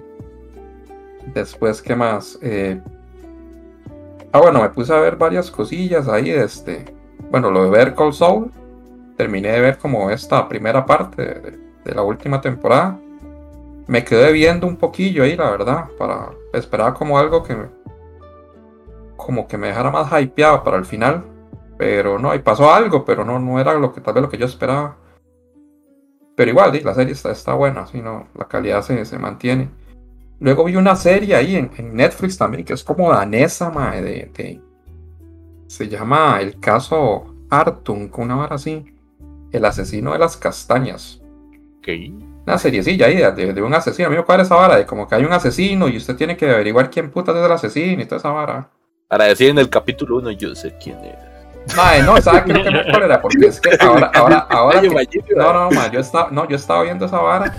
Después, ¿qué más? Eh, Ah, bueno, me puse a ver varias cosillas ahí. Este... Bueno, lo de ver Call Soul. Terminé de ver como esta primera parte de, de la última temporada. Me quedé viendo un poquillo ahí, la verdad. Para esperar como algo que me- como que me dejara más hypeado para el final. Pero no, y pasó algo, pero no, no era lo que tal vez lo que yo esperaba. Pero igual, la serie está, buena, sí, no, la calidad se, se mantiene. Luego vi una serie ahí en, Netflix también, que es como danesa, mae, de- se llama El caso Artung, una vara así. El asesino de las castañas. Una seriecilla ahí de, un asesino. A mí me cuadra esa vara de como que hay un asesino y usted tiene que averiguar quién puta es el asesino y toda esa vara. Para decir en el capítulo 1, yo sé quién. Mae, no, ¿sabe qué que me cólera? Porque es que ahora, ahora, ahora que- No, no, ma, yo estaba, no, yo estaba viendo esa vara.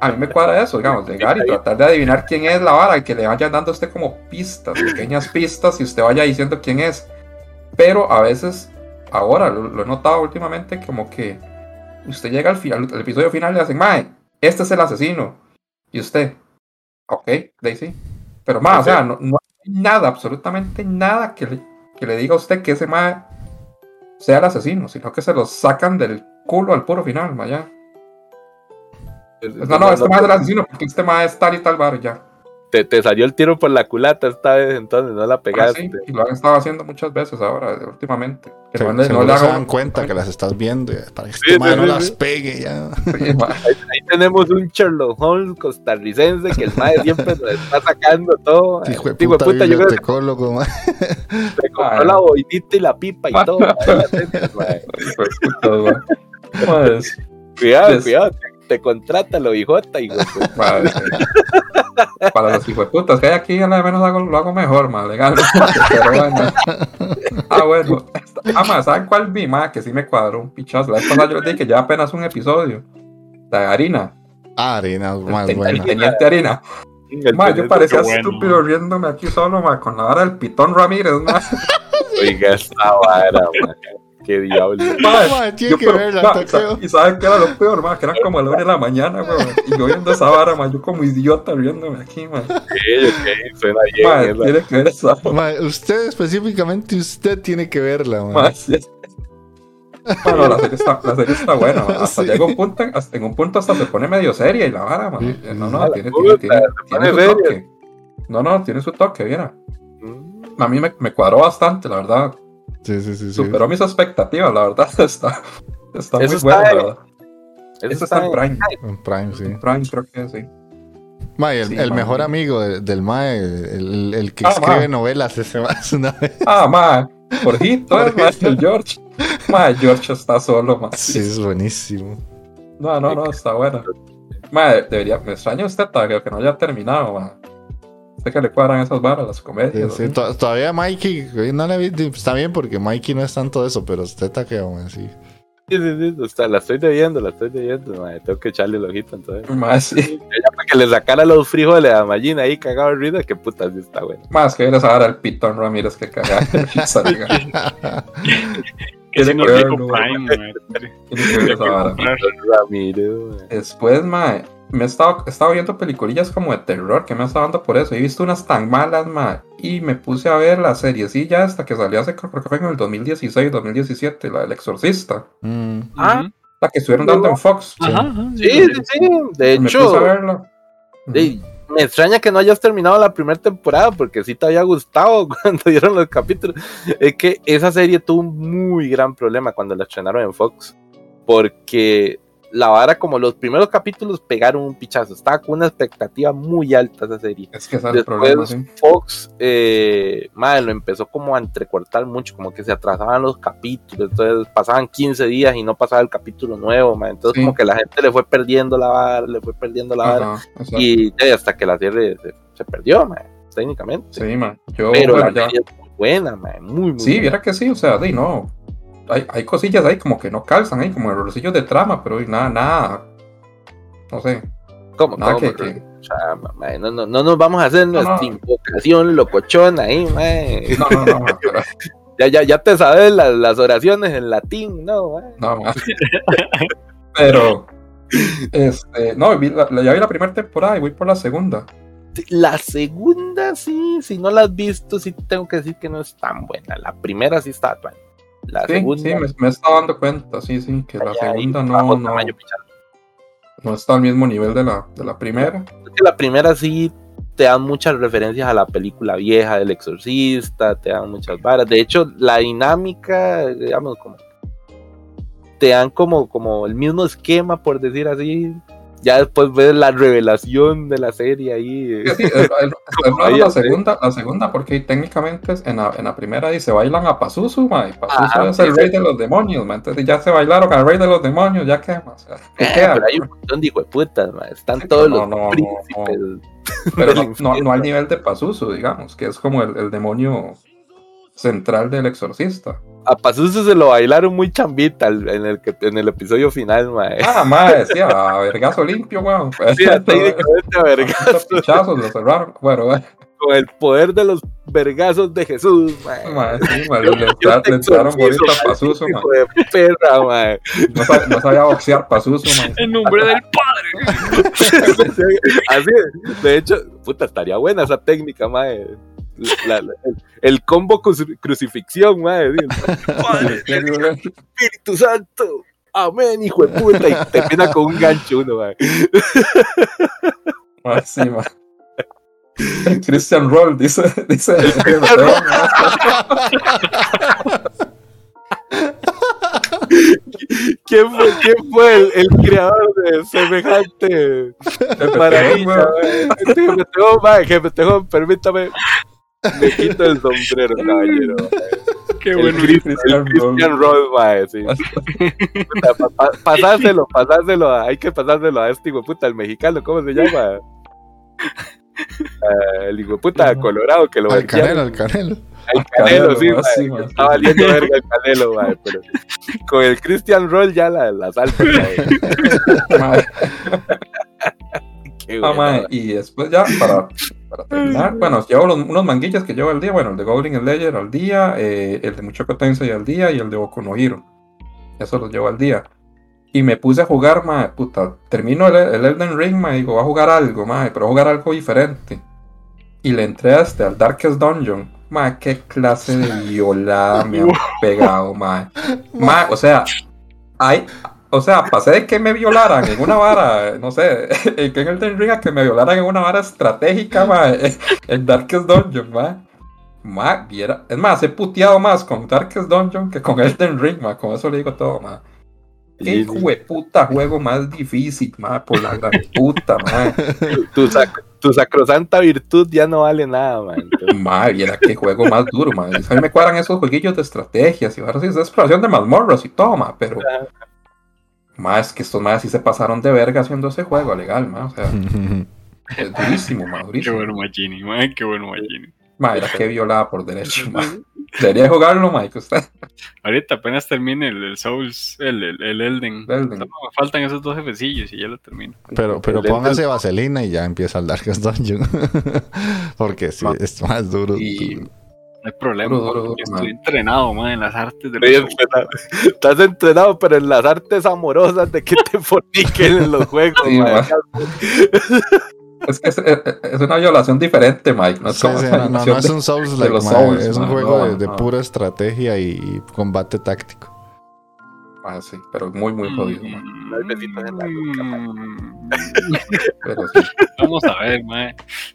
A mí me cuadra eso, digamos, llegar y tratar de adivinar quién es la vara y que le vayan dando a usted como pistas, pequeñas pistas y usted vaya diciendo quién es. Pero a veces, ahora lo, lo he notado últimamente, como que usted llega al final, al episodio final y le hacen, mae, este es el asesino. Y usted, ok, Daisy. Pero más, o sea, no, no hay nada, absolutamente nada que le, que le diga a usted que ese mae sea el asesino, sino que se lo sacan del culo al puro final, ma, ya. No, no, este mae es el asesino porque este mae es tal y tal bar, ya. Te, te salió el tiro por la culata esta vez, entonces no la Ah, pegaste. sí, y lo han estado haciendo muchas veces ahora, últimamente. Que Se, no, se no dan un- cuenta que las estás viendo y para que Sí, este sí, no sí, las pegue ya. Ahí tenemos un Sherlock Holmes costarricense que el madre siempre nos está sacando todo. Hijo de puta, puta, yo creo que se compró la boinita y la pipa y todo. mae, la tenis, mae. Hijo de puta, ma. Ma, es- Cuidado, Des- cuidado, te, contrata lo hijota y ma, eh, Para los hijueputas que hay aquí, a lo menos hago- lo hago mejor, más legalmente. Pero bueno. Ah, bueno. Ah, ma, ¿saben cuál vi, ma? Que sí me cuadró un pichazo. La vez pasada yo les dije que ya apenas un episodio. La de Harina. Ah, harina más el, buena. el teniente Harina. Ma, yo parecía bueno. estúpido riéndome aquí solo, ma, con la vara del pitón Ramírez, ma. Oiga, esta vara, mae. Qué diablo. Ma, Mae, tiene yo, que pero, verla, ma, y saben qué era lo peor, ma, que eran como a la una de la mañana, weón. Y yo viendo esa vara, ma, yo como idiota riéndome aquí, ma. Ok, ok, suena bien. Tiene que ver esa usted específicamente, usted tiene que verla, mae. ma, sí. Bueno, la serie está, la serie está buena, ma. hasta Sí. llega un punto, hasta, en un punto hasta se pone medio seria y la vara, ma. Sí. No, no, tiene, puta, tiene, tiene, se tiene pone su toque. No, no, tiene su toque, viera. Mm, A mí me, me cuadró bastante, la verdad. Sí, sí, sí. sí. Superó mis expectativas, la verdad. Está, está muy Eso está buena, la en- verdad. Eso Eso está en Prime. En Prime, sí. En Prime creo que sí. Mae, el, Sí, el mae. mejor amigo de- del Mae, el, el que Ah, escribe mae. novelas, ese mae es una vez. Ah, ma, Jorgito, es Jorgito. ma, el George. Ma, George está solo, ma. Sí, es buenísimo. No, no, no, está bueno. Ma, debería, me extraña usted todavía que no haya terminado, ma. Sé que le cuadran esas varas, las Sí, comedias. sí, to- todavía Mikey, no le vi, está bien porque Mikey no es tanto eso, pero usted está que aún así. Sí, sí, sí, o sea, la estoy debiendo, la estoy debiendo, mae, tengo que echarle el ojito entonces. Ma, sí. Ya para que le sacara los frijoles a Magina ahí cagado de risa, que puta sí está bueno. Más que ver esa vara el Pitón Ramírez que caga. Que rico verlo, Prime, mae. Vara. Ramírez, mae. Después, ma, me he estado, he estado viendo peliculillas como de terror que me ha estado dando por eso. He visto unas tan malas, ma, y me puse a ver la seriecilla esta que salió hace, creo que fue en el 2016, 2017, la del Exorcista. Mm. Ah. La que estuvieron dando en Fox. Ajá, ajá, sí, sí, sí. De Me puse a hecho, verla. ey, me extraña que no hayas terminado la primera temporada porque sí te había gustado cuando dieron los capítulos. Es que esa serie tuvo un muy gran problema cuando la estrenaron en Fox. Porque la vara, como los primeros capítulos, pegaron un pichazo. Estaba con una expectativa muy alta esa serie. Es que ese es el problema, sí. Fox, eh, madre, lo empezó como a entrecortar mucho, como que se atrasaban los capítulos, entonces pasaban 15 días y no pasaba el capítulo nuevo, madre. entonces Sí. como que la gente le fue perdiendo la vara, le fue perdiendo la vara, Ajá, y eh, hasta que la serie se, se perdió, madre, técnicamente. Sí, man. Yo, Pero bueno, la ya- serie es muy buena, madre, muy, muy Sí, buena. viera que sí, o sea, di, no. Hay, hay cosillas ahí como que no calzan ahí, como errorcillos de trama, pero nada, nada. No sé. ¿Cómo? Nada ¿Cómo? que- que- Chama, madre, no, no, no nos vamos a hacer nuestra no. invocación locochona ahí, madre. No, no, no, pero- Ya, ya, ya te sabes las, las oraciones en latín, ¿no? madre? no. Pero, este, no, vi la- la- ya vi la primera temporada y voy por la segunda. La segunda, sí, si no la has visto, sí tengo que decir que no es tan buena. La primera sí está buena. La Sí, segunda. sí, me, me dando cuenta, sí, sí, que la segunda no, no, tamaño pichado. no está al mismo nivel de la, de la primera. La primera sí te dan muchas referencias a la película vieja del exorcista, te dan muchas varas. De hecho, la dinámica, digamos, como te dan como, como el mismo esquema, por decir así. Ya después ves la revelación de la serie ahí. Sí, sí, raro Ahí la segunda, la segunda, porque técnicamente en la, en la primera dice bailan a Pazuzu, ma, y Pazuzu Ajá, es el rey de los demonios, ma, entonces ya se bailaron al rey de los demonios, ya qué más. ¿Qué Eh, queda? pero hay un montón de hijueputas, ma. Están Sí, todos los no, no, no, príncipes. Pero no, al nivel de Pazuzu, digamos, que es como el, el demonio central del exorcista. A Pazuzu se lo bailaron muy chambita en el, que- en el episodio final, mae. Ah, madre, decía, a vergazo limpio, weón. Sí, técnicamente a Pichazos, lo cerraron. Bueno, bueno, con el poder de los vergazos de Jesús, mae. madre, sí, madre, le, le entraron exorcizo, bonito a Pazuzu, Hijo madre. de perra, mae. No, sabía, no sabía boxear Pazuzu, madre. En nombre del Padre. Así, de hecho, puta, estaría buena esa técnica, mae. La- la- el, el combo cruci- crucifixión, mae. Padre, Espíritu Santo. Amén, hijo de puta. Y termina con un gancho uno, mae. Ah, sí. Christian Roll dice, dice ¿Quién fue, quién fue el, el creador de semejante maravilla? Gemetejón, permítame. Me quito el sombrero, caballero. Qué El bueno. Chris- Christian el Christian Roll, mae, sí. Pa- pa- pasárselo, pasárselo, a- hay que pasárselo a este hijo puta, el mexicano, ¿cómo se llama? Ah, el hijo puta colorado que lo Al verguearon. canelo, al canelo. El canelo, sí, Canelo, sí, mae. está valiendo verga el canelo, mae, pero con el Christian Roll ya la, la salta. Ma, Qué ah, buena, ma, mae. y después ya, para, para terminar, bueno, llevo los- unos manguillas que llevo al día, bueno, el de Goblin Slayer al día, eh, el de Muchoco Tensei al día y el de Boku no Hero. Eso los llevo al día. Y me puse a jugar, ma, puta, termino el, el Elden Ring, ma, digo, voy a jugar algo, ma, pero a jugar algo diferente. Y le entré a este, al Darkest Dungeon. Ma, qué clase de violada me han pegado, ma. Ma, o sea, hay, o sea, pasé de que me violaran en una vara, no sé, en que en el Ring a que me violaran en una vara estratégica, ma, en Darkest Dungeon, ma. Ma, viera, es más, he puteado más con Darkest Dungeon que con Elden Ring, ma, con eso le digo todo, ma. Qué puta juego más difícil, ma, por la gran puta, ma. tu, sac- tu sacrosanta virtud ya no vale nada, man. Ma, viera qué juego más duro, ma. A mí me cuadran esos jueguillos de estrategias y ahora sí es de exploración de mazmorras y todo, ma, pero... Ma, es que estos más sí se pasaron de verga haciendo ese juego legal, ma, o sea, es durísimo, Qué durísimo. bueno Magini, mae, qué bueno Magini. Ma, era que violada por derecho, ma. Debería jugarlo, ma, que usted. Ahorita apenas termine el, el Souls, el, el, el Elden. Elden. No, me faltan esos dos jefecillos y ya lo termino. Pero, pero póngase vaselina y ya empieza el Darkest Dungeon. Porque sí, Ma. es más duro. Y hay problema, Duro, duro, estoy man. entrenado mae, en las artes del Estoy entrenado. Estás entrenado, pero en las artes amorosas de que te forniquen en los juegos, Sí, man. ma. Es que es, es- una violación diferente, Mike. No es Sí, como sí, no, no, no es de- un Souls de like, los mae, Souls, es un juego no, de, de no. pura estrategia y, y combate táctico. Ah, sí, pero muy, muy jodido, Mike. No hay besitos en la. Mm, Pero sí. Vamos a ver.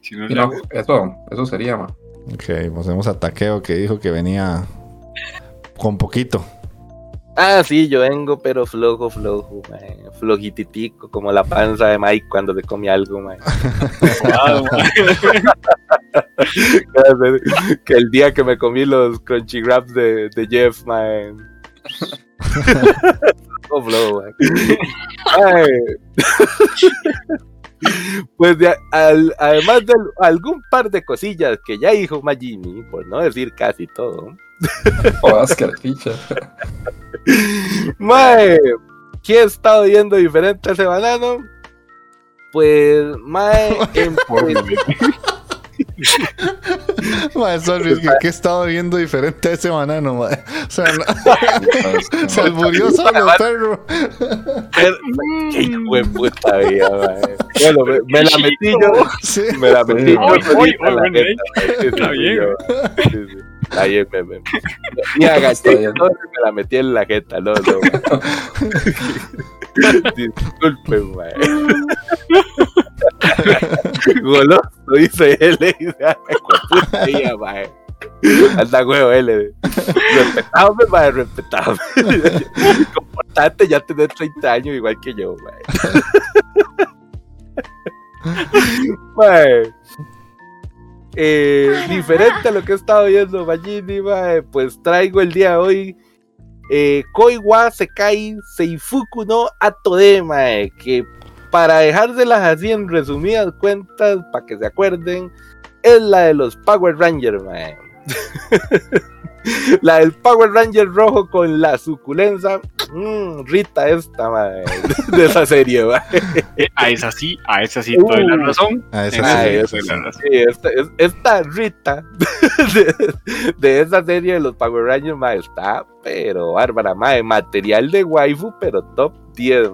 Si no, eso, eso sería, man. Ok, pasemos a Taqueo que dijo que venía con poquito. Ah, sí, yo vengo, pero flojo, flojo, mae. Flojititico, como la panza de Mike cuando se come algo, mae. que el día que me comí los crunchy grabs de, de Jeff, mae. Flojo, flojo, mae. Pues de- al- además de algún par de cosillas que ya dijo Magini, por no decir casi todo, Jodas que le ficha. Mae, ¿qué he estado viendo diferente ese banano? Pues, Mae, en- Mae, sorry, que, que he estado viendo diferente a ese banano, mae. O sea, no- se alburió solo, perro. qué hijo de puta vida, mae. Bueno, me, me la metí yo, Sí. me la metí yo Está bien. sí, sí. Está bien, me, me, agaché, bien. no, me la metí en la jeta, no, no. Disculpen, mae. Goloso, dice él. Dice, "Ay, puta vida, mae. Anda huevo, él. Respetame, mae, respetame. Comportante, ya tenés 30 años igual que yo, mae. Mae. Eh, diferente a lo que he estado viendo, Magini, mae, pues traigo el día de hoy eh, Koiwa Sekai Seifuku no Atode, mae, que para dejárselas así en resumidas cuentas, para que se acuerden, es la de los Power Rangers, mae. la del Power Ranger rojo con la suculencia, mm, Rita esta, mae, de esa serie, mae. Eh, A esa sí, a esa sí, doy la Uh. razón. A esa sí, esa esa razón. Sí, esta, es- esta Rita de, de esa serie de los Power Rangers, mae, está, pero bárbara, mae, material de waifu, pero top 10,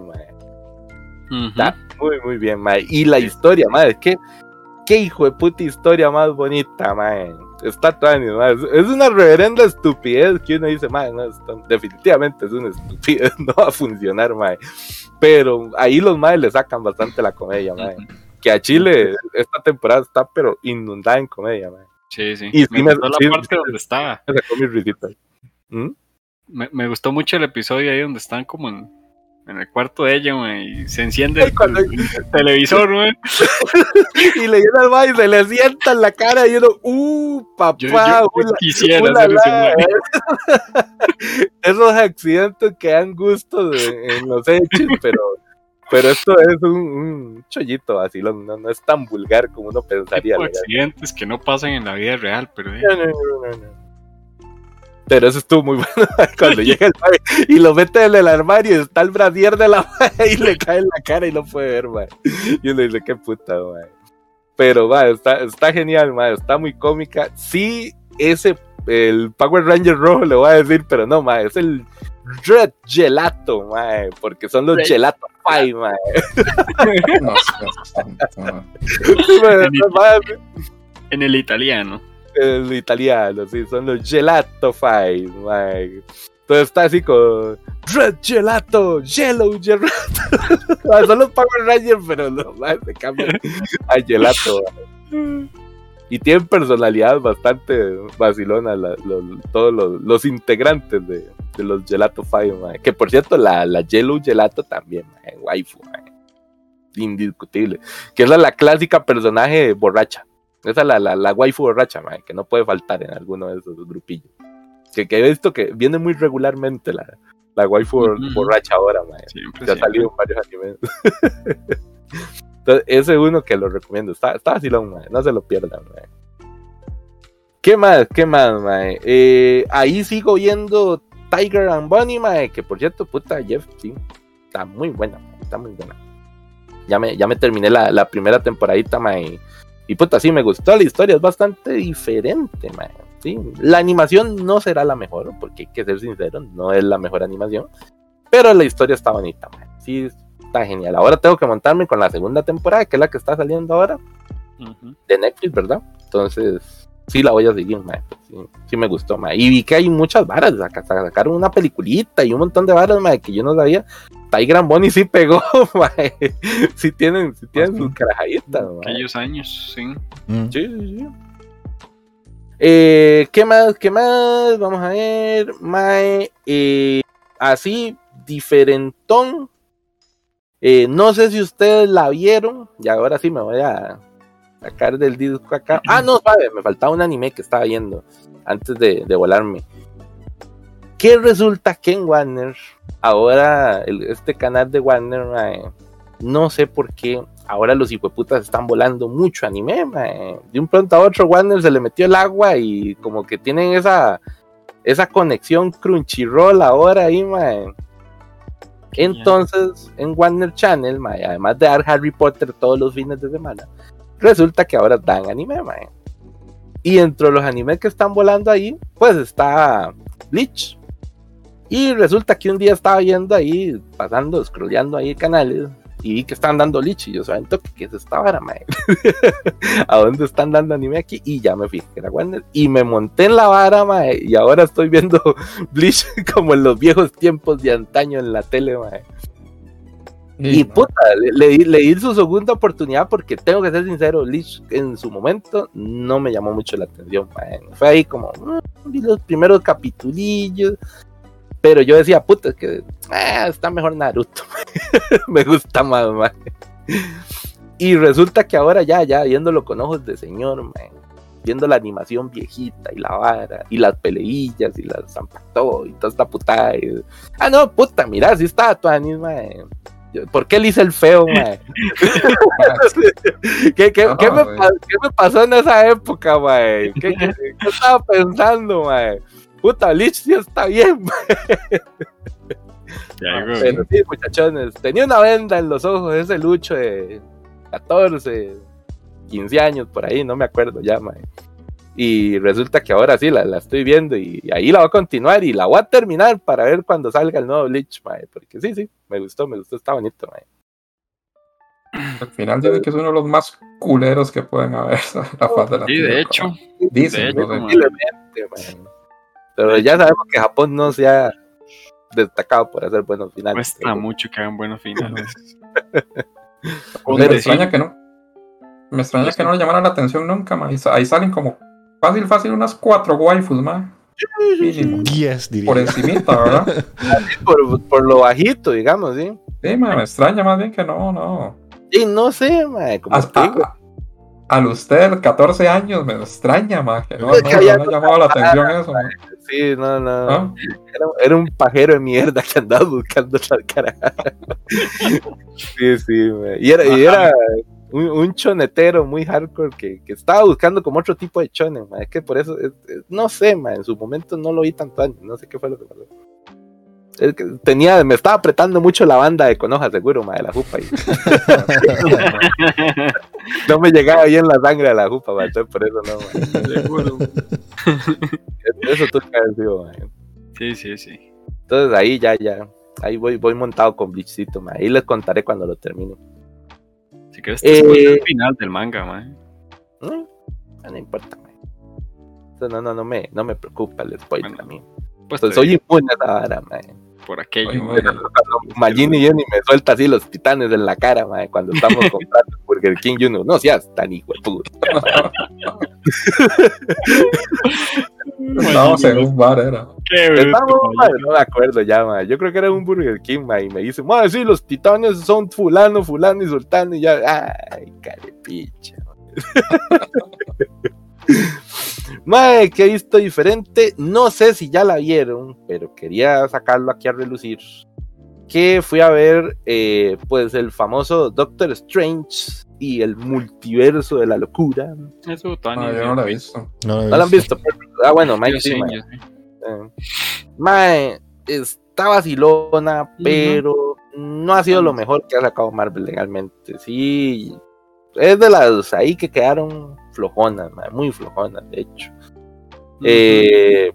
Está muy, muy bien, mae. Y la historia, mae, que, qué hijo de puta historia más bonita, mae. Está tan. Es, una reverenda estupidez que uno dice, mae, no, definitivamente es una estupidez, no va a funcionar, mae. Pero ahí los maes le sacan bastante la comedia, mae. Que a Chile esta temporada está, pero inundada en comedia, mae. Sí, sí. Y me me- gustó la parte sí. donde estaba. Me sacó mis risitas. ¿Mm? Me, me gustó mucho el episodio ahí donde están como en, en el cuarto de ella, mae, y se enciende el, el televisor, mae. Y le mae y se le sienta en la cara y uno, uh, papá, Yo, quisiera hacer eso. Esos accidentes que dan gusto de- en los hechos, pero, pero esto es un, un chollito vacilón, no, no es tan vulgar como uno pensaría. De accidentes que no pasan en la vida real, pero eh. No, no, no, no, no. Pero eso estuvo muy bueno cuando llega el mae y lo mete en el armario y está el brasier de la mae y le cae en la cara y no puede ver, mae. Y uno dice, qué puta, mae. Pero, mae, está, está genial, mae, está muy cómica. Sí, ese, el Power Ranger rojo le voy a decir, pero no, mae, es el Red Gelato, mae, porque son los Red. Gelato Pie, mae. No, no, no, no. Sí, mae, En mae, en el italiano. El italiano, sí, son los Gelato mae. Entonces está así con Red Gelato, Yellow Gelato. Son los Power Rangers, pero no, se cambian a Gelato. Y tienen personalidades bastante vacilonas la- lo- todos los, los integrantes de, los Gelato Five, mae. Que por cierto, la, la Yellow Gelato también, mae, waifu. Indiscutible. Que es la clásica personaje borracha. Esa es la, la, la waifu borracha, mae, que no puede faltar en alguno de esos grupillos. Que, que he visto que viene muy regularmente la, la waifu bor- Ujú. borracha ahora, mae. Siempre, Ya ha salido en varios animes. Entonces, ese es uno que lo recomiendo. Está, está vacilón, mae. No se lo pierdan, mae. ¿Qué más? ¿Qué más, mae? Eh, ahí sigo viendo Tiger and Bunny, mae. Que por cierto, puta, Jeff, sí. Está muy buena, mae, Está muy buena. Ya me, ya me terminé la, la primera temporadita, mae. Y puta, sí, me gustó. La historia es bastante diferente, mae. Sí, la animación no será la mejor, porque hay que ser sincero, no es la mejor animación. Pero la historia está bonita, mae. Sí, está genial. Ahora tengo que montarme con la segunda temporada, que es la que está saliendo ahora, de Netflix, ¿verdad? Entonces, sí la voy a seguir, mae. Sí, sí me gustó, mae. Y vi que hay muchas varas, saca- sacaron una peliculita y un montón de varas, mae, que yo no sabía. Tiger Bonnie sí pegó, mae. Sí tienen, sí tienen sus carajaditas, mae. Aquellos años, sí. Mm. Sí, sí, sí. Eh, ¿Qué más? ¿Qué más? Vamos a ver. Mae, eh, así, diferentón. Eh, no sé si ustedes la vieron. Y ahora sí me voy a sacar del disco acá. Ah, no, sabe, me faltaba un anime que estaba viendo antes de, de volarme. Que resulta que en Warner, ahora el- este canal de Warner, mae, no sé por qué, ahora los hijueputas están volando mucho anime, mae. De un pronto a otro Warner se le metió el agua y como que tienen esa, esa conexión Crunchyroll ahora ahí, mae. Entonces, en Warner Channel, mae, además de dar Harry Potter todos los fines de semana, resulta que ahora dan anime, mae. Y entre los animes que están volando ahí, pues está Bleach. Y resulta que un día estaba viendo ahí, pasando, scrolleando ahí canales, y vi que están dando Bleach. Y yo, ¿saben toque qué es esta vara, mae? ¿A dónde están dando anime aquí? Y ya me fijé que era Warner. Y me monté en la vara, mae. Y ahora estoy viendo Bleach como en los viejos tiempos de antaño en la tele, mae. Y no, puta, le, le le di su segunda oportunidad porque tengo que ser sincero, Lich en su momento no me llamó mucho la atención. mae. Fue ahí como, mm, vi los primeros capitulillos, pero yo decía, puta, es que ah, está mejor Naruto. me gusta más, mae. Y resulta que ahora ya, ya, viéndolo con ojos de señor, mae, viendo la animación viejita y la vara, y las peleillas y las zampató y toda esta putada. y- Ah, no, puta, mira, si está tu anime, ¿Por qué le hice el feo, mae? ¿Qué, qué, No, qué me, qué pasó en esa época, mae? ¿Qué, qué- qué estaba pensando, mae? Puta, Lich sí está bien, mae. Ya, güey. Pero sí, muchachones, tenía una venda en los ojos ese Lucho de 14, 15 años por ahí, no me acuerdo ya, mae. Y resulta que ahora sí la, la estoy viendo y ahí la voy a continuar y la voy a terminar para ver cuando salga el nuevo Bleach, mae. Porque sí, sí, me gustó, me gustó, está bonito, mae. Al final dicen que es uno de los más culeros que pueden haber la faz de la Sí, tierra. de hecho. Dicen, de no sé. Pero ya sabemos que Japón no se ha destacado por hacer buenos finales. Cuesta mucho que hagan buenos finales. Me Pero extraña que no. Me extraña que no le llamaran la atención nunca, ma. Ahí sa- Ahí salen como fácil, fácil unas cuatro waifus, ma. Mínimo. Guías, diría. Por encimita, ¿verdad? Por, por lo bajito, digamos, ¿sí? Sí, ma, me extraña más bien que no, no. Y no sé, mae, como Hasta, te digo, a- al usted, 14 años, me extraña, ma, que no, no, que no le ha llamado la atención eso, ma. sí, no, no. ¿Ah? Era, era un pajero de mierda que andaba buscando la cara. sí, sí, mae. Y era, y era un, un chonetero muy hardcore que, que estaba buscando como otro tipo de chones, mae. Es que por eso, es- es- no sé, mae, en su momento no lo vi tanto antes, no sé qué fue lo que pasó. Es que tenía, me estaba apretando mucho la banda de Conoja, seguro, mae, de la jupa. Y no me llegaba bien la sangre a la jupa, mae, entonces por eso no, mae. Seguro. Eso tuvo que. Sí, sí, sí. Entonces ahí ya, ya. Ahí voy, voy montado con Bleachcito, ma. Ahí les contaré cuando lo termine. Si quieres, te Eh, el final del manga, man. Mm, No, importa, no, no, no me, no me preocupa el spoiler Bueno, a mí. Pues Pues soy inmune a esa vara, ma. Por aquello. Oye. Cuando Magini y ni me suelta así los titanes en la cara. Cuando estamos comprando Burger King y uno, no seas tan hijo de puta. Estábamos en un bar, era. Man. no me acuerdo ya, ma. Yo creo que era un Burger King, ma. Y me dice, ma, sí, los titanes son fulano, fulano y sultano. Y ya, ay, carepicha. Mae, que he visto diferente. No sé si ya la vieron, pero quería sacarlo aquí a relucir. Que fui a ver, eh, pues, el famoso Doctor Strange y el multiverso de la locura. Eso, Tony. Ah, yo no la he visto. No lo he ¿No lo han visto? Ah, bueno, Mike sí, sí, mae. sí. Eh, Mae, está vacilona, pero no ha sido lo mejor que ha sacado Marvel legalmente. Sí, es de las ahí que quedaron flojonas, mae, muy flojonas, de hecho. Eh,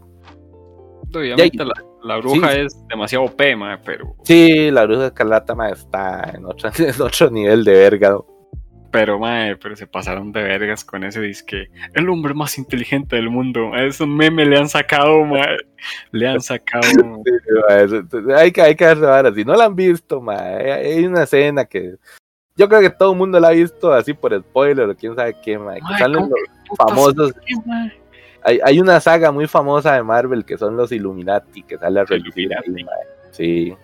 Obviamente la, la bruja Sí. es demasiado OP, mae, pero, Sí, la bruja escarlata ma, está en otro, en otro nivel de verga. ¿no? pero, mae, pero se pasaron de vergas con ese disque. El hombre más inteligente del mundo. A esos memes le han sacado, mae. Le han sacado. Sí, hay que, hay que darse. Si no la han visto, ma, hay, hay una escena que yo creo que todo el mundo la ha visto así por spoiler o quién sabe qué, ma, que Mae, salen ¿cómo los famosos. qué, mae? Hay, hay una saga muy famosa de Marvel que son los Illuminati, que sale a Los relucir ahí, Illuminati. Sí.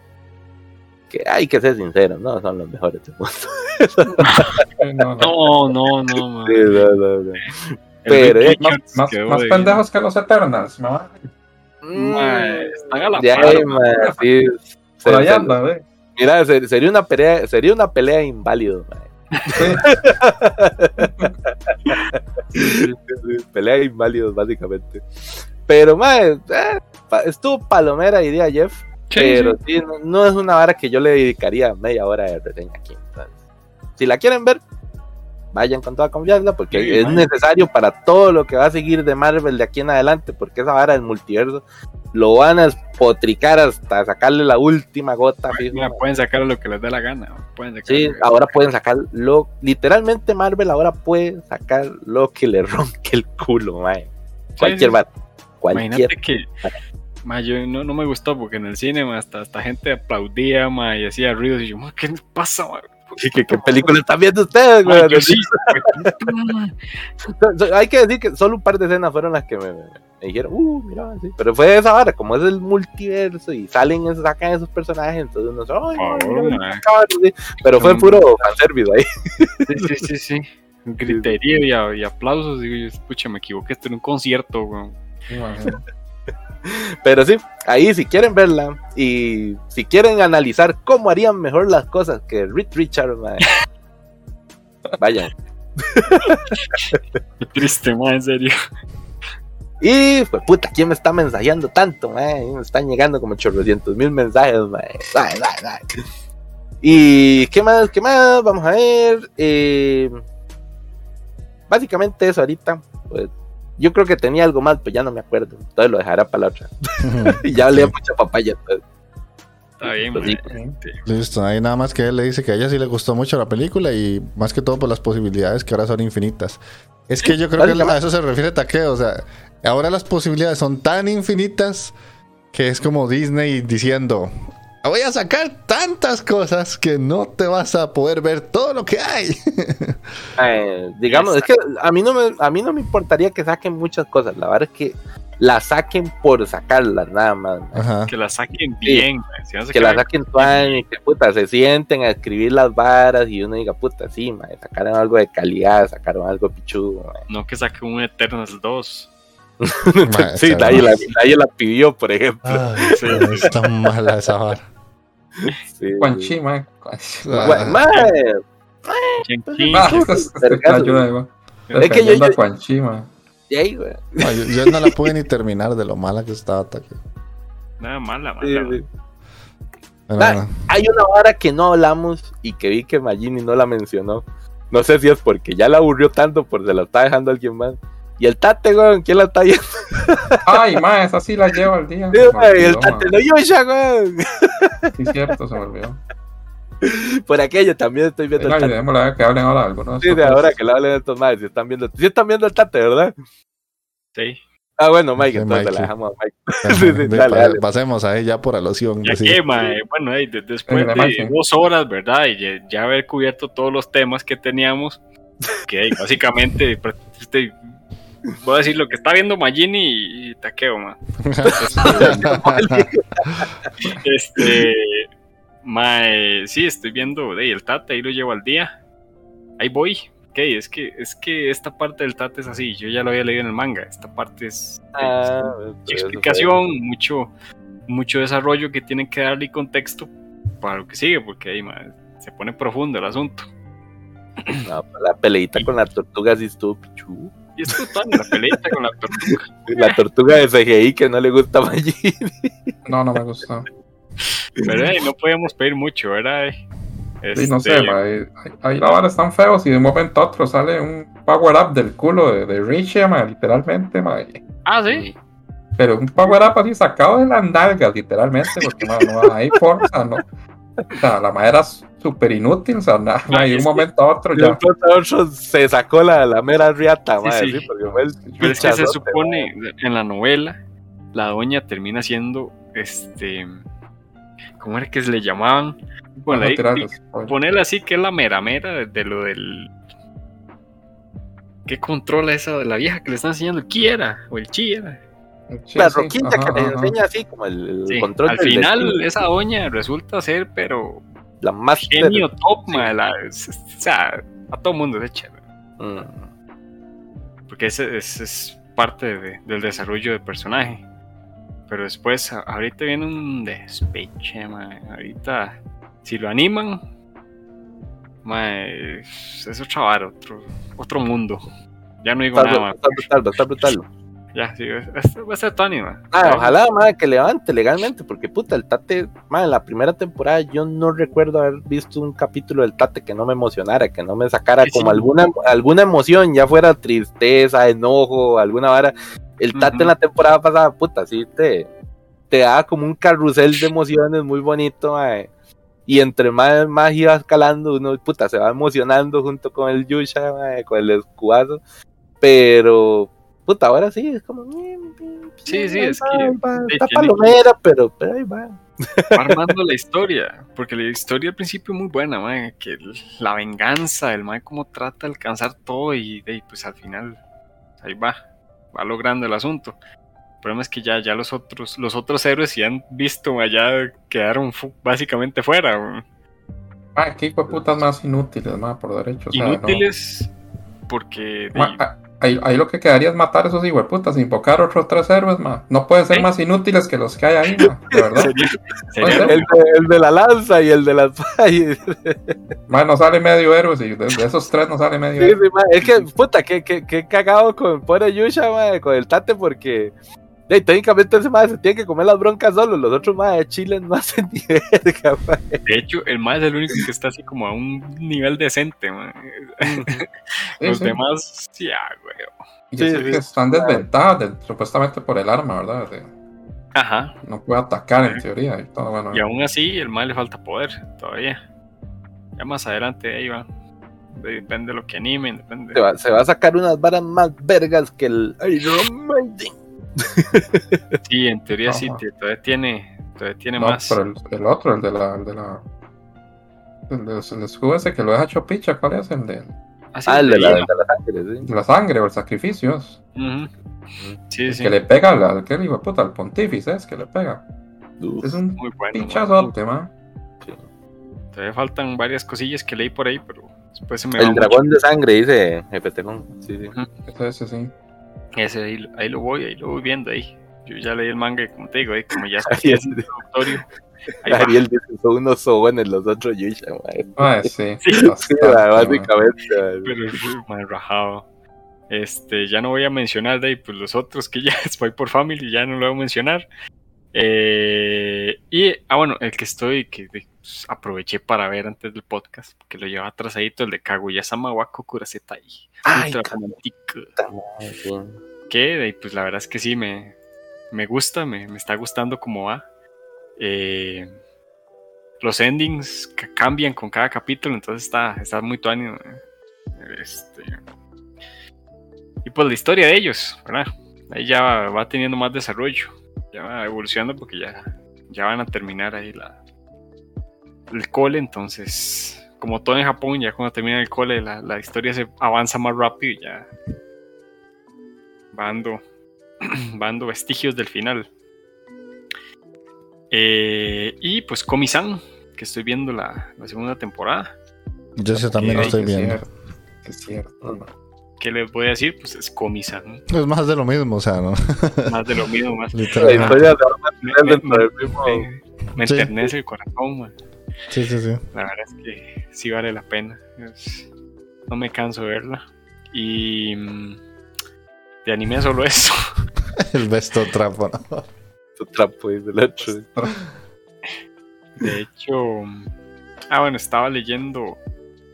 Que hay que ser sinceros, no son los mejores del mundo. No, no. No, no, no, mae. Sí, no, no, no. El Pero, eh, Más, más, pendejos que los Eternals, ¿no? Mae, están a la Ya, par, sí. Por Se- se- anda, ¿ve? Mira, se- sería una pelea, sería una pelea. Sí. pelea inválidos, básicamente. Pero, mae, eh, pa- estuvo palomera, diría Jeff. Sí, pero sí. sí, no, no es una vara que yo le dedicaría media hora de reseña aquí. entonces, si la quieren ver, vayan con toda confianza, porque Sí, es necesario para todo lo que va a seguir de Marvel de aquí en adelante, porque esa vara del multiverso lo van a espotricar hasta sacarle la última gota. Mira, pueden sacar lo que les dé la gana. Pueden sacar Sí, ahora pueden sacar lo. Literalmente, Marvel ahora puede sacar lo que le ronque el culo, mae. Cualquier. Cualquier. Imagínate que ma, yo no, no me gustó porque en el cine ma, hasta, hasta gente aplaudía ma, y hacía ruidos y yo, ma, ¿qué pasa? ma? ¿Qué, qué- película están viendo ustedes, güey? sí, Hay que decir que solo un par de escenas fueron las que me, me- me dijeron, uh, mira, sí. Pero fue esa vara, como es el multiverso y salen, esos- sacan esos personajes, entonces uno ay, cabrón, sí. Pero fue puro fanservice ahí. Sí, sí, sí, sí. Un griterío y, a- y aplausos. Digo, yo, pucha, me equivoqué, esto en un concierto. Imagino. Pero sí, ahí si quieren verla y si quieren analizar cómo harían mejor las cosas que Reed Richard, mae, vayan. Qué triste, ma, en serio. Y pues puta, ¿quién me está mensajeando tanto? mae? Me están llegando como 800 mil mensajes, mae. Ay, ay, ay. Y qué más, qué más, vamos a ver. eh, básicamente eso ahorita. Pues, yo creo que tenía algo más, pero ya no me acuerdo. Entonces lo dejará para la otra. y ya hablé mucha papaya. entonces. Está bien, Pues sí. Listo, ahí nada más que él le dice que a ella sí le gustó mucho la película y más que todo por las posibilidades que ahora son infinitas. Es que yo creo que a eso se refiere Taqueo, o sea, ahora las posibilidades son tan infinitas que es como Disney diciendo, voy a sacar tantas cosas que no te vas a poder ver todo lo que hay. Eh, digamos, es que a mí, no me, a mí no me importaría que saquen muchas cosas. La verdad es que las saquen por sacarlas, nada más. Ajá. que la saquen bien, ma. Si no se que la quedan- saquen tuan y que puta se sienten a escribir las varas y uno diga puta sí mae, sacaron algo de calidad sacaron algo pichudo. No que saquen un Eternals 2. Sí nadie la, vara. nadie la pidió por ejemplo Ay, sí, es tan mala esa vara. sí, Quan sí. Chi, mae. Quan Chi. Ah. Ah, es- que yo- yo- ahí, güey. Ma, yo, yo no la pude ni terminar de lo mala que estaba. Nada mala, mala. sí. Ah, hay una vara que no hablamos y que vi que Magini no la mencionó no sé si es porque ya la aburrió tanto por se la está dejando alguien más y el tate güey ¿quién la está viendo? Ay, mae, esa sí la llevo al día. Sí, güey, el tate no Yosha güey Sí, cierto, se me olvidó. por aquello también estoy viendo Venga, el y tate démosle que hablen ahora algo, ¿no? Sí, de ahora que le hablen de estos madres, si están viendo, si están viendo el tate, ¿verdad? Sí. Ah, bueno, Mike, Sí, entonces Mikey. la dejamos a Mike. Ajá, sí, ve, dale, dale. Pasemos ahí ya por alusión. Ya sí. que, mae, bueno, eh, de- después de Mike. dos horas, ¿verdad? Y ya, ya haber cubierto todos los temas que teníamos, que eh, básicamente, este, voy a decir lo que está viendo Magini y, Takeo, man. Este, mae, sí, estoy viendo de el Tate, ahí lo llevo al día. Ahí voy. Ok, es que, es que esta parte del Tate es así, yo ya lo había leído en el manga. Esta parte es, Ah, mucha eso explicación, mucho, mucho desarrollo que tienen que darle contexto para lo que sigue, porque ahí mae, se pone profundo el asunto. no, la peleita con la tortuga sí estuvo pichu. Y la peleita con la tortuga. La tortuga de CGI que no le gusta a Magini. No, no me gustó. Pero eh, no podíamos pedir mucho, ¿verdad? eh? Sí, no sé, Este. Ahí- Ahí la vara están feos y de un momento a otro sale un power up del culo de, de Richie, literalmente, mae. Ah, sí. pero un power up así sacado de las nalgas, literalmente, porque ma, no hay forma, ¿no? O sea, la madre era súper inútil, o sea, nada, de un momento a otro De un ya. pronto a otro se sacó la, la mera riata, Sí, madre, sí. sí, Pero es que se supone en la novela, la doña termina siendo este. ¿Cómo era que se le llamaban? Bueno, ahí- ponerla así que es la mera mera de, lo del. ¿Qué controla esa de la vieja que le están enseñando el Kiera o el Chiera? Sí, La sí, ajá, que ajá. enseña así como el, el Sí, control al del final destino, esa doña resulta ser, pero la más genio top, ma, la- o sea, a todo mundo le echa. Mm. porque ese, ese es parte de- del desarrollo del personaje. Pero después, ahorita viene un despeche, mae. Ahorita, si lo animan, mae, es, vara, otro, otro mundo. Ya no digo Está, nada, mae. está brutal, está brutal. Ya, sí, va a ser Tony, mae. Ah, ojalá, madre, que levante legalmente, porque puta, el Tate, madre, en la primera temporada yo no recuerdo haber visto un capítulo del Tate que no me emocionara, que no me sacara Sí, como sí. alguna, alguna emoción, ya fuera tristeza, enojo, alguna vara. El Tate Ujú. en la temporada pasada, puta, sí te, te daba como un carrusel de emociones muy bonito, madre. Y entre más, más iba escalando, uno, puta, se va emocionando junto con el Yusha, madre, con el escudazo. Pero, puta, ahora sí, es como... Sí, sí, ahí es va, que- sí, Está palomera, pero, pero ahí va. armando la historia, porque la historia al principio es muy buena, mae, que la venganza, el mae cómo trata de alcanzar todo y, ahí, pues al final ahí va, va logrando el asunto. El problema es que ya, ya los otros, los otros héroes si han visto allá quedaron fu- básicamente fuera, weón. Ah, qué putas más inútiles, ma, por derecho. O sea, no. inútiles porque de Ma, ahí, ah, ahí, lo que quedaría es matar a esos hijueputas, invocar otros tres héroes, ma. No pueden ser más inútiles que los que hay ahí, ma, de verdad. sería, sería El de, el de la lanza y el de las Ma, no sale medio héroe, de, de esos tres no sale medio Sí, héroe. sí, ma, es que, puta, que, que, que cagado con pobre Yusha, ma, con el Tate, porque de, técnicamente ese madre se tiene que comer las broncas solo, los otros más de Chile no hacen ni verga, de hecho, el mae es el único que está así como a un nivel decente, los sí. demás, sí, ah, güey. Y Sí, es sí. que están desventadas de- supuestamente por el arma, ¿verdad? De- Ajá, no puede atacar en teoría y todo, bueno. Y aún así, el mal le falta poder todavía. Ya más adelante ahí va. Depende de lo que animen, depende. Se va, se va a sacar unas varas más vergas que el Iron Maiden. Sí, en teoría sí, todavía tiene, todavía tiene No, más. pero el, el otro, el de la. El de la el, de- el escudo ese que lo deja hecho picha, ¿cuál es? El de, Ah, sí, Ah, el de la, de sangre, sí. de la sangre o el sacrificio. es. Ujú. Sí, El sí. que le pega al, al que de puta, al pontífice, es que le pega. Uf. Es un Muy bueno. pichazote, man. Todavía faltan varias cosillas que leí por ahí, pero después se me va El mucho. dragón de sangre, dice Jefe Telón. Sí, sí. Ese, ese sí. Ese ahí, ahí lo voy, ahí lo voy viendo ahí. Yo ya leí el manga y como te digo, ahí como ya está Ahí es-. Ahí va. Ariel dice, son unos sobones los otros Yusha. Ah, sí. Sí, Sí, man. básicamente. Pero uy, mal rajado. Este, ya no voy a mencionar de ahí, pues los otros que ya Spy por Family, ya no lo voy a mencionar. Eh, y, ah, bueno, el que estoy, que pues, aproveché para ver antes del podcast, porque lo llevaba atrasadito, el de Kaguya-sama wa Kokurasetai. Ay, Ultra sí. Que, pues la verdad es que sí, me, me gusta, me, me está gustando cómo va. Eh, los endings ca- cambian con cada capítulo, entonces está, está muy tuanis. Este, y pues la historia de ellos, ¿verdad? Ahí ya va, va teniendo más desarrollo, ya va evolucionando porque ya, ya van a terminar ahí la, el cole, entonces, como todo en Japón, ya cuando termina el cole, la, la historia se avanza más rápido y ya va dando, va dando vestigios del final. Eh, y pues Komi-san, que estoy viendo la, la segunda temporada. Yo ese también lo estoy es viendo. cierto, es cierto, man. ¿Qué les voy a decir? Pues es Komi-san. Es más de lo mismo, o sea, ¿no? Más de lo mismo, más. La Literalmente. historia se va a Me, me- me- me Sí. enternece el corazón, man. Sí, sí, sí. La verdad es que sí vale la pena. Es- no me canso de verla. Y mm, de anime solo eso. El besto trapo, ¿no? Su trapo dice el otro. De hecho, mm, ah, bueno, estaba leyendo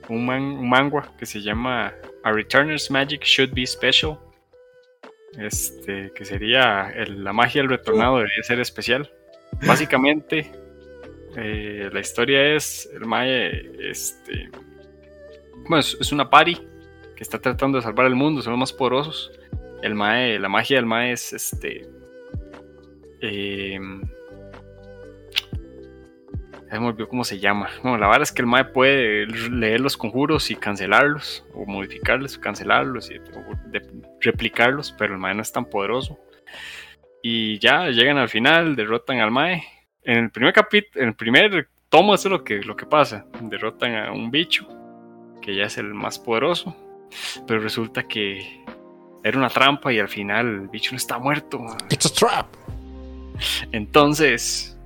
un, man, un manga que se llama A Returner's Magic Should Be Special. este, que sería el- la magia del retornado debería ser especial. Básicamente, eh, la historia es el Mae, este, bueno, es, es una pari que está tratando de salvar el mundo, son los más poderosos. El Mae, la magia del Mae es este, eh, ya me olvidó cómo se llama. Bueno, la verdad es que el Mae puede leer los conjuros y cancelarlos, o modificarlos, cancelarlos, y, replicarlos, pero el Mae no es tan poderoso. Y ya llegan al final, derrotan al Mae. En el primer capítulo, en el primer tomo, eso es lo que, lo que pasa. Derrotan a un bicho, que ya es el más poderoso. Pero resulta que era una trampa y al final el bicho no está muerto. man. It's a trap. Entonces,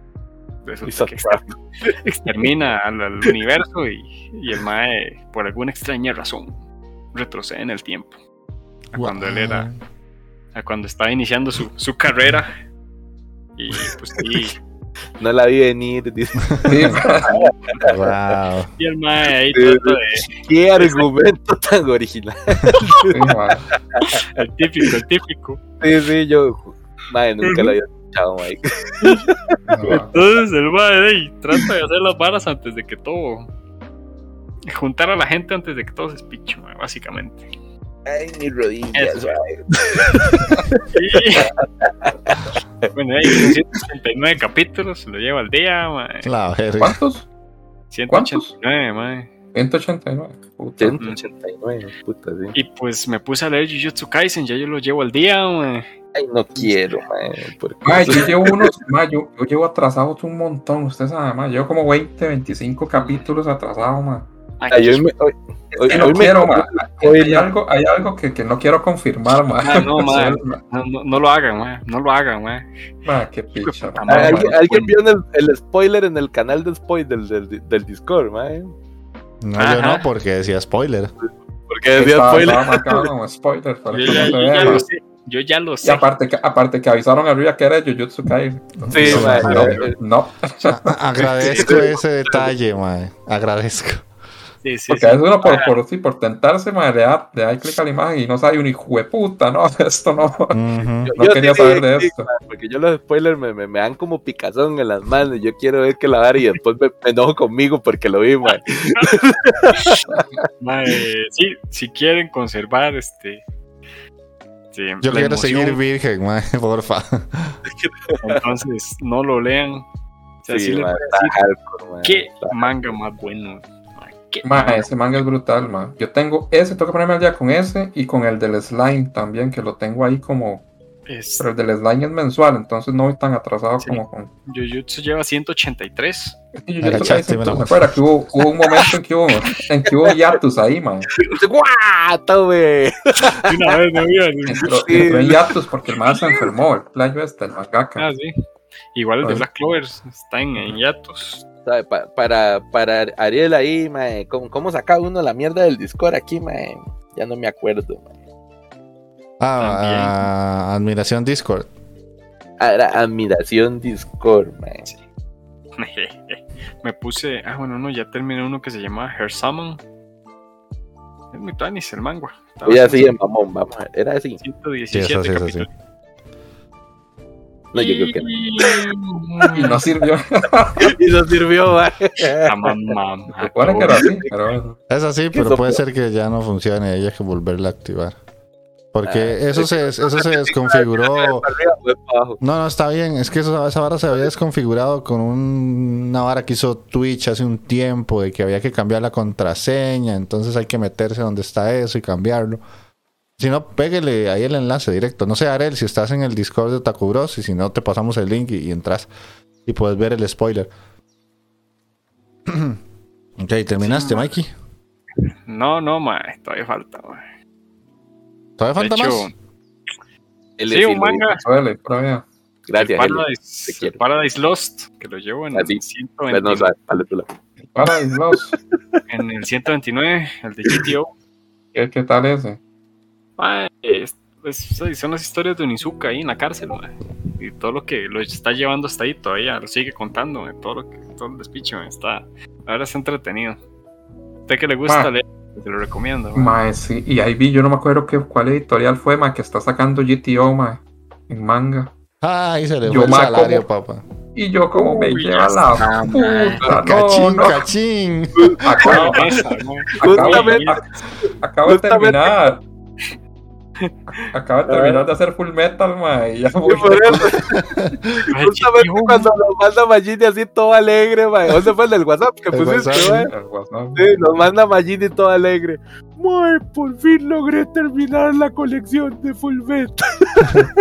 resulta que trap. extermina al, al universo y, y el Mae, por alguna extraña razón, retrocede en el tiempo. A cuando él era, a cuando estaba iniciando su, su carrera. Y pues ahí, No la vi venir. dice. Sí, Wow. y el Mae ahí Sí, trata de, Qué argumento tan original. sí, mae. el típico, el típico. Sí, sí, yo. Madre, nunca lo había escuchado, Mike. Mae. Entonces el Mae ahí trata de hacer las varas antes de que todo. Juntar a la gente antes de que todo se espiche, mae, básicamente. Ay, mis rodillas, Eso. mae. Y- bueno, ahí 189 capítulos, se lo lleva al día, mae. La verga. ¿Cuántos? 189, mae. 189. Puta. 189, puta, sí. Y pues me puse a leer Jujutsu Kaisen, ya yo lo llevo al día, mae. Ay, no quiero, mae. porque- Mae, yo llevo unos, mae, yo, yo llevo atrasados un montón, usted sabe, mae, llevo como 20, 25 capítulos atrasados, mae. Ay, hoy me, hoy, hoy- Y no hoy me- quiero, mae. hoy Hay no. algo, hay algo que, que no quiero confirmar, mae. Ah, no, mae. no, no- no lo hagan, mae. No lo hagan, mae. Mae, qué picha, no, ¿Alguien, alguien bueno. vio el, el spoiler en el canal de spoiler del, del, del Discord, mae? No, yo Ajá. no, porque decía spoiler. Porque decía Estaba, spoiler. estaba marcado como spoiler, para Yo que ya, no yo lo sé. Yo ya lo Y aparte que, aparte que avisaron arriba que era Jujutsu Kaisen. Sí, no, no, eh, no, A- a- agradezco ese detalle, mae. Agradezco. Sí, sí, porque sí. a veces uno por, por, sí, por tentarse, mae, le da, le da clic a la imagen y no sabe un hijo de puta, no, esto no, Ujú. no Yo quería sí, saber de sí, esto. Porque yo los spoilers me, me, me dan como picazón en las manos. Yo quiero ver que la vara y después me, me enojo conmigo porque lo vi, mae. Mae, sí, si quieren conservar este. sí, Yo quiero emoción, seguir virgen, mae, porfa. Entonces, no lo lean. O sea, sí Sí, les mae, voy a está decir, hardcore, mae. ¿Qué manga más bueno? Qué ese manga es brutal, ma. Yo tengo ese, tengo que ponerme al día con ese y con el del slime también, que lo tengo ahí como. Es- Pero el del slime es mensual, entonces no voy tan atrasado Sí. como con. Jujutsu lleva 183. Es que yo- yo Agachaste, estoy- mira. ¿Se acuerda que hubo, hubo un momento en que hubo, en que hubo hiatus ahí, ma? ¡Guau! Tome. De una vez me había- Entró, Sí. entró en hiatus porque el man se enfermó, el playo este, el mangaka. Ah, sí. Igual el de Black Clovers está en, en hiatus. ¿Sabe? Pa- para, para Ariel ahí, mae, ¿cómo, ¿cómo saca uno la mierda del Discord aquí, mae? Ya no me acuerdo, mae. Ah, ah, admiración Discord. Ah, admiración Discord, mae. me puse. Ah, bueno, no, ya terminé uno que se llama Her Summon. Es muy tanis el manga. Está Voy así mamón, vamos. Era así. 117 Sí, eso sí, eso sí. No, yo creo que no. Y no sirvió. Y no sirvió. Ah, mamá, Se supone que era así, pero. Es así, pero puede ser que ya no funcione y hay que volverla a activar. Porque Ah, eso se, eso se desconfiguró. Abajo. No, no, está bien. Es que eso- esa vara se había desconfigurado con un- una vara que hizo Twitch hace un tiempo de que había que cambiar la contraseña. Entonces hay que meterse donde está eso y cambiarlo. Si no, pégale ahí el enlace directo. No sé, Arel, si estás en el Discord de Otaku Bros. Y si no, te pasamos el link y, y entras y puedes ver el spoiler. ok, ¿terminaste, Sí, ma. Mikey? No, no, mae, todavía falta, mae. ¿Todavía falta hecho, más? Sí, un manga. Gracias. Paradise, te. Paradise Lost, que lo llevo en, Así. el Pues no, 129, sabe, dale tú la- Paradise Lost. en el 129, el de GTO. ¿Qué, ¿Qué tal ese? Mae, es- es- son las historias de Onizuka ahí en la cárcel, mae. Y todo lo que lo está llevando hasta ahí todavía lo sigue contando, todo lo que todo el despiche, mae, está, ahora está entretenido. Usted que le gusta leer te lo recomiendo. Mae, sí. Y ahí vi, yo no me acuerdo qué, cuál editorial fue, mae, que está sacando GTO, mae, en manga. Ay, se le Yo fue el salario, como- papá. Y yo como me Uy, lleva la puta, no, Cachín, no. cachín. Acabo, acabo- acabo de terminar. Acabo de terminar de hacer full metal, mae. y ya voy. por eso. Ay, Justamente cuando nos manda Magini así todo alegre, mae. ¿Dónde fue el del WhatsApp que El pusiste, WhatsApp, mae? Sí, nos manda Magini todo alegre. Mae, por fin logré terminar la colección de Full Metal.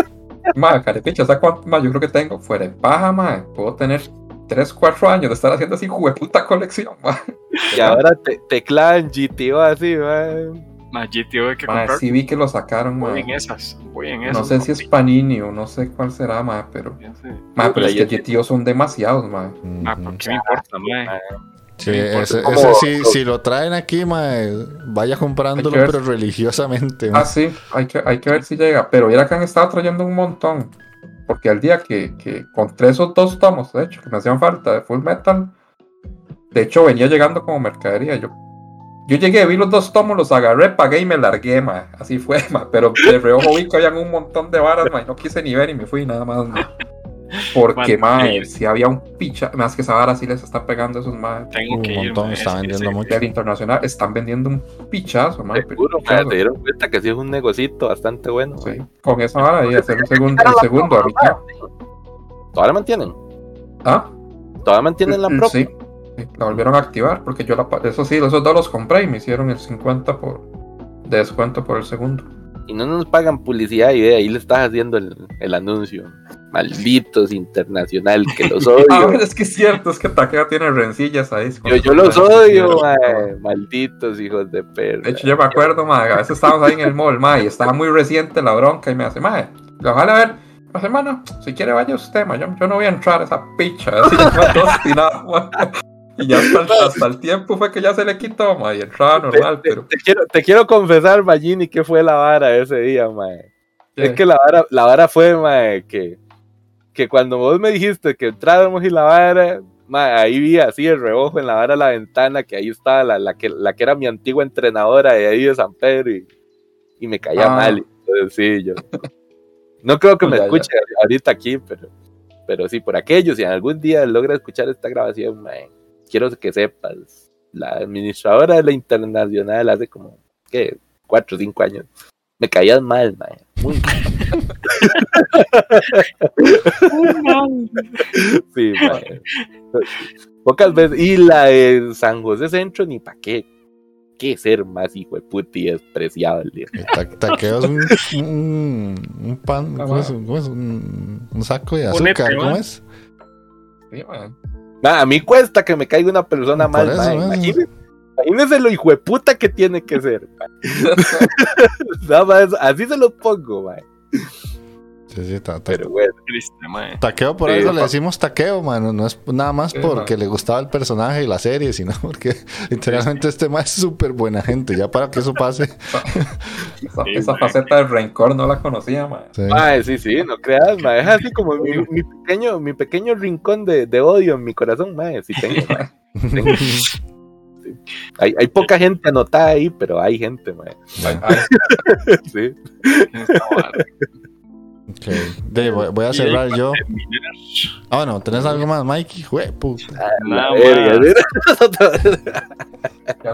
Mae, carepicha, ¿sabes cuánto más yo creo que tengo? Fuera de paja, mae. Puedo tener 3, 4 años de estar haciendo así jueputa colección, mae. Y ahora te, te clavan GTO así, mae. Mae, GTO hay que Mae, comprar. sí vi que lo sacaron, Voy en esas. Voy en esas. No sé si es Panini o no sé cuál será, mae, pero... Mae, pero es que GTO son demasiados, mae. Ah, Ujú. ¿por qué me importa, mae? Sí, ese, ese si lo traen aquí, mae, vaya comprándolo, pero religiosamente. mae. Ah, sí, hay que, hay que ver si llega. Pero mira que han estado trayendo un montón. Porque al día que, que encontré esos dos tomos, de hecho, que me hacían falta de Full Metal, de hecho venía llegando como mercadería. Yo, yo llegué, vi los dos tomos, los agarré, pagué y me largué, ma. Así fue, ma. Pero de reojo vi que habían un montón de varas, ma. Y no quise ni ver y me fui nada más, ma. Porque, ma, si había un picha, más que esa vara sí les está pegando esos, ma. Tengo Un que ir. montón, mae, está ese- vendiendo mucho. Del internacional están vendiendo un pichazo, ma. Seguro, mae, te dieron cuenta que sí es un negocito bastante bueno. Sí, con esa vara y hacer un segundo, el segundo ahorita. ¿Todavía la mantienen? ¿Ah? ¿Todavía mantienen la Mm, propia? Sí, la volvieron a activar porque yo la eso sí, esos dos los compré y me hicieron el 50 por de descuento por el segundo. Y no nos pagan publicidad y ve, ahí le estás haciendo el, el anuncio. Malditos internacional, que los Ah, odio. es que es cierto, es que Takeda tiene rencillas ahí. yo, yo los odio, mae. Malditos hijos de perra. De hecho, yo me acuerdo, ma, a veces estábamos ahí en el mall, ma, y estaba muy reciente la bronca y me hace, ma, ojalá ver, me hace, mano, si quiere vaya usted, ma, yo, yo no voy a entrar a esa picha, así, ma. Y ya hasta el, hasta el tiempo fue que ya se le quitó, ma, y entraba normal, te, pero... te quiero, te quiero confesar, Magini, que fue la vara ese día, mae. Es que la vara, la vara fue, mae, que, que cuando vos me dijiste que entráramos y la vara, mae, ahí vi así el reojo en la vara de la ventana, que ahí estaba la, la, que, la que era mi antigua entrenadora de ahí de San Pedro y, y me caía Ah. mal. Entonces, sí, yo. No creo que me Ya, ya. escuche ahorita aquí, pero, pero sí, por aquello, si algún día logra escuchar esta grabación, mae, quiero que sepas, la administradora de la internacional hace como, ¿qué? Cuatro o cinco años. Me caías mal, mae. Muy Sí, mae. Pocas veces. Y la de San José Centro, ni pa' qué. Qué ser más hijo de puta y despreciable. El ta- Taqueo es un, un, un pan, Ah, ¿cómo es? ¿Cómo es? Un, un saco de Ponete, azúcar, ¿cómo es? Sí, ma. Nah, a mí cuesta que me caiga una persona Por mal, eso, imagínese lo hijo de puta que tiene que ser. Nada más, así se lo pongo, mae. Sí, sí, ta- ta- Pero bueno. Triste, mae. Taqueo, por Sí, eso le decimos taqueo, mano. No es nada más porque man. le gustaba el personaje y la serie, sino porque literalmente este más es súper buena gente. Ya para que eso pase. Esa, Sí, esa faceta del rencor no la conocía, ma. Sí. Mae, sí, sí, no creas, mae. Es así como mi, mi pequeño, mi pequeño rincón de, de odio en mi corazón, mae. Sí tengo, mae. Tengo. Hay, hay poca gente anotada ahí, pero hay gente, mae. Ay, ay, Sí. Ok. De- voy, voy a cerrar yo. Ah, bueno, ¿tenés algo más, Mikey? Jue, puta. La lo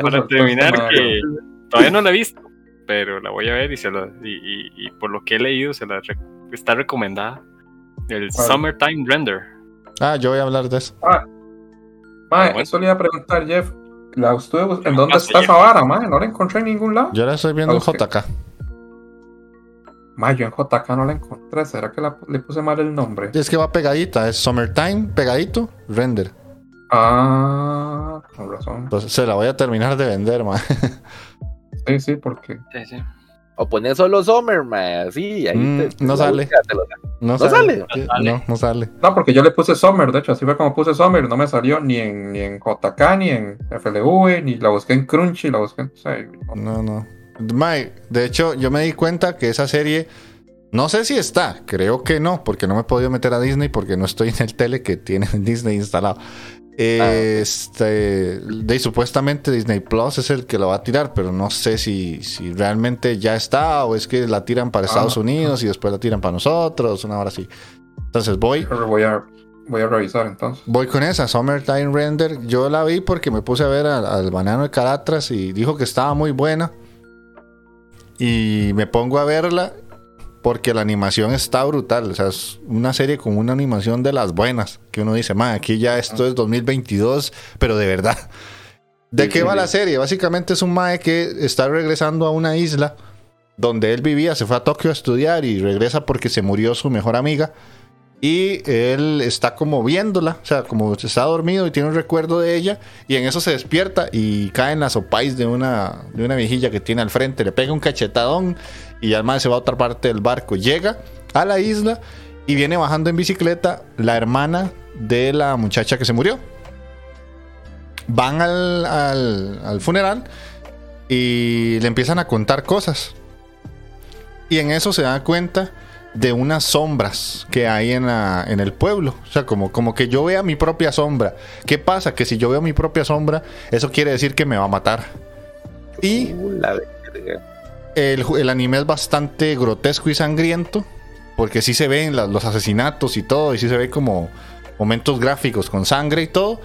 Para terminar, que todavía no la he visto, pero la voy a ver y, se la, y, y- y por lo que he leído, se la re- está recomendada. El ¿Cuál? Summertime Render. Ah, yo voy a hablar de eso. Ma, Bueno. eso le iba a preguntar, Jeff. La estuve ¿En dónde está esa vara, ma? No la encontré en ningún lado. Yo la estoy viendo en. JK. Ma, yo en JK no la encontré. ¿Será que la- le puse mal el nombre? Es que va pegadita. Es Summertime, pegadito, render. Ah, con razón. Entonces se la voy a terminar de vender, man. Sí, sí, porque. Sí, sí. O pones solo Summer, mae, así. Ahí Mm, te- no sale. te lo da. No, sale? Sí, No sale. No, no sale. No, porque yo le puse Summer, de hecho, así fue como puse Summer. No me salió ni en, ni en JK, ni en FLV, ni la busqué en Crunchy, la busqué en. no. No, no. Mae, de hecho, yo me di cuenta que esa serie. No sé si está, creo que no, porque no me he podido meter a Disney porque no estoy en el tele que tiene Disney instalado. Eh, Este, de, supuestamente Disney Plus es el que lo va a tirar, pero no sé si, si realmente ya está o es que la tiran para Estados Ah. Unidos y después la tiran para nosotros, una hora así. Entonces voy, Pero voy a, voy a revisar entonces. voy con esa, Summertime Render. Yo la vi porque me puse a ver al, al banano de Caratras y dijo que estaba muy buena. Y me pongo a verla porque la animación está brutal. O sea, es una serie con una animación de las buenas. Que uno dice, man, aquí ya esto es 2022, pero de verdad. ¿De Sí, qué sí, va sí. la serie? Básicamente es un mae que está regresando a una isla donde él vivía, se fue a Tokio a estudiar y regresa porque se murió su mejor amiga. Y él está como viéndola, o sea, como está dormido y tiene un recuerdo de ella. Y en eso se despierta y cae en las sopais de una, de una viejilla que tiene al frente. Le pega un cachetadón y además se va a otra parte del barco. Llega a la isla y viene bajando en bicicleta la hermana de la muchacha que se murió. Van al, al- al funeral y le empiezan a contar cosas. Y en eso se da cuenta de unas sombras que hay en, la- en el pueblo. O sea, como, como que yo vea mi propia sombra. ¿Qué pasa? Que si yo veo mi propia sombra, eso quiere decir que me va a matar. Y Uh, el, el anime es bastante grotesco y sangriento. Porque sí se ven la- los asesinatos y todo. Y sí se ve como momentos gráficos con sangre y todo.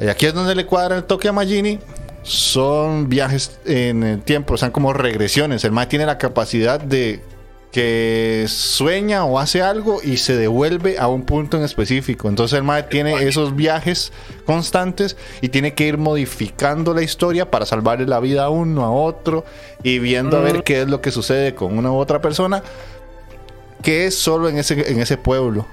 Y aquí es donde le cuadra el toque a Magini. Son viajes en el tiempo, son como regresiones. El Mae tiene la capacidad de que sueña o hace algo y se devuelve a un punto en específico. Entonces el Mae tiene esos viajes constantes y tiene que ir modificando la historia para salvarle la vida a uno, a otro y viendo a ver qué es lo que sucede con una u otra persona que es solo en ese, en ese pueblo.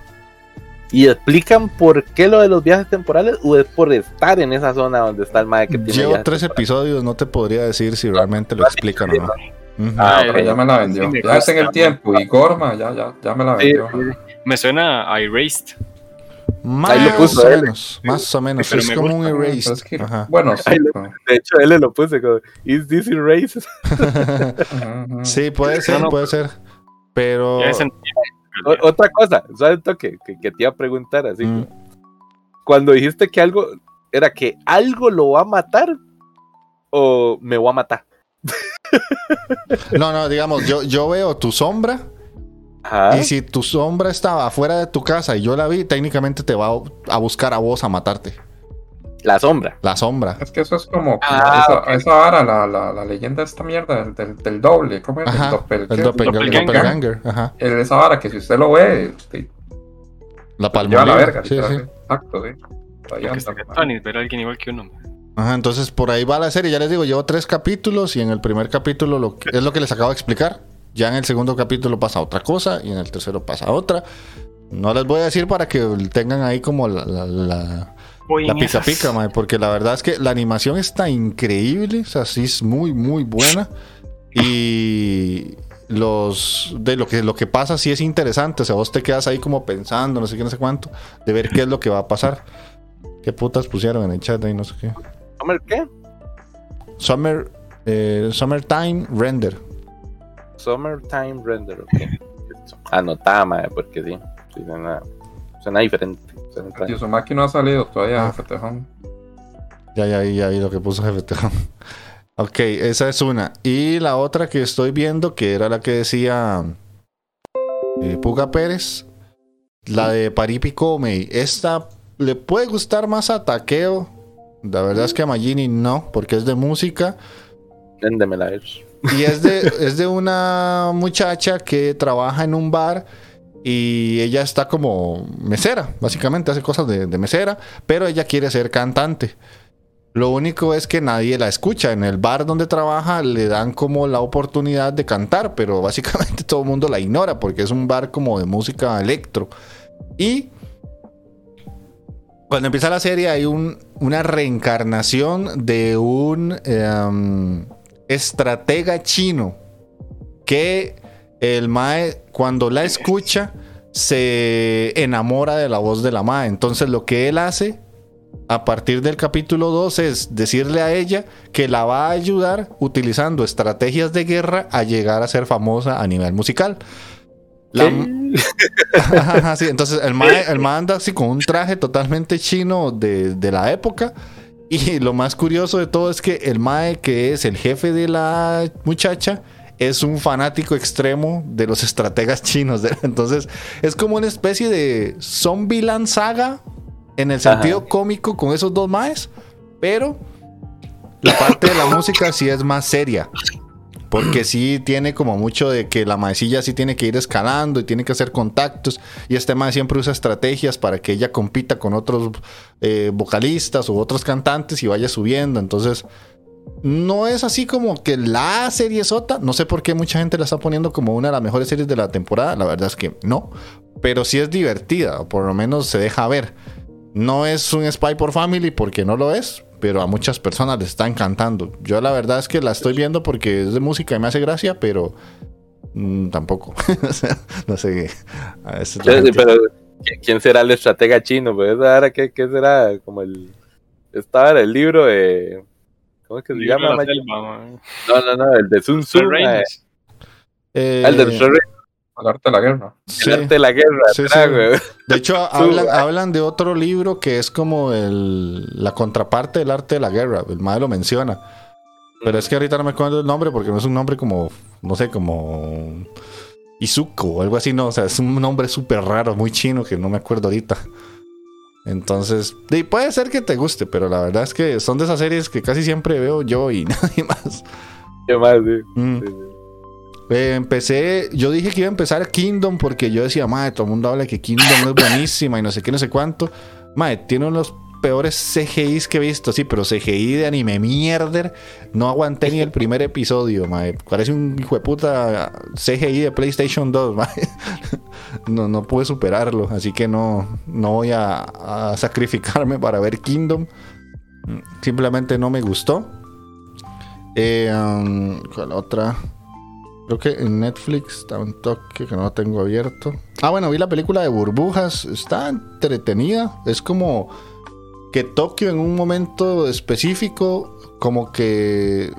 ¿Y explican por qué lo de los viajes temporales o es por estar en esa zona donde está el mae que tiene Llevo tres temporales? episodios, no te podría decir si realmente lo explican o no. Ah, Pero ok. ya me la vendió. Sí, me Ya está en el tiempo. Y Gorma, ya, ya, ya me la vendió. sí. Me suena a Erased. Más Ahí lo puso o él. menos, más o menos. Pero es me como un gusta, erased. es que, bueno, sí. Lo- De hecho, él le lo puse como, ¿Is this erased? Sí, puede ser, No, no, puede ser. Pero O- otra cosa, ¿sabes lo que, que, que te iba a preguntar? Así, Mm. Cuando dijiste que algo, ¿era que algo lo va a matar o me voy a matar? no, no, digamos, yo, yo veo tu sombra Ajá. y si tu sombra estaba afuera de tu casa y yo la vi, técnicamente te va a- buscar a vos a matarte. La sombra. La sombra. Es que eso es como, Ah, esa, ok. esa vara, la, la, la leyenda de esta mierda del, del, doble. ¿Cómo es? Ajá. El doppel, El ¿qué? doppelganger. Doppelganger. doppelganger, Ajá. El- Esa vara que si usted lo ve, te La te lleva la verga. Sí, sí. Exacto, sí. A alguien igual que uno. Ajá, entonces por ahí va la serie. Ya les digo, llevo tres capítulos y en el primer capítulo lo que- es lo que les acabo de explicar. Ya en el segundo capítulo pasa otra cosa y en el tercero pasa otra. No les voy a decir para que tengan ahí como la, la, la- Voy la en pica pica, porque la verdad es que la animación está increíble, o sea, sí es muy, muy buena. Y los de lo que lo que pasa sí es interesante, o sea, vos te quedas ahí como pensando, no sé qué, no sé cuánto, de ver qué es lo que va a pasar. ¿Qué putas pusieron en el chat ahí? No sé qué. ¿Summer qué? Summer, eh, Summertime Render. Summertime Render, ok. Anotada, mae, porque sí. sí suena, suena diferente. suena raro. Yuzumaki no ha salido todavía, Ah. fetejón. Ya, ya, ya vi lo que puso Jefe Tejón. Ok, esa es una. Y la otra que estoy viendo, que era la que decía eh, Puga Pérez, la de Paripi Comey. Esta le puede gustar más a Taqueo. La verdad es que a Magini no, porque es de música. Véndemela, ver. Y es de, es de una muchacha que trabaja en un bar y ella está como mesera, básicamente hace cosas de, de mesera, pero ella quiere ser cantante. Lo único es que nadie la escucha. En el bar donde trabaja le dan como la oportunidad de cantar, pero básicamente todo el mundo la ignora porque es un bar como de música electro. Y cuando empieza la serie hay un- una reencarnación de un em, estratega chino que el Mae cuando la escucha se enamora de la voz de la Mae. Entonces lo que él hace a partir del capítulo 2 es decirle a ella que la va a ayudar utilizando estrategias de guerra a llegar a ser famosa a nivel musical. Sí, entonces el mae, el mae anda así con un traje totalmente chino de, de la época. Y lo más curioso de todo es que el mae que es el jefe de la muchacha es un fanático extremo de los estrategas chinos. Entonces es como una especie de Zombieland saga en el sentido Ajá. cómico con esos dos maes. Pero la parte de la música sí es más seria. Porque sí tiene como mucho de que la maecilla sí tiene que ir escalando y tiene que hacer contactos. Y este mae siempre usa estrategias para que ella compita con otros eh, vocalistas u otros cantantes y vaya subiendo. Entonces, no es así como que la serie sota. No sé por qué mucha gente la está poniendo como una de las mejores series de la temporada. La verdad es que no. Pero sí es divertida, o por lo menos se deja ver. No es un Spy por Family porque no lo es, pero a muchas personas les está encantando. Yo la verdad es que la estoy viendo porque es de música y me hace gracia, pero mm, tampoco. No sé. A veces Sí, pero ¿qui- ¿quién será el estratega chino? Pues ahora, ¿qué, qué será? Como el. Estaba en el libro de. ¿Cómo es que se llama? de selva. No, no, no, el de Sun Tzu. Eh, el del Sun Al arte de la guerra. sí. el arte de la guerra. Sí, sí. De hecho, hablan, hablan de otro libro que es como el, la contraparte del arte de la guerra. El madre lo menciona. Pero es que ahorita no me acuerdo el nombre porque no es un nombre como, no sé, como Izuko o algo así, no. O sea, es un nombre súper raro, muy chino que no me acuerdo ahorita. Entonces, y puede ser que te guste, pero la verdad es que son de esas series que casi siempre veo yo y nadie más. ¿Qué más? sí. Mm. Eh, empecé, yo dije que iba a empezar Kingdom porque yo decía, madre, todo el mundo habla que Kingdom es buenísima y no sé qué, no sé cuánto. Madre, tiene uno de los peores CGIs que he visto, sí, pero CGI de anime mierder. No aguanté ni el primer episodio, madre. Parece un hijo de puta CGI de PlayStation 2, madre. No, no pude superarlo, así que no, no voy a, a sacrificarme para ver Kingdom. Simplemente no me gustó. Eh, um, ¿Cuál otra? Creo que en Netflix está un toque que no lo tengo abierto. Ah, bueno, vi la película de burbujas. Está entretenida. Es como que Tokio en un momento específico, como que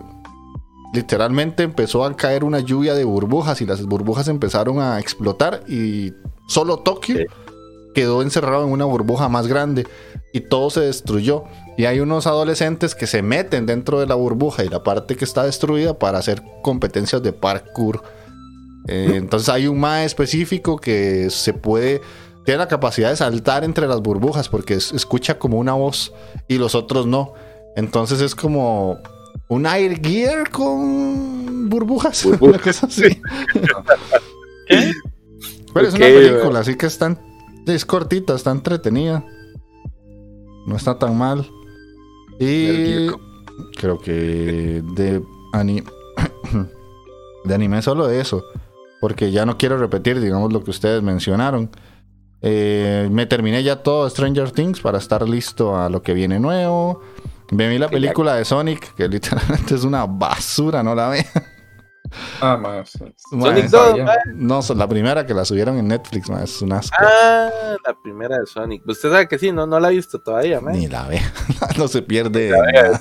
literalmente empezó a caer una lluvia de burbujas y las burbujas empezaron a explotar y solo Tokio Sí. quedó encerrado en una burbuja más grande y todo se destruyó. Y hay unos adolescentes que se meten dentro de la burbuja y la parte que está destruida para hacer competencias de parkour. Eh, entonces hay un mae específico que se puede, tiene la capacidad de saltar entre las burbujas porque es- escucha como una voz y los otros no. Entonces es como un air gear con burbujas. Burbujas. Una cosa así. ¿Qué? Pero es una película, así que está, es cortita, está entretenida. No está tan mal. Y creo que de, ani- de anime solo de eso. Porque ya no quiero repetir, digamos, lo que ustedes mencionaron. Eh, me terminé ya todo Stranger Things para estar listo a lo que viene nuevo. Me vi la película de Sonic, que literalmente es una basura, no la ve. Ah, más. Sonic Sí, 2, sabía. mae. No, la primera que la subieron en Netflix, es un asco. Ah, la primera de Sonic. Usted sabe que sí, no, no la ha visto todavía, man. Ni la ve. no se pierde. Eh,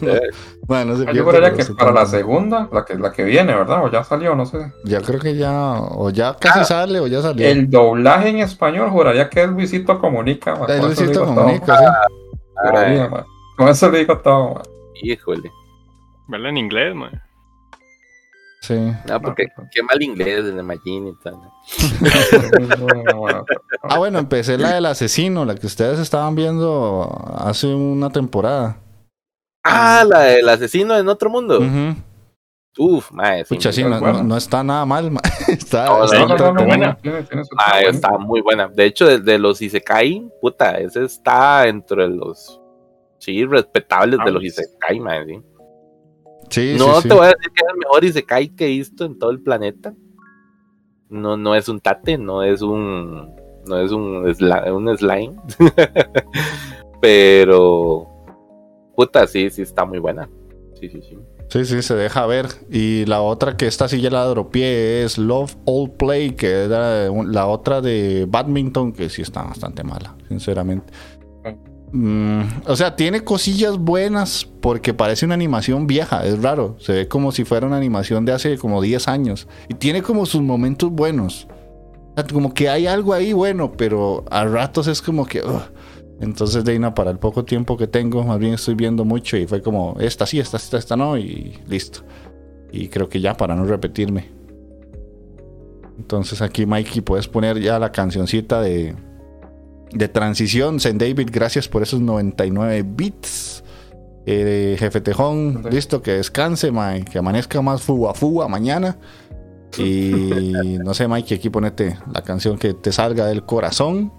bueno, no se Ah, pierde. Yo juraría pero que para la segunda, la que, la que viene, ¿verdad? O ya salió, no sé. Ya creo que ya. O ya casi Ah, sale o ya salió. El doblaje en español juraría que es Luisito Comunica. ma. El Con eso Luisito todo. Comunica, sí. Juraría, ma. Con eso le digo todo. ma. híjole. Verla en inglés, man. Sí. No, porque qué mal inglés en el Magin y tal. ¿no? Ah, bueno, empecé la del asesino, la que ustedes estaban viendo hace una temporada. Ah, la del asesino en otro mundo. Ujú. Uf, mae. sí, Pucha, sí, muy no, no- no está nada mal. ma. Está, No, está no, no, no, entretenida. buena. Ah, tema está muy buena. De hecho, de, de los Isekai, puta, ese está entre los sí, respetables de los Isekai, man. ¿sí? Sí, no sí, sí. te voy a decir que es el mejor Isekai que he visto en todo el planeta. No, no es un tate, no es un. No es un, sla- un slime. Pero. Puta, sí, sí está muy buena. Sí, sí, sí. Sí, sí, se deja ver. Y la otra que esta sí ya la dropié es Love All Play, que era la otra de badminton, que sí está bastante mala, sinceramente. Mm, o sea, tiene cosillas buenas porque parece una animación vieja, es raro. Se ve como si fuera una animación de hace como 10 años. Y tiene como sus momentos buenos. Como que hay algo ahí bueno, pero a ratos es como que... Entonces, Deina, para el poco tiempo que tengo, más bien estoy viendo mucho y fue como, esta sí, esta, esta, esta no, y listo. Y creo que ya, para no repetirme. Entonces aquí, Mikey, puedes poner ya la cancioncita de de transición. Saint David, gracias por esos 99 bits. Eh, Jefe Tejón, listo, que descanse, Mike, que amanezca más fuga fuga mañana. Y no sé, Mike, aquí ponete la canción que te salga del corazón.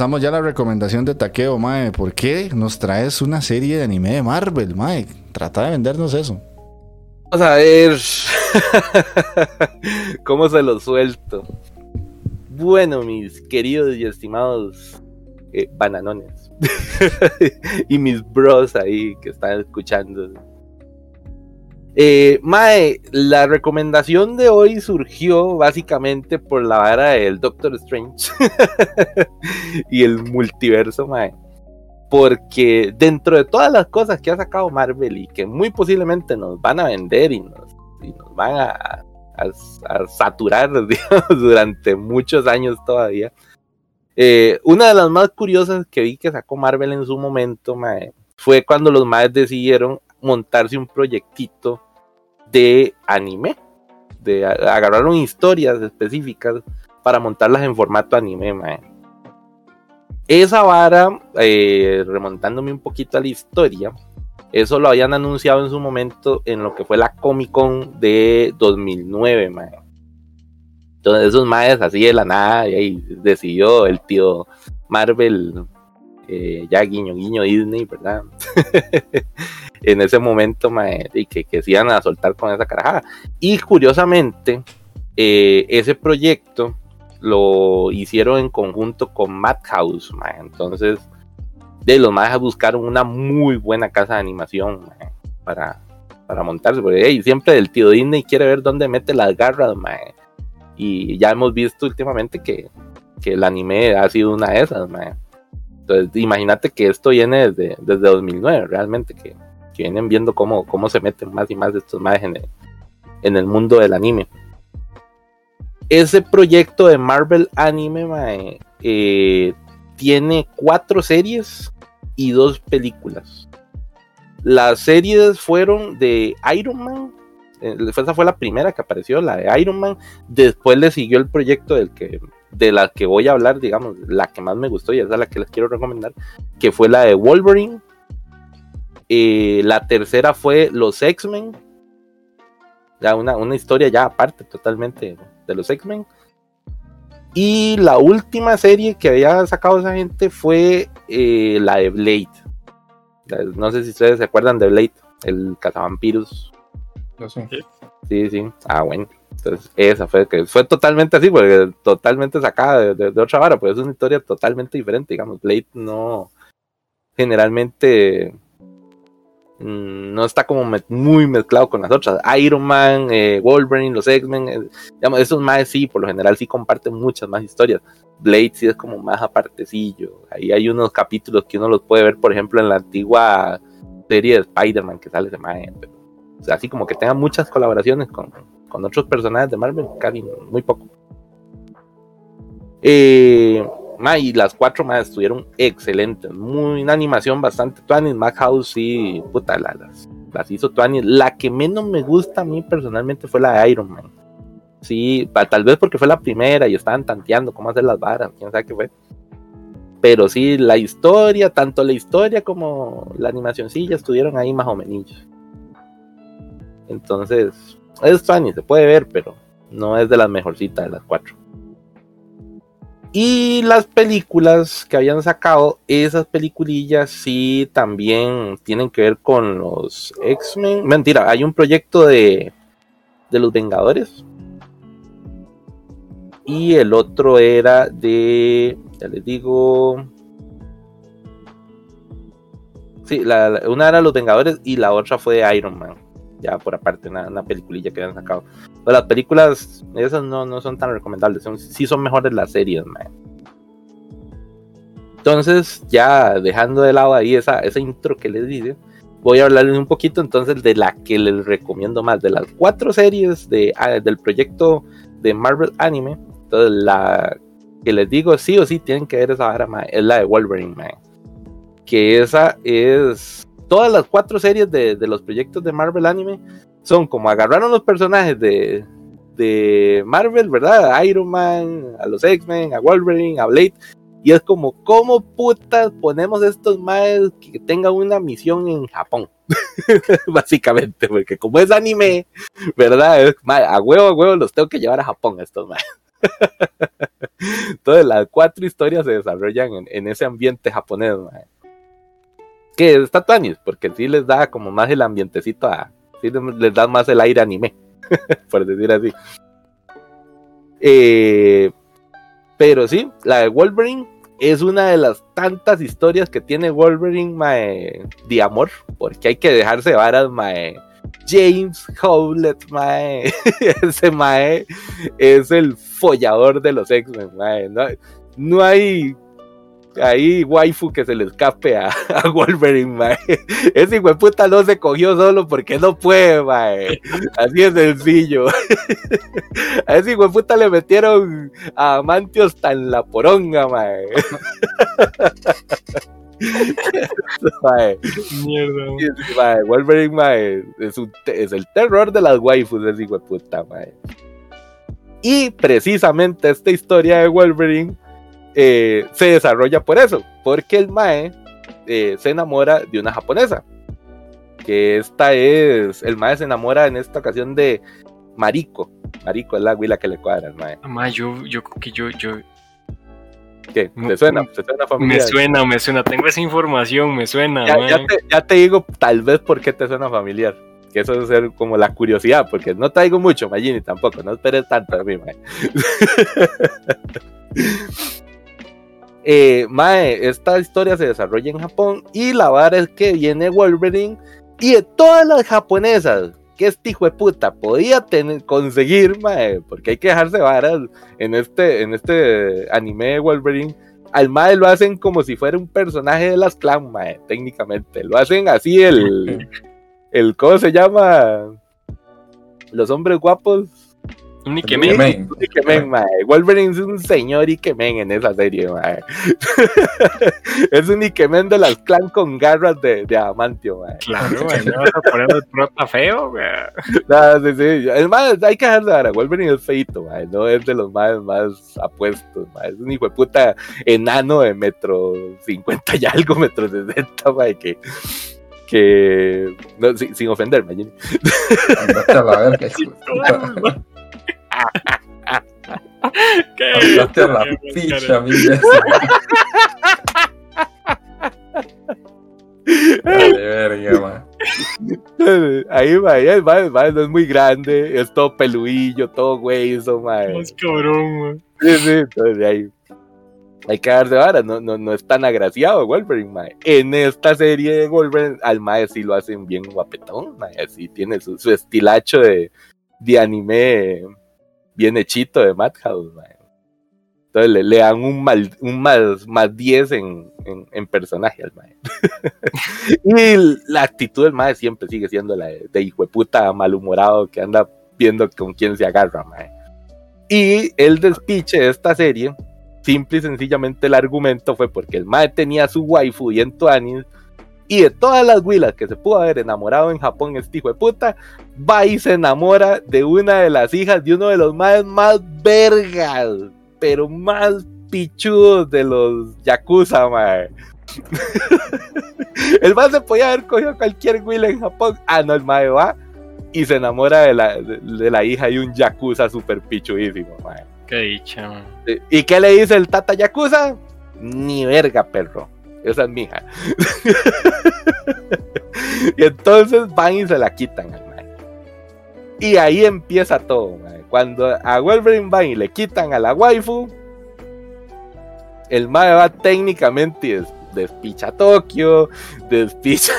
pasamos ya a la recomendación de Taqueo, mae. ¿Por qué nos traes una serie de anime de Marvel, mae? Trata de vendernos eso. Vamos a ver. ¿Cómo se lo suelto? Bueno, mis queridos y estimados eh, bananones. y mis bros ahí que están escuchando eh, mae, la recomendación de hoy surgió básicamente por la vara del Doctor Strange y el multiverso, mae. Porque dentro de todas las cosas que ha sacado Marvel y que muy posiblemente nos van a vender y nos, y nos van a, a- a saturar digamos, durante muchos años todavía, eh, una de las más curiosas que vi que sacó Marvel en su momento mae, fue cuando los más decidieron montarse un proyectito de anime. De, agarraron historias específicas para montarlas en formato anime. Esa vara, eh, remontándome un poquito a la historia, eso lo habían anunciado en su momento en lo que fue la Comic Con de 2009, mae. Entonces esos maes así de la nada, y ahí decidió el tío Marvel, eh, ya guiño guiño Disney, ¿verdad? en ese momento, mae, y que, que se iban a soltar con esa carajada. Y curiosamente, eh, ese proyecto lo hicieron en conjunto con Madhouse, mae. Entonces, de los más buscaron una muy buena casa de animación mae, para, para montarse, porque hey, siempre el tío Disney quiere ver dónde mete las garras, mae. Y ya hemos visto últimamente que, que el anime ha sido una de esas, mae. Entonces, imagínate que esto viene desde, desde 2009, realmente, que, vienen viendo cómo, cómo se meten más y más de estos más en el, mundo del anime. Ese proyecto de Marvel Anime eh, tiene cuatro series y dos películas. Las series fueron de Iron Man. eh, Esa fue la primera que apareció, la de Iron Man. Después le siguió el proyecto del que, de la que voy a hablar, digamos, la que más me gustó y esa es la que les quiero recomendar, que fue la de Wolverine. Eh, la tercera fue los X-Men. Ya una, una historia ya aparte totalmente de los X-Men. Y la última serie que había sacado esa gente fue eh, la de Blade. La- No sé si ustedes se acuerdan de Blade, el cazavampiros. Yo sé. Sí, sí. Ah, bueno. Entonces, esa fue que fue totalmente así, porque totalmente sacada de, de- de otra vara, pues es una historia totalmente diferente, digamos. Blade no generalmente no está como muy mezclado con las otras. Iron Man, eh, Wolverine, los X-Men, eh, esos más sí, por lo general sí comparten muchas más historias. Blade sí es como más apartecillo. Ahí hay unos capítulos que uno los puede ver, por ejemplo, en la antigua serie de Spider-Man que sale de mae, o sea, así como que tenga muchas colaboraciones con, con otros personajes de Marvel, casi muy poco. Eh, ma, y las cuatro más estuvieron excelentes, muy una animación bastante tuanis, Madhouse sí, puta, la- las, hizo tuanis. La que menos me gusta a mí personalmente fue la de Iron Man. Sí, tal vez porque fue la primera y estaban tanteando cómo hacer las varas, quién sabe qué fue. Pero sí, la historia, tanto la historia como la ya estuvieron ahí más o menos. Entonces, es funny, se puede ver, pero no es de las mejorcitas de las cuatro. Y las películas que habían sacado, esas peliculillas sí también tienen que ver con los X-Men. Mentira, hay un proyecto de, de los Vengadores. Y el otro era de, ya les digo, Sí, la, una era Los Vengadores y la otra fue de Iron Man. Ya por aparte, una, una peliculilla que habían sacado. Pero las películas, esas no, no son tan recomendables. Son, sí son mejores las series, man. Entonces, ya dejando de lado ahí esa, esa intro que les dice, voy a hablarles un poquito entonces de la que les recomiendo más. De las cuatro series de, ah, del proyecto de Marvel Anime, entonces la que les digo sí o sí tienen que ver esa vara, es la de Wolverine, man que esa es todas las cuatro series de, los proyectos de Marvel Anime son como agarraron los personajes de, Marvel, ¿verdad? A Iron Man, a los X-Men, a Wolverine, a Blade. Y es como, ¿cómo putas ponemos estos más que tengan una misión en Japón? Básicamente, porque como es anime, ¿verdad? Es, a huevo, a huevo los tengo que llevar a Japón estos más. Entonces las cuatro historias se desarrollan en, en ese ambiente japonés, mae que está porque sí les da como más el ambientecito a. Sí les da más el aire anime, por decir así. Eh, pero sí, la de Wolverine es una de las tantas historias que tiene Wolverine, mae, de amor, porque hay que dejarse varas, mae. James Howlett, mae, ese mae es el follador de los X-Men, mae. No hay ahí waifu que se le escape a, a Wolverine, mae. Ese hijo de puta no se cogió solo porque no puede, mae. Así es sencillo. A ese hijo de puta le metieron a Amantios tan la poronga, mae. Mae, Mierda. mae, Wolverine, mae, es, un es el terror de las waifus, ese hijo de puta, mae. Y precisamente esta historia de Wolverine eh, se desarrolla por eso, porque el Mae eh, se enamora de una japonesa. Que esta es, el Mae se enamora en esta ocasión de Mariko. Mariko es la huila que le cuadra al Mae. Ma, yo, yo creo que yo, yo, ¿Qué? ¿Te suena? ¿Te suena me familiar? suena, me suena, tengo esa información, me suena, Ya, te, ya te digo tal vez por qué te suena familiar. Que eso es ser como la curiosidad, porque no traigo mucho, Magini, tampoco, no esperes tanto a mí, mae. eh, mae, esta historia se desarrolla en Japón y la vara es que viene Wolverine y de todas las japonesas que este hijo de puta podía tener, conseguir, mae, porque hay que dejarse varas en este, en este anime de Wolverine, al mae lo hacen como si fuera un personaje de las clan, mae, técnicamente. Lo hacen así el, el ¿cómo se llama? Los hombres guapos. Un Ikemen. Ikemen. Un Ikemen, mae. Wolverine es un señor Ikemen en esa serie, mae. es un Ikemen de las clan con garras de, de adamantio, mae. Claro, güey, no vas a poner el prota feo, güey. No, sí, sí. Es más, hay que dejarlo ahora. Wolverine es feito, mae. No es de los más, más apuestos, mae. Es un hijo de puta enano de metro 50 y algo, metro 60, mae, que. que no, sin, sin ofenderme, Jimmy. Andate a la verga. ¿Qué? Andate a la picha, milla. Vale, verga, man. Ahí, mae, el no es muy grande, es todo peludillo, todo hueso, mae. Más cabrón, güey. Sí, sí, entonces ahí hay que darse vara, no, no, no es tan agraciado Wolverine, mae. En esta serie de Wolverine, al mae sí lo hacen bien guapetón, mae, así tiene su, su estilacho de, de anime bien hechito de Madhouse, mae. Entonces le, le dan un, mal, un más, más 10 en, en, en personaje al mae. y la actitud del mae siempre sigue siendo la de, de hijo de puta malhumorado que anda viendo con quién se agarra, mae. Y el despiche de esta serie, simple y sencillamente el argumento fue porque el mae tenía su waifu y en Tuanis, y de todas las huilas que se pudo haber enamorado en Japón, este hijo de puta, va y se enamora de una de las hijas de uno de los maes más vergas, pero más pichudos de los Yakuza, mae. el mae se podía haber cogido cualquier huila en Japón. Ah, no, el mae va y se enamora de la, de, de la hija de un Yakuza super pichudísimo, mae. Qué dicha, man. ¿Y qué le dice el Tata Yakuza? Ni verga, perro. Esa es mi hija. y entonces van y se la quitan al mae. Y ahí empieza todo, mae. Cuando a Wolverine van y le quitan a la waifu, el mae va técnicamente y des- despicha Tokio, despicha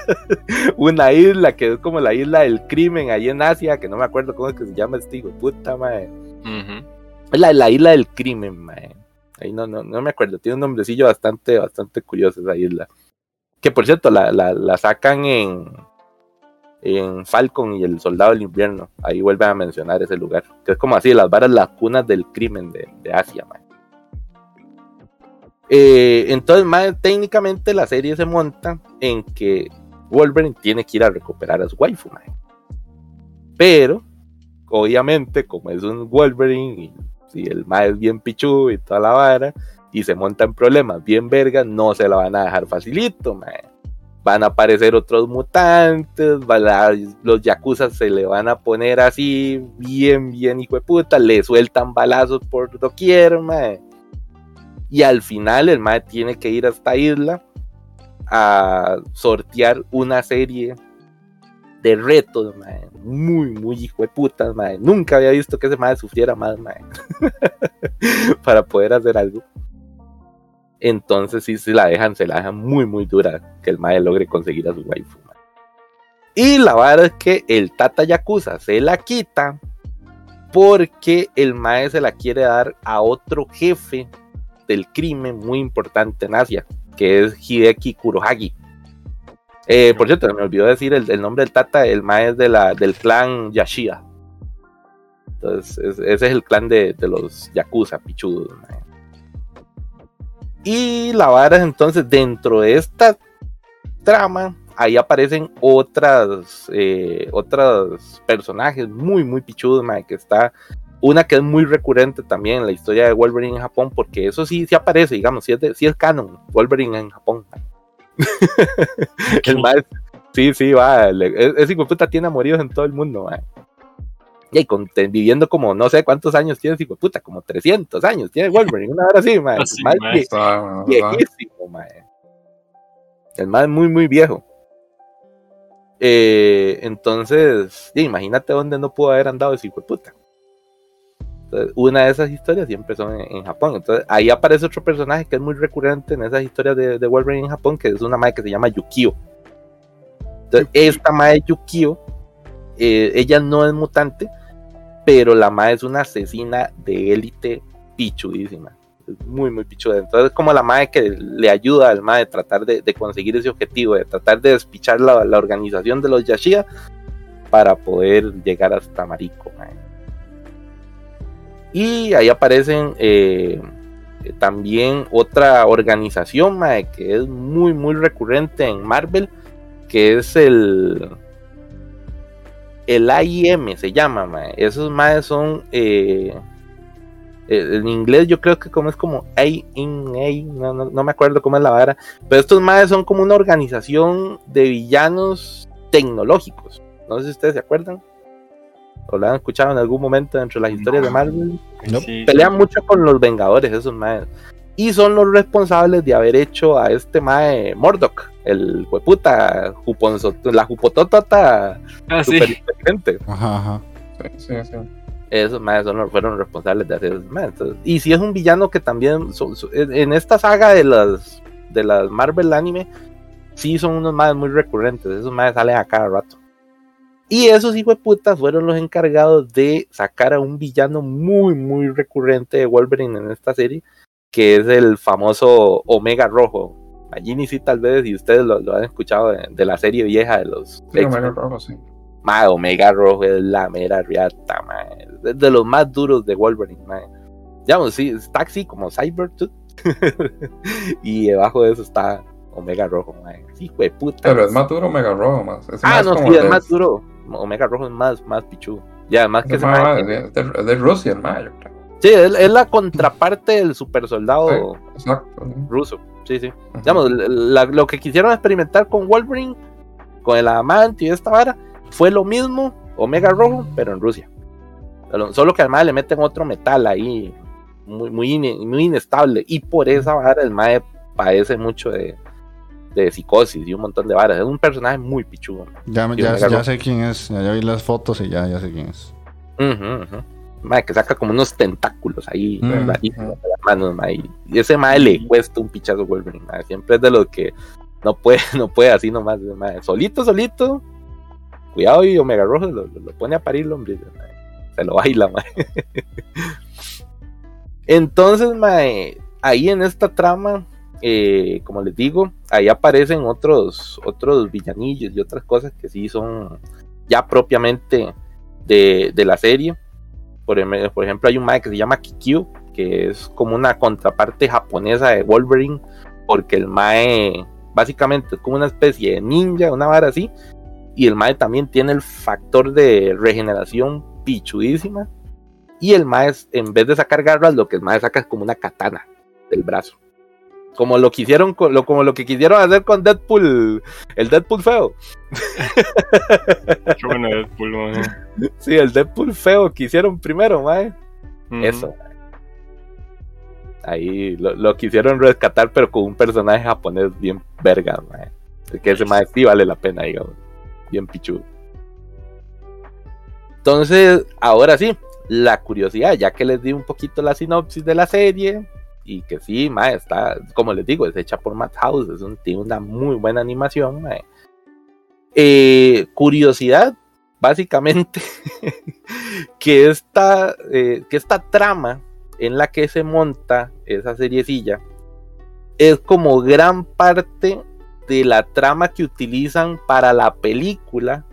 una isla que es como la isla del crimen ahí en Asia, que no me acuerdo cómo es que se llama este hijo puta, mae. Ujú. Es la, la isla del crimen, mae. Ahí no, no, no me acuerdo. Tiene un nombrecillo bastante, bastante curioso esa isla. Que por cierto, la, sacan en, Falcon y el Soldado del Invierno. Ahí vuelven a mencionar ese lugar. Que es como así, las varas las cunas del crimen de, Asia, mae. Eh, entonces, mae, técnicamente la serie se monta en que Wolverine tiene que ir a recuperar a su waifu, mae. Pero, obviamente, como es un Wolverine y si el mae es bien pichu y toda la vara, y se monta en problemas bien vergas, no se la van a dejar facilito. Van a aparecer otros mutantes, van a- los yakuza se le van a poner así, bien, bien hijo de puta, le sueltan balazos por doquier, mae. Y al final el mae tiene que ir a esta isla a sortear una serie de retos, mae, muy, muy hijo de putas, mae. Nunca había visto que ese mae sufriera más, para poder hacer algo. Entonces sí se la dejan, se la dejan muy muy dura que el mae logre conseguir a su waifu. Y la verdad es que el Tata Yakuza se la quita porque el mae se la quiere dar a otro jefe del crimen muy importante en Asia, que es Hideki Kurohagi. Eh, por cierto, me olvidó decir el, nombre del Tata, el mae es de del clan Yashida. Entonces, es- ese es el clan de, de los Yakuza, pichudos. Y la vara es entonces, dentro de esta trama, ahí aparecen otras, eh, otros personajes muy, muy pichudos, que está una que es muy recurrente también en la historia de Wolverine en Japón, porque eso sí, sí aparece, digamos, sí es, es canon, Wolverine en Japón. el mae, sí, sí, va, ese hijo puta tiene amoríos en todo el mundo. Y con- te- viviendo como no sé cuántos años tiene ese hijo puta, como 300 años tiene Wolverine, una hora así, mae. Así, El vie- Está, ¿verdad? viejísimo, mae. El es muy, muy viejo. Eh, entonces, imagínate dónde no pudo haber andado ese hijo puta. Entonces, una de esas historias siempre son en, en Japón. Entonces, ahí aparece otro personaje que es muy recurrente en esas historias de, de Wolverine en Japón, que es una mae que se llama Yukio. Entonces, esta mae Yukio, eh, ella no es mutante, pero la mae es una asesina de élite pichudísima es muy, muy pichuda. Entonces, como la madre que le ayuda al madre a tratar de, de conseguir ese objetivo, de tratar de despichar la, la organización de los Yashia para poder llegar hasta Mariko. mae. Y ahí aparecen eh, también otra organización que es muy, muy recurrente en Marvel, que es el. El AIM se llama, mae. Esos maes son. eh, eh, en inglés yo creo que como es como A in A, no, no, no me acuerdo cómo es la vara, pero estos madres son como una organización de villanos tecnológicos. No sé si ustedes se acuerdan. O la han escuchado en algún momento dentro de las historias de Marvel. Sí, Pelean mucho con los Vengadores, esos madres. Y son los responsables de haber hecho a este mae Mordok, el hueputa, juponzo- la jupototota Ah, sí. super inteligente. Ajá, ajá. Sí, sí, sí. Esos más son, los- fueron responsables de hacer esos maes. Entonces, Y si es un villano que también son- son- en en esta saga de las de las Marvel anime, sí son unos más muy recurrentes. Esos más salen a cada rato. Y esos hijos de putas fueron los encargados de sacar a un villano muy, muy recurrente de Wolverine en esta serie, que es el famoso Omega Rojo. Allí ni sí, tal vez, y ustedes lo, lo han escuchado de, de la serie vieja de los Sí. Omega Rojo, sí. Mae, Omega Rojo es la mera riata, mae. Es de los más duros de Wolverine, mae. Digamos, sí, está así como Cybertooth. y debajo de eso está Omega Rojo, mae. Sí, de puta. Pero es más duro Omega Rojo, más. Ah, más no, sí, es de- más duro. Omega Rojo es más, más pichudo. Y además que es de, Rusia, el. Sí, es, es la contraparte del super soldado ruso. Sí, sí. Digamos, la- lo que quisieron experimentar con Wolverine, con el amante y esta vara, fue lo mismo, Omega Rojo, pero en Rusia. Solo- que además le meten otro metal ahí, muy, muy, muy inestable. Y por esa vara el Mae padece mucho de, de psicosis y un montón de varas. Es un personaje muy pichudo. Ya, ya, ya sé quién es. Ya, ya vi las fotos y ya, ya sé quién es. Ujú. Mae, que saca como unos tentáculos ahí, Mm. las manos, mae. Y ese mae le cuesta un pichazo Wolverine, mae. Siempre es de los que no puede, no puede así nomás, mae. Solito, solito. Cuidado y Omega Rojo lo, lo- pone a parir el hombre. Se lo baila, mae. Entonces, mae, ahí en esta trama, eh, como les digo, ahí aparecen otros, otros villanillos y otras cosas que sí son ya propiamente de, de la serie. Por, em- por ejemplo, hay un mae que se llama Kikyu, que es como una contraparte japonesa de Wolverine, porque el mae básicamente es como una especie de ninja, una vara así, y el mae también tiene el factor de regeneración pichudísima, y el mae, en vez de sacar garras, lo que el mae saca es como una katana del brazo. Como lo con, lo, como lo que quisieron hacer con Deadpool, el Deadpool feo. Qué bueno Deadpool, mae. Sí, el Deadpool feo que hicieron primero, mae. Eso. Ahí lo, lo quisieron rescatar, pero con un personaje japonés bien verga, mae. Que ese mae sí vale la pena, digamos. Bien pichudo. Entonces, ahora sí, la curiosidad, ya que les di un poquito la sinopsis de la serie, y que sí, mae, está, como les digo, es hecha por Madhouse, es un, tiene una muy buena animación. Eh, curiosidad, básicamente, que esta, eh, que esta trama en la que se monta esa seriecilla es como gran parte de la trama que utilizan para la película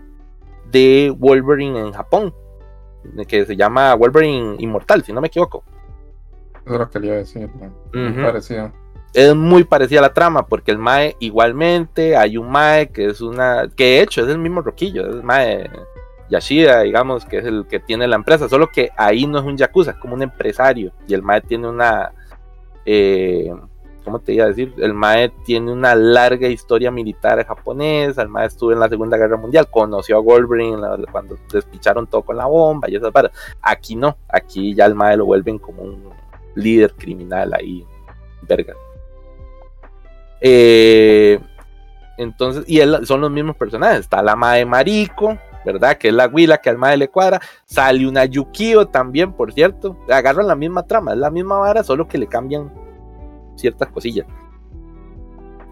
de Wolverine en Japón, que se llama Wolverine Inmortal, si no me equivoco. Es lo que le iba a decir. ¿no? Muy parecido. es muy parecida a la trama, porque el Mae igualmente hay un Mae que es una. que de hecho es el mismo Roquillo, es el Mae Yashida, digamos, que es el que tiene la empresa, solo que ahí no es un Yakuza, es como un empresario, y el Mae tiene una. eh, ¿Cómo te iba a decir? El Mae tiene una larga historia militar japonesa, el Mae estuvo en la Segunda Guerra Mundial, conoció a la- cuando despicharon todo con la bomba y esas varas. Aquí no, aquí ya el Mae lo vuelven como un líder criminal ahí, verga. Eh, entonces, y son los mismos personajes. Está la Mae Marico, ¿verdad? Que es la Huila que al Mae le cuadra. Sale una Yukio también, por cierto. Agarran la misma trama, es la misma vara, solo que le cambian ciertas cosillas.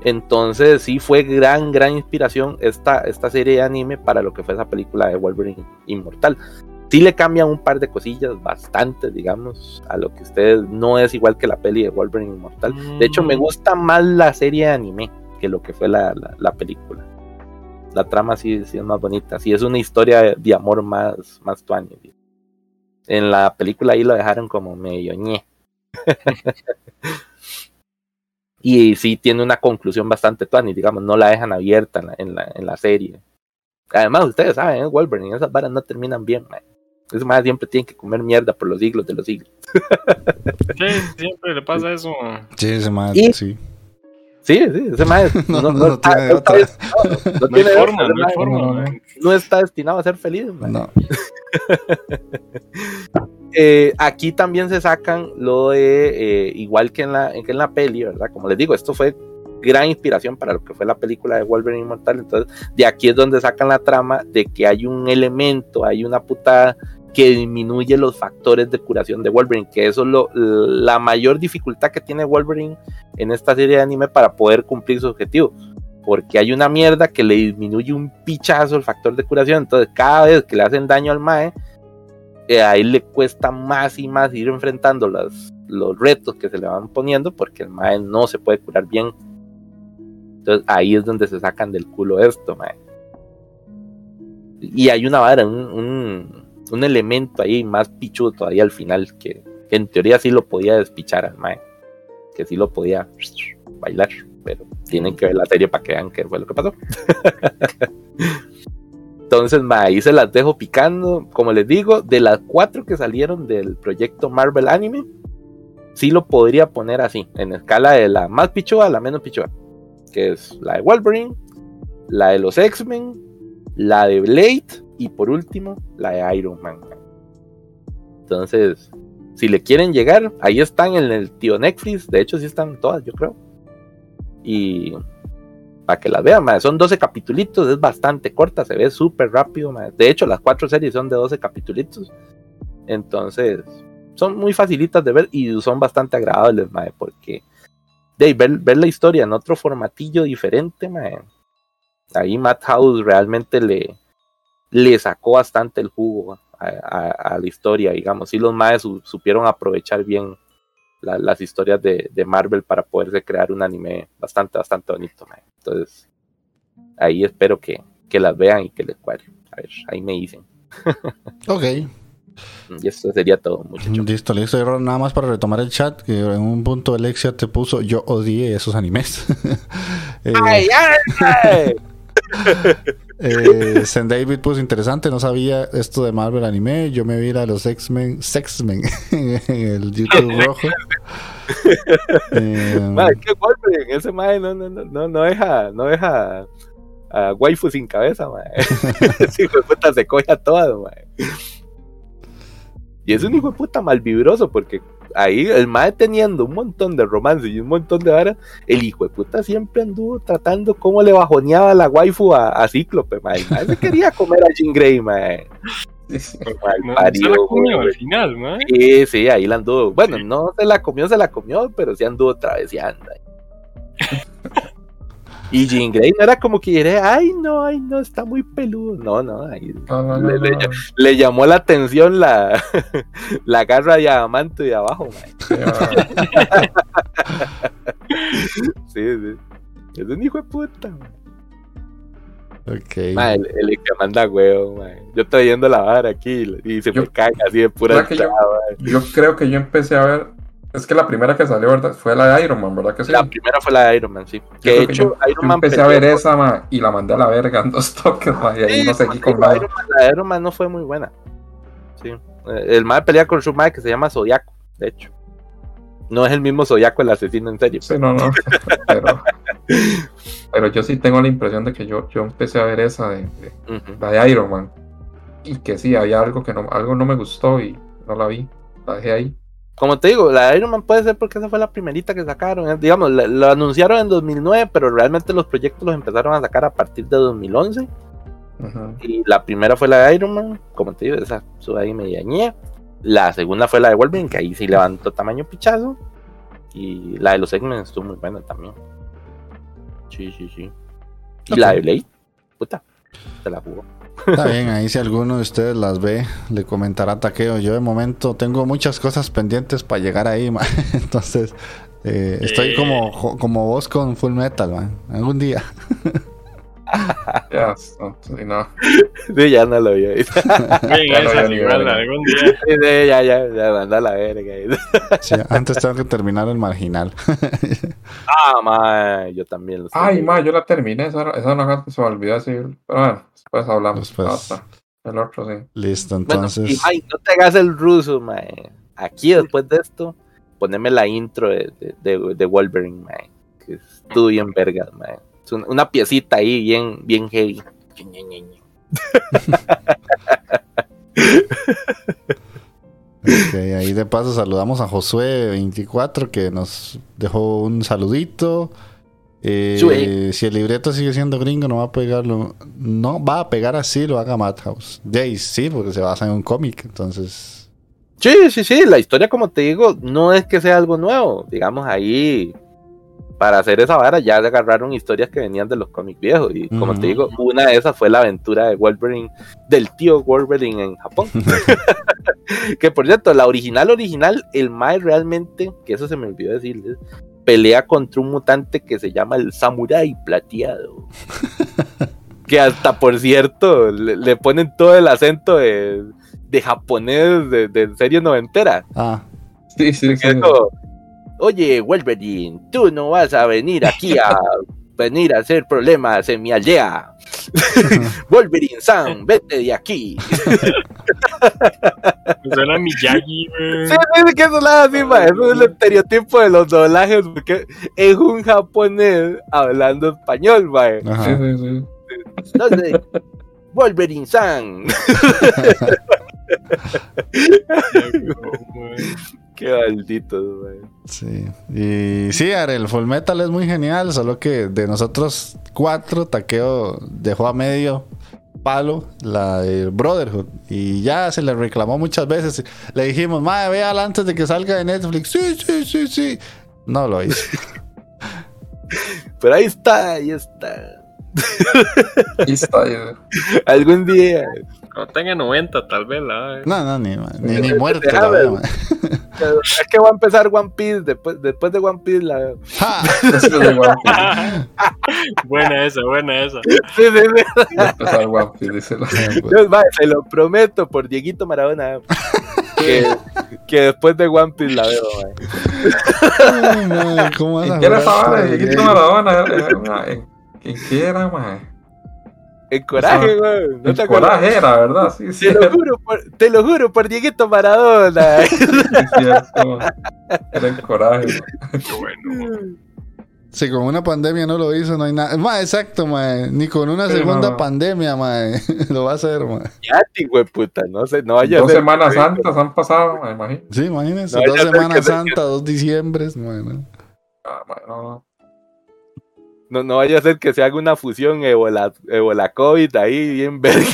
Entonces, sí fue gran, gran inspiración esta, esta serie de anime para lo que fue esa película de Wolverine Inmortal. Sí le cambian un par de cosillas, bastante, digamos, a lo que ustedes no es igual que la peli de Wolverine Inmortal. De hecho, me gusta más la serie de anime que lo que fue la, la- la película. La trama sí, sí es más bonita. Sí es una historia de, de amor más, más. En la película ahí lo dejaron como medio ñe. y sí tiene una conclusión bastante tuani, digamos, no la dejan abierta en la, en la, en la serie. Además, ustedes saben, ¿eh? Wolverine, esas varas no terminan bien, man. Ese más siempre tienen que comer mierda por los siglos de los siglos. Sí, siempre le pasa eso. Sí, ese Y- sí. Sí, sí, ese más No, no está, tiene no está otra. no tiene forma, ese no hay mae forma. no, man. no está destinado a ser feliz. man. No. Eh, aquí también se sacan lo de, eh, igual que en, la, que en la peli, ¿verdad? Como les digo, esto fue gran inspiración para lo que fue la película de Wolverine Inmortal. Entonces, de aquí es donde sacan la trama de que hay un elemento, hay una putada que disminuye los factores de curación de Wolverine, que eso es lo, la mayor dificultad que tiene Wolverine en esta serie de anime para poder cumplir su objetivo. Porque hay una mierda que le disminuye un pichazo el factor de curación. Entonces, cada vez que le hacen daño al Mae, eh, a él le cuesta más y más ir enfrentando los retos que se le van poniendo porque el Mae no se puede curar bien. Entonces ahí es donde se sacan del culo esto, Mae. Y hay una vara, un, un, un elemento ahí más pichudo todavía al final que, que en teoría sí lo podía despichar al Mae. Que sí lo podía bailar, pero tienen que ver la serie para que vean qué fue lo que pasó. Entonces, ma, ahí se las dejo picando. Como les digo, de las cuatro que salieron del proyecto Marvel Anime, sí lo podría poner así, en escala de la más pichuda a la menos pichuda. Que es la de Wolverine, la de los X-Men, la de Blade y por último, la de Iron Man. Entonces, si le quieren llegar, ahí están en el tío Netflix. De hecho, sí están todas, yo creo. Y para que las vean, son 12 capitulitos, es bastante corta, se ve súper rápido. De hecho, las cuatro series son de 12 capitulitos. Entonces, son muy facilitas de ver y son bastante agradables, porque de ver, ver la historia en otro formatillo diferente, mae, ahí Madhouse realmente le, le sacó bastante el jugo a, la historia, digamos. Sí, los maes su- supieron aprovechar bien la- las historias de, de Marvel para poderse crear un anime bastante, bastante bonito. mae. Entonces, ahí espero que, que las vean y que les cuadre. A ver, ahí me dicen. Ok. Y eso sería todo, muchachos. Listo, listo. Y ahora nada más para retomar el chat, que en un punto Alexia te puso, yo odié esos animes. eh, ¡Ay, ay, ay! eh, David puso interesante, no sabía esto de Marvel anime. Yo me vi de los X-Men, Sexmen en el YouTube rojo. Eh, qué golpe, ese mae no, no, no, no, deja, no deja a waifu sin cabeza. Ese hijo de puta se coge a todas, mae. Y es un hijo de puta malvibroso porque ahí el mae teniendo un montón de romance y un montón de varas, el hijo de puta siempre anduvo tratando cómo le bajoneaba la waifu a, a Cíclope, mae. El mae se quería comer a Jean Grey, mae. No, se la comió al final, ¿no? Sí, sí, ahí la anduvo. Bueno, no se la comió, se la comió, pero sí anduvo traveseando. Y Jean Grey no era como que dijera, ay, no, ay, no, está muy peludo. No, no, ahí No, no, no, Le- le- no. le llamó la atención la, la garra de diamante de abajo, mae. Sí, Sí. Es un hijo de puta, mae. Ok. Mae, el, el que manda huevo, mae. Yo estoy viendo la vara aquí y se me caga así de pura ¿Verdad que yo- entrada. Yo creo que yo empecé a ver. Es que la primera que salió, ¿verdad? Fue la de Iron Man, ¿verdad que sí? La primera fue la de Iron Man, sí. Que de hecho, yo- Iron Yo Man empecé a ver esa, ma, y la mandé a la verga en dos toques, ma, y ahí Sí, no seguí con. Iron Man- la de Iron Man no fue muy buena. Sí. Eh, El mae pelea con su mae que se llama Zodiaco, de hecho. No es el mismo Zodiaco el asesino en serie. Sí, no, no. Pero, pero yo sí tengo la impresión de que yo, yo empecé a ver esa de, la de Iron Man. Y que sí, había algo que no, algo no me gustó y no la vi. La dejé ahí. Como te digo, la de Iron Man puede ser porque esa fue la primerita que sacaron. eh. Digamos, la- lo anunciaron en 2009, pero realmente los proyectos los empezaron a sacar a partir de 2011. Ujú. Y la primera fue la de Iron Man, como te digo, esa sube ahí media ñe. La segunda fue la de Wolverine, que ahí sí levantó tamaño pichazo. Y la de los X-Men estuvo muy buena también. Sí, sí, sí. Y la de Blade, puta, se la jugó. Está bien, ahí si alguno de ustedes las ve, le comentará Taqueo. Yo de momento tengo muchas cosas pendientes para llegar ahí, ma. Entonces, eh, estoy Eh. como, como vos con Full Metal, man. Algún día. Ya, no, sí, no. Sí, ya no lo vi. Bien, Ya esa ni igual, algún día. Sí, sí, ya, ya, ya, manda a la verga. Sí, antes tengo que terminar el marginal. Ah, ma, yo también lo Ay, ma, yo la terminé. Esa, esa cosa que se me olvidó decir. Pero bueno, después hablamos. Después. Basta. El otro sí. Listo, Bueno, entonces. y, ay, no te hagas el ruso, mae. Aquí, después de esto, poneme la intro de, de, de- de Wolverine, mae. Que estuvo bien vergas, mae. Es un- una piecita ahí bien, bien heavy. Ok, ahí de paso saludamos a Josué24 que nos dejó un saludito. Eh, si el libreto sigue siendo gringo, no va a pegarlo. No va a pegar así, lo haga Madhouse. Jay, sí, porque se basa en un cómic. Entonces, Sí, sí, sí, la historia, como te digo, no es que sea algo nuevo. Digamos, ahí, para hacer esa vara, ya agarraron historias que venían de los cómics viejos. Y como te digo, una de esas fue la aventura de Wolverine, del tío Wolverine en Japón. que por cierto, la original, original, el Mae realmente, que eso se me olvidó decirles, pelea contra un mutante que se llama el Samurai Plateado. que hasta, por cierto, le, le ponen todo el acento de, de japonés de, de serie noventera. ah, Sí, sí, sí. Como, Oye, Wolverine, tú no vas a venir aquí a venir a hacer problemas en mi aldea. Wolverine San, vete de aquí. Suena Miyagi, güey. Sí, sí, sí, que eso es así, ma. Eso es el estereotipo de los doblajes, porque es un japonés hablando español, ma. Sí, ajá. sí, sí. Entonces, Wolverine San. Qué maldito, ma. Sí. Y sí, Are, el Full Metal es muy genial, solo que de nosotros cuatro, Taqueo dejó a medio palo la de Brotherhood y ya se le reclamó muchas veces. Le dijimos, madre, véala antes de que salga de Netflix. Sí, sí, sí, sí. No lo hizo. Pero ahí está, ahí está. Y está ahí. Algún día. Cuando tenga 90, tal vez la. No, no, ni, ni, ni muerto. la. Es que va a empezar One Piece. Después, después de One Piece, la veo. Buena esa, buena esa. Sí, sí, sí. Va a empezar One Piece, dice la- Dios, mae, se lo prometo por Dieguito Maradona. Que, que después de One Piece la veo, mae. Ay, madre, ¿Cómo vas a ¿En qué era Dieguito? Maradona. Era una- ¿En en qué era, mae? En coraje, güey. ¿No te En acuerdas? coraje era, ¿verdad? Sí, sí. Te lo juro por, te lo juro por Dieguito Maradona. Sí, cierto. Era en coraje. Qué bueno. Si con una pandemia no lo hizo, no hay nada. Más exacto, mae. Ni con una Sí, segunda no. pandemia, mae. lo va a hacer, mae. Ya, ti, güey, puta. No sé, no vaya Dos Semanas Santas han pasado, me imagino. Sí, imagínense. No, dos Semanas que- Santa, dos diciembres. Bueno. Ah, mae, no, no. No, no vaya a ser que se haga una fusión Ebola, Ebola COVID ahí bien verga.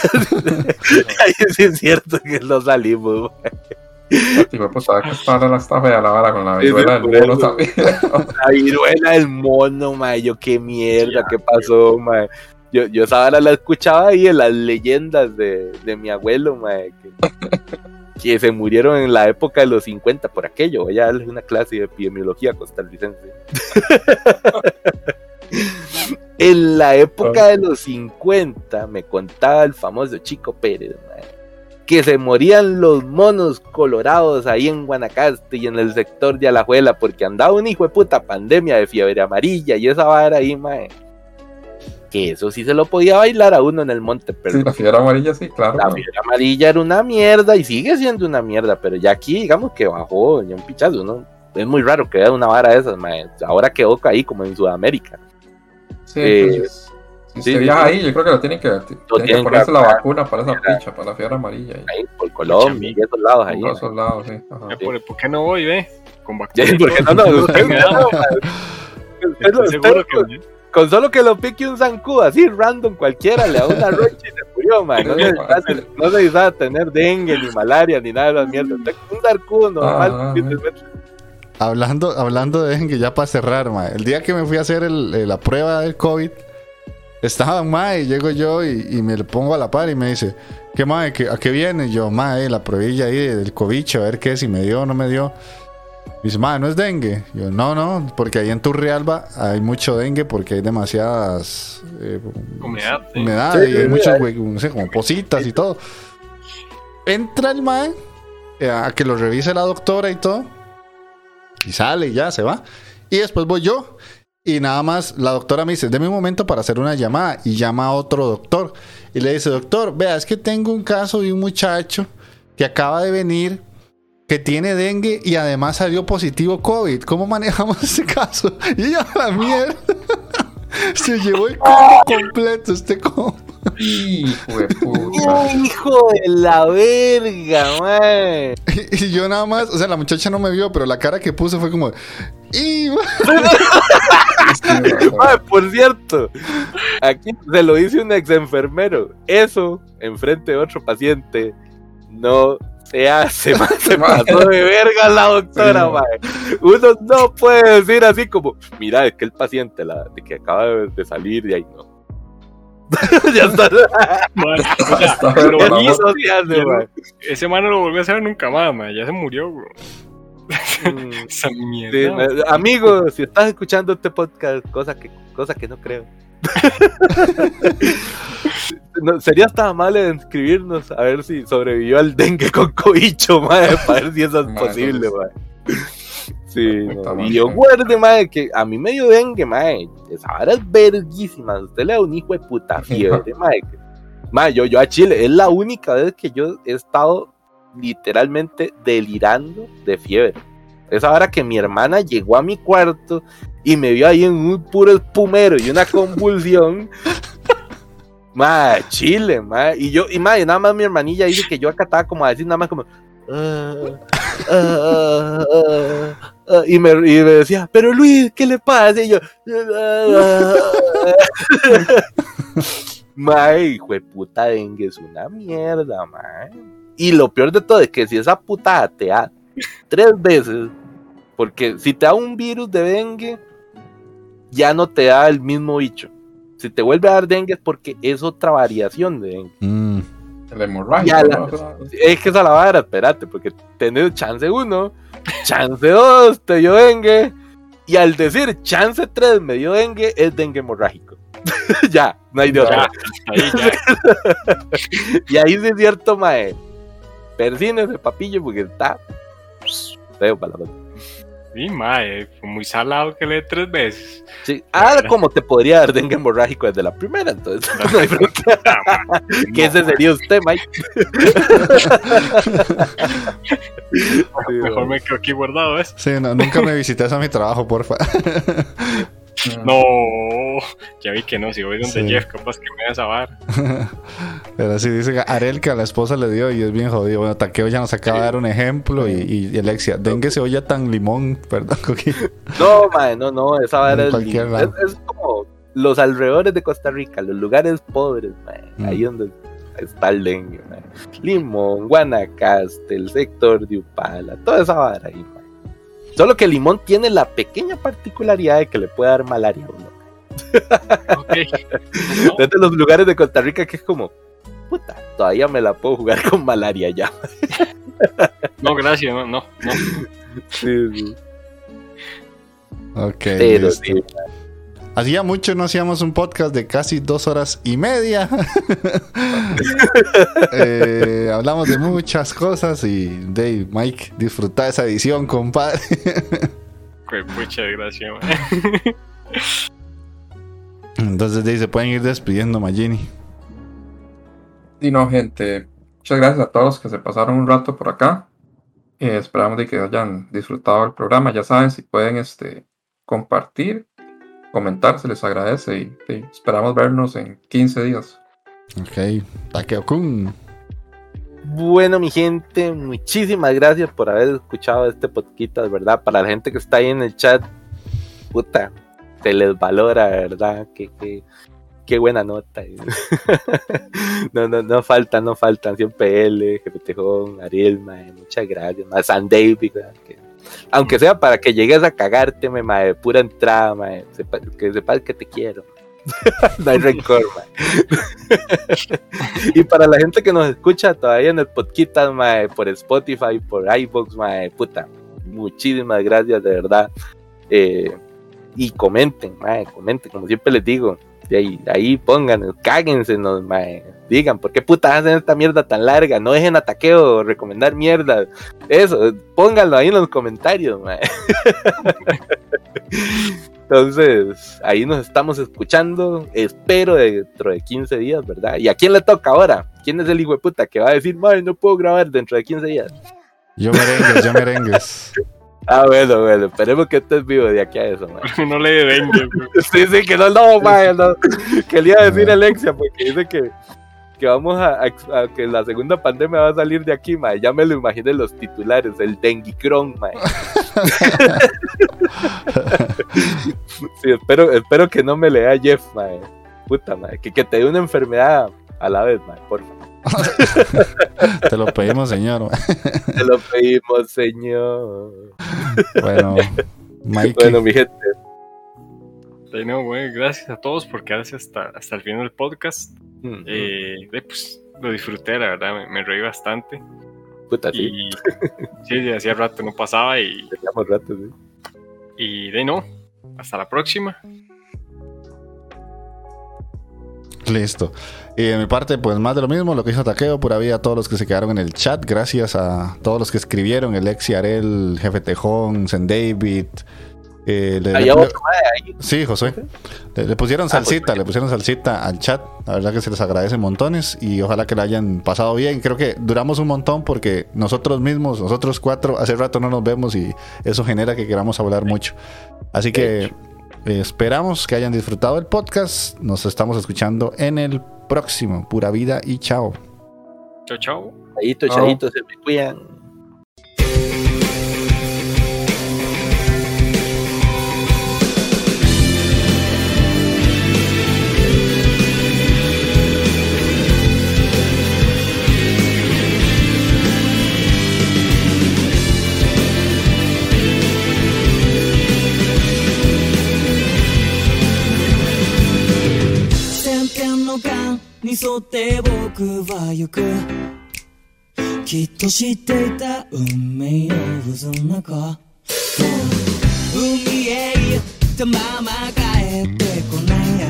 ahí sí es cierto que no salimos. mae. Tipo, pues sabes que está, la está fea la vara con la viruela del mono también. La viruela del mono, mae. Yo qué mierda, qué pasó, mae. Yo, yo esa vara la escuchaba ahí en las leyendas de, de mi abuelo, mae. Que, que se murieron en la época de los 50 por aquello. Ella es una clase de epidemiología costarricense. en la época de los 50 me contaba el famoso Chico Pérez, que se morían los monos colorados ahí en Guanacaste y en el sector de Alajuela porque andaba un hijo de puta pandemia de fiebre amarilla y esa vara ahí, mae. Que eso sí se lo podía bailar a uno en el monte, pero Sí, la fiebre amarilla, sí, claro. la fiebre amarilla era una mierda y sigue siendo una mierda, pero ya aquí digamos que bajó ya un pichazo, ¿no? Es muy raro que vea una vara de esas, mae. Ahora quedó ahí como en Sudamérica. Sí, Eh, pues, si sí, sí, ahí, yo creo que lo tienen que, tienen que tienen que ponerse la vacunar. vacuna para esa picha, para la fiebre amarilla. Y, Ahí por Colombia y esos lados ahí. por esos lados, sí. ajá. ¿Por, por qué no voy, ve? Con Ya, vacunas. y porque no, usted no. Usted seguro que Con solo que lo pique un zancudo así random cualquiera, le da una rocha y se murió, man. No, Sí, necesita, fácil. no tener dengue, ni malaria, ni nada de esas mierdas. Un zancudo normal. Ah, sí, ah, mete. Hablando, hablando de que ya para cerrar, ma, el día que me fui a hacer el- eh, la prueba del COVID, estaba ma, y llego yo y, y me le pongo a la par y me dice, ¿qué ma, ¿Qué- ¿a qué viene? Y yo, ma, eh, la pruebilla ahí del COVID, a ver qué, si me dio o no me dio. Y dice, ma, no es dengue. Y yo, no, no, porque ahí en Turrialba hay mucho dengue porque hay demasiadas eh, Humedad, sí. humedad Sí, y hay güey, no sé, como positas y todo. Entra el mae eh, a que lo revise la doctora y todo. Y sale y ya se va. Y después voy yo. Y nada más la doctora me dice, deme un momento para hacer una llamada. Y llama a otro doctor. Y le dice, doctor, vea, es que tengo un caso de un muchacho que acaba de venir, que tiene dengue y además salió positivo COVID. ¿Cómo manejamos ese caso? Y yo, la mierda. Se llevó el combo completo este combo. Hijo de puta. Hijo de la verga, man. Y, y yo nada más, o sea, la muchacha no me vio, pero la cara que puso fue como... Por cierto, aquí se lo dice un ex enfermero. Eso, enfrente de otro paciente, no se hace, mae. Se pasó de verga la doctora, Sí. Uno no puede decir así como, mira, es que el paciente la, de que acaba de, de salir de ahí, no. ya está. Madre, o sea, pero se ya ese man no lo volvió a hacer nunca más, ma. Ya se murió, bro. Mm. Esa mierda. me- amigo, si estás escuchando este podcast, cosa que, cosa que no creo. No, sería hasta amable de inscribirnos a ver si sobrevivió al dengue con cobicho, madre, para ver si eso es Madre, posible, madre. Sí, no. y yo guarde, madre, que a mí me dio dengue, madre. Esa vara es verguísima. Usted le da un hijo de puta fiebre, madre. Madre, yo, yo a Chile, es la única vez que yo he estado literalmente delirando de fiebre. Esa hora que mi hermana llegó a mi cuarto y me vio ahí en un puro espumero y una convulsión. Madre, chile, madre. Y yo, y madre, nada más mi hermanilla dice que yo acá estaba como a decir nada más como. "Ah, ah, ah, ah, ah", y, me, y me decía, pero Luis, ¿qué le pasa? Y yo. Mae, hijo de puta dengue, es una mierda, mae. Y lo peor de todo es que si esa putada te da tres veces, porque si te da un virus de dengue, ya no te da el mismo bicho. Si te vuelve a dar dengue es porque es otra variación de dengue. Mm. La- sea, Es que esa la vara, espérate, porque tenés chance uno, chance dos, te dio dengue, y al decir chance tres me dio dengue, es dengue hemorrágico. ya, no hay de otra. Y ahí sí es cierto, mae. Persínese, papillo, porque está feo para la banda. Sí, ma, eh, fue muy salado que le dé tres veces. Sí. Ah, como te podría dar dengue hemorrágico desde la primera, entonces. no hay ma, que ese sería usted, Mike. Mejor mae. me quedo aquí guardado, ¿ves? Sí, no, nunca me visites a mi trabajo, porfa. No, ya vi que no. Si voy donde Sí. Jeff, capaz que me vas a bar. Pero sí, dice Arel que a la esposa le dio y es bien jodido. Bueno, Taqueo ya nos acaba de dar un ejemplo y, y, y Alexia, dengue se oye tan limón, perdón, Coqui. No, mae, no, no, esa vara es, es, es como los alrededores de Costa Rica, los lugares pobres, mae, Mm. ahí donde está el dengue, mae. Limón, Guanacaste, el sector de Upala, toda esa vara ahí, mae. Solo que Limón tiene la pequeña particularidad de que le puede dar malaria a uno. Ok. Es de los lugares de Costa Rica que es como, puta, todavía me la puedo jugar con malaria ya. No, gracias, no, no, no. Sí, sí. Ok. Pero listo. sí, Hacía mucho no hacíamos un podcast de casi dos horas y media. Eh, hablamos de muchas cosas y Dave, Mike, disfruta esa edición, compadre. Pues, Muchas gracias, man. Entonces Dave, se pueden ir despidiendo, Magini. Y no, gente, muchas gracias a todos los que se pasaron un rato por acá. Eh, esperamos de que hayan disfrutado el programa. Ya saben, si pueden este, compartir, comentar, se les agradece. Y, sí, esperamos vernos en 15 días. Ok. Takeo Kun. Bueno, mi gente, muchísimas gracias por haber escuchado este podcast, ¿verdad? Para la gente que está ahí en el chat, puta, se les valora, ¿verdad? Qué, qué, qué buena nota. no, no, no faltan, no faltan. Siempre él, Jefe Tejón, Ariel, mae, muchas gracias. Mae, San David, ¿verdad? Que- aunque sea para que llegues a cagarte, me, mae, pura entrada, mae, que sepas que te quiero. no hay rencor, y para la gente que nos escucha todavía en el podcast, mae, por Spotify, por iVoox, mae, puta, muchísimas gracias, de verdad. Eh, y comenten, mae, comenten, como siempre les digo. Y ahí, ahí pongan, cáguense, mae. Digan, ¿por qué puta hacen esta mierda tan larga? No dejen ataqueo, recomendar mierda. Eso, pónganlo ahí en los comentarios, mae. Entonces, ahí nos estamos escuchando. Espero dentro de 15 días, ¿verdad? ¿Y a quién le toca ahora? ¿Quién es el hijo de puta que va a decir, madre, no puedo grabar dentro de 15 días? Yo merengues, yo merengues. Ah, bueno, bueno, esperemos que estés vivo de aquí a eso, man. No le dengue, bro. Sí, sí, que no, no, mae, no. Que le iba a decir Alexia, porque dice que, que vamos a, a- a que la segunda pandemia va a salir de aquí, mae. Ya me lo imaginé los titulares, el Denguicron, mae. Sí, espero, espero que no me lea Jeff, mae. Puta, mae. Que, que te dé una enfermedad a la vez, mae, por favor. Te lo pedimos, señor. Te lo pedimos, señor. Bueno, Mike. Bueno, mi gente, Sí, no, güey, gracias a todos por quedarse hasta, hasta el final del podcast. mm, Eh, de, pues, lo disfruté, la verdad, me, me reí bastante. puta, sí, Y sí, sí, hacía rato no pasaba y, rato, sí. y de no, hasta la próxima. Listo. Y de mi parte, pues más de lo mismo, lo que hizo Taqueo, pura vida a todos los que se quedaron en el chat. Gracias a todos los que escribieron, el Exi Arel, Jefe Tejón, Zen David. Eh, le- otro, sí, José. Le, le pusieron Ah, pues, salsita, le pusieron salsita al chat. La verdad que se les agradece montones y ojalá que la hayan pasado bien. Creo que duramos un montón porque nosotros mismos, nosotros cuatro, hace rato no nos vemos y eso genera que queramos hablar mucho. Así que eh, esperamos que hayan disfrutado el podcast. Nos estamos escuchando en el próximo. Pura vida y chao. Chao, chao. Chayito, Chao. chayito, se me cuidan. 千点の間に沿って僕は行く。きっと知っていた運命の渦の中。海へ行ったまま帰ってこないや。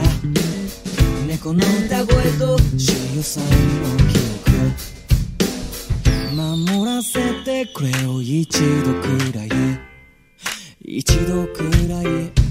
猫の歌声と潮さんの記憶守らせてくれよ一度くらい。一度くらい。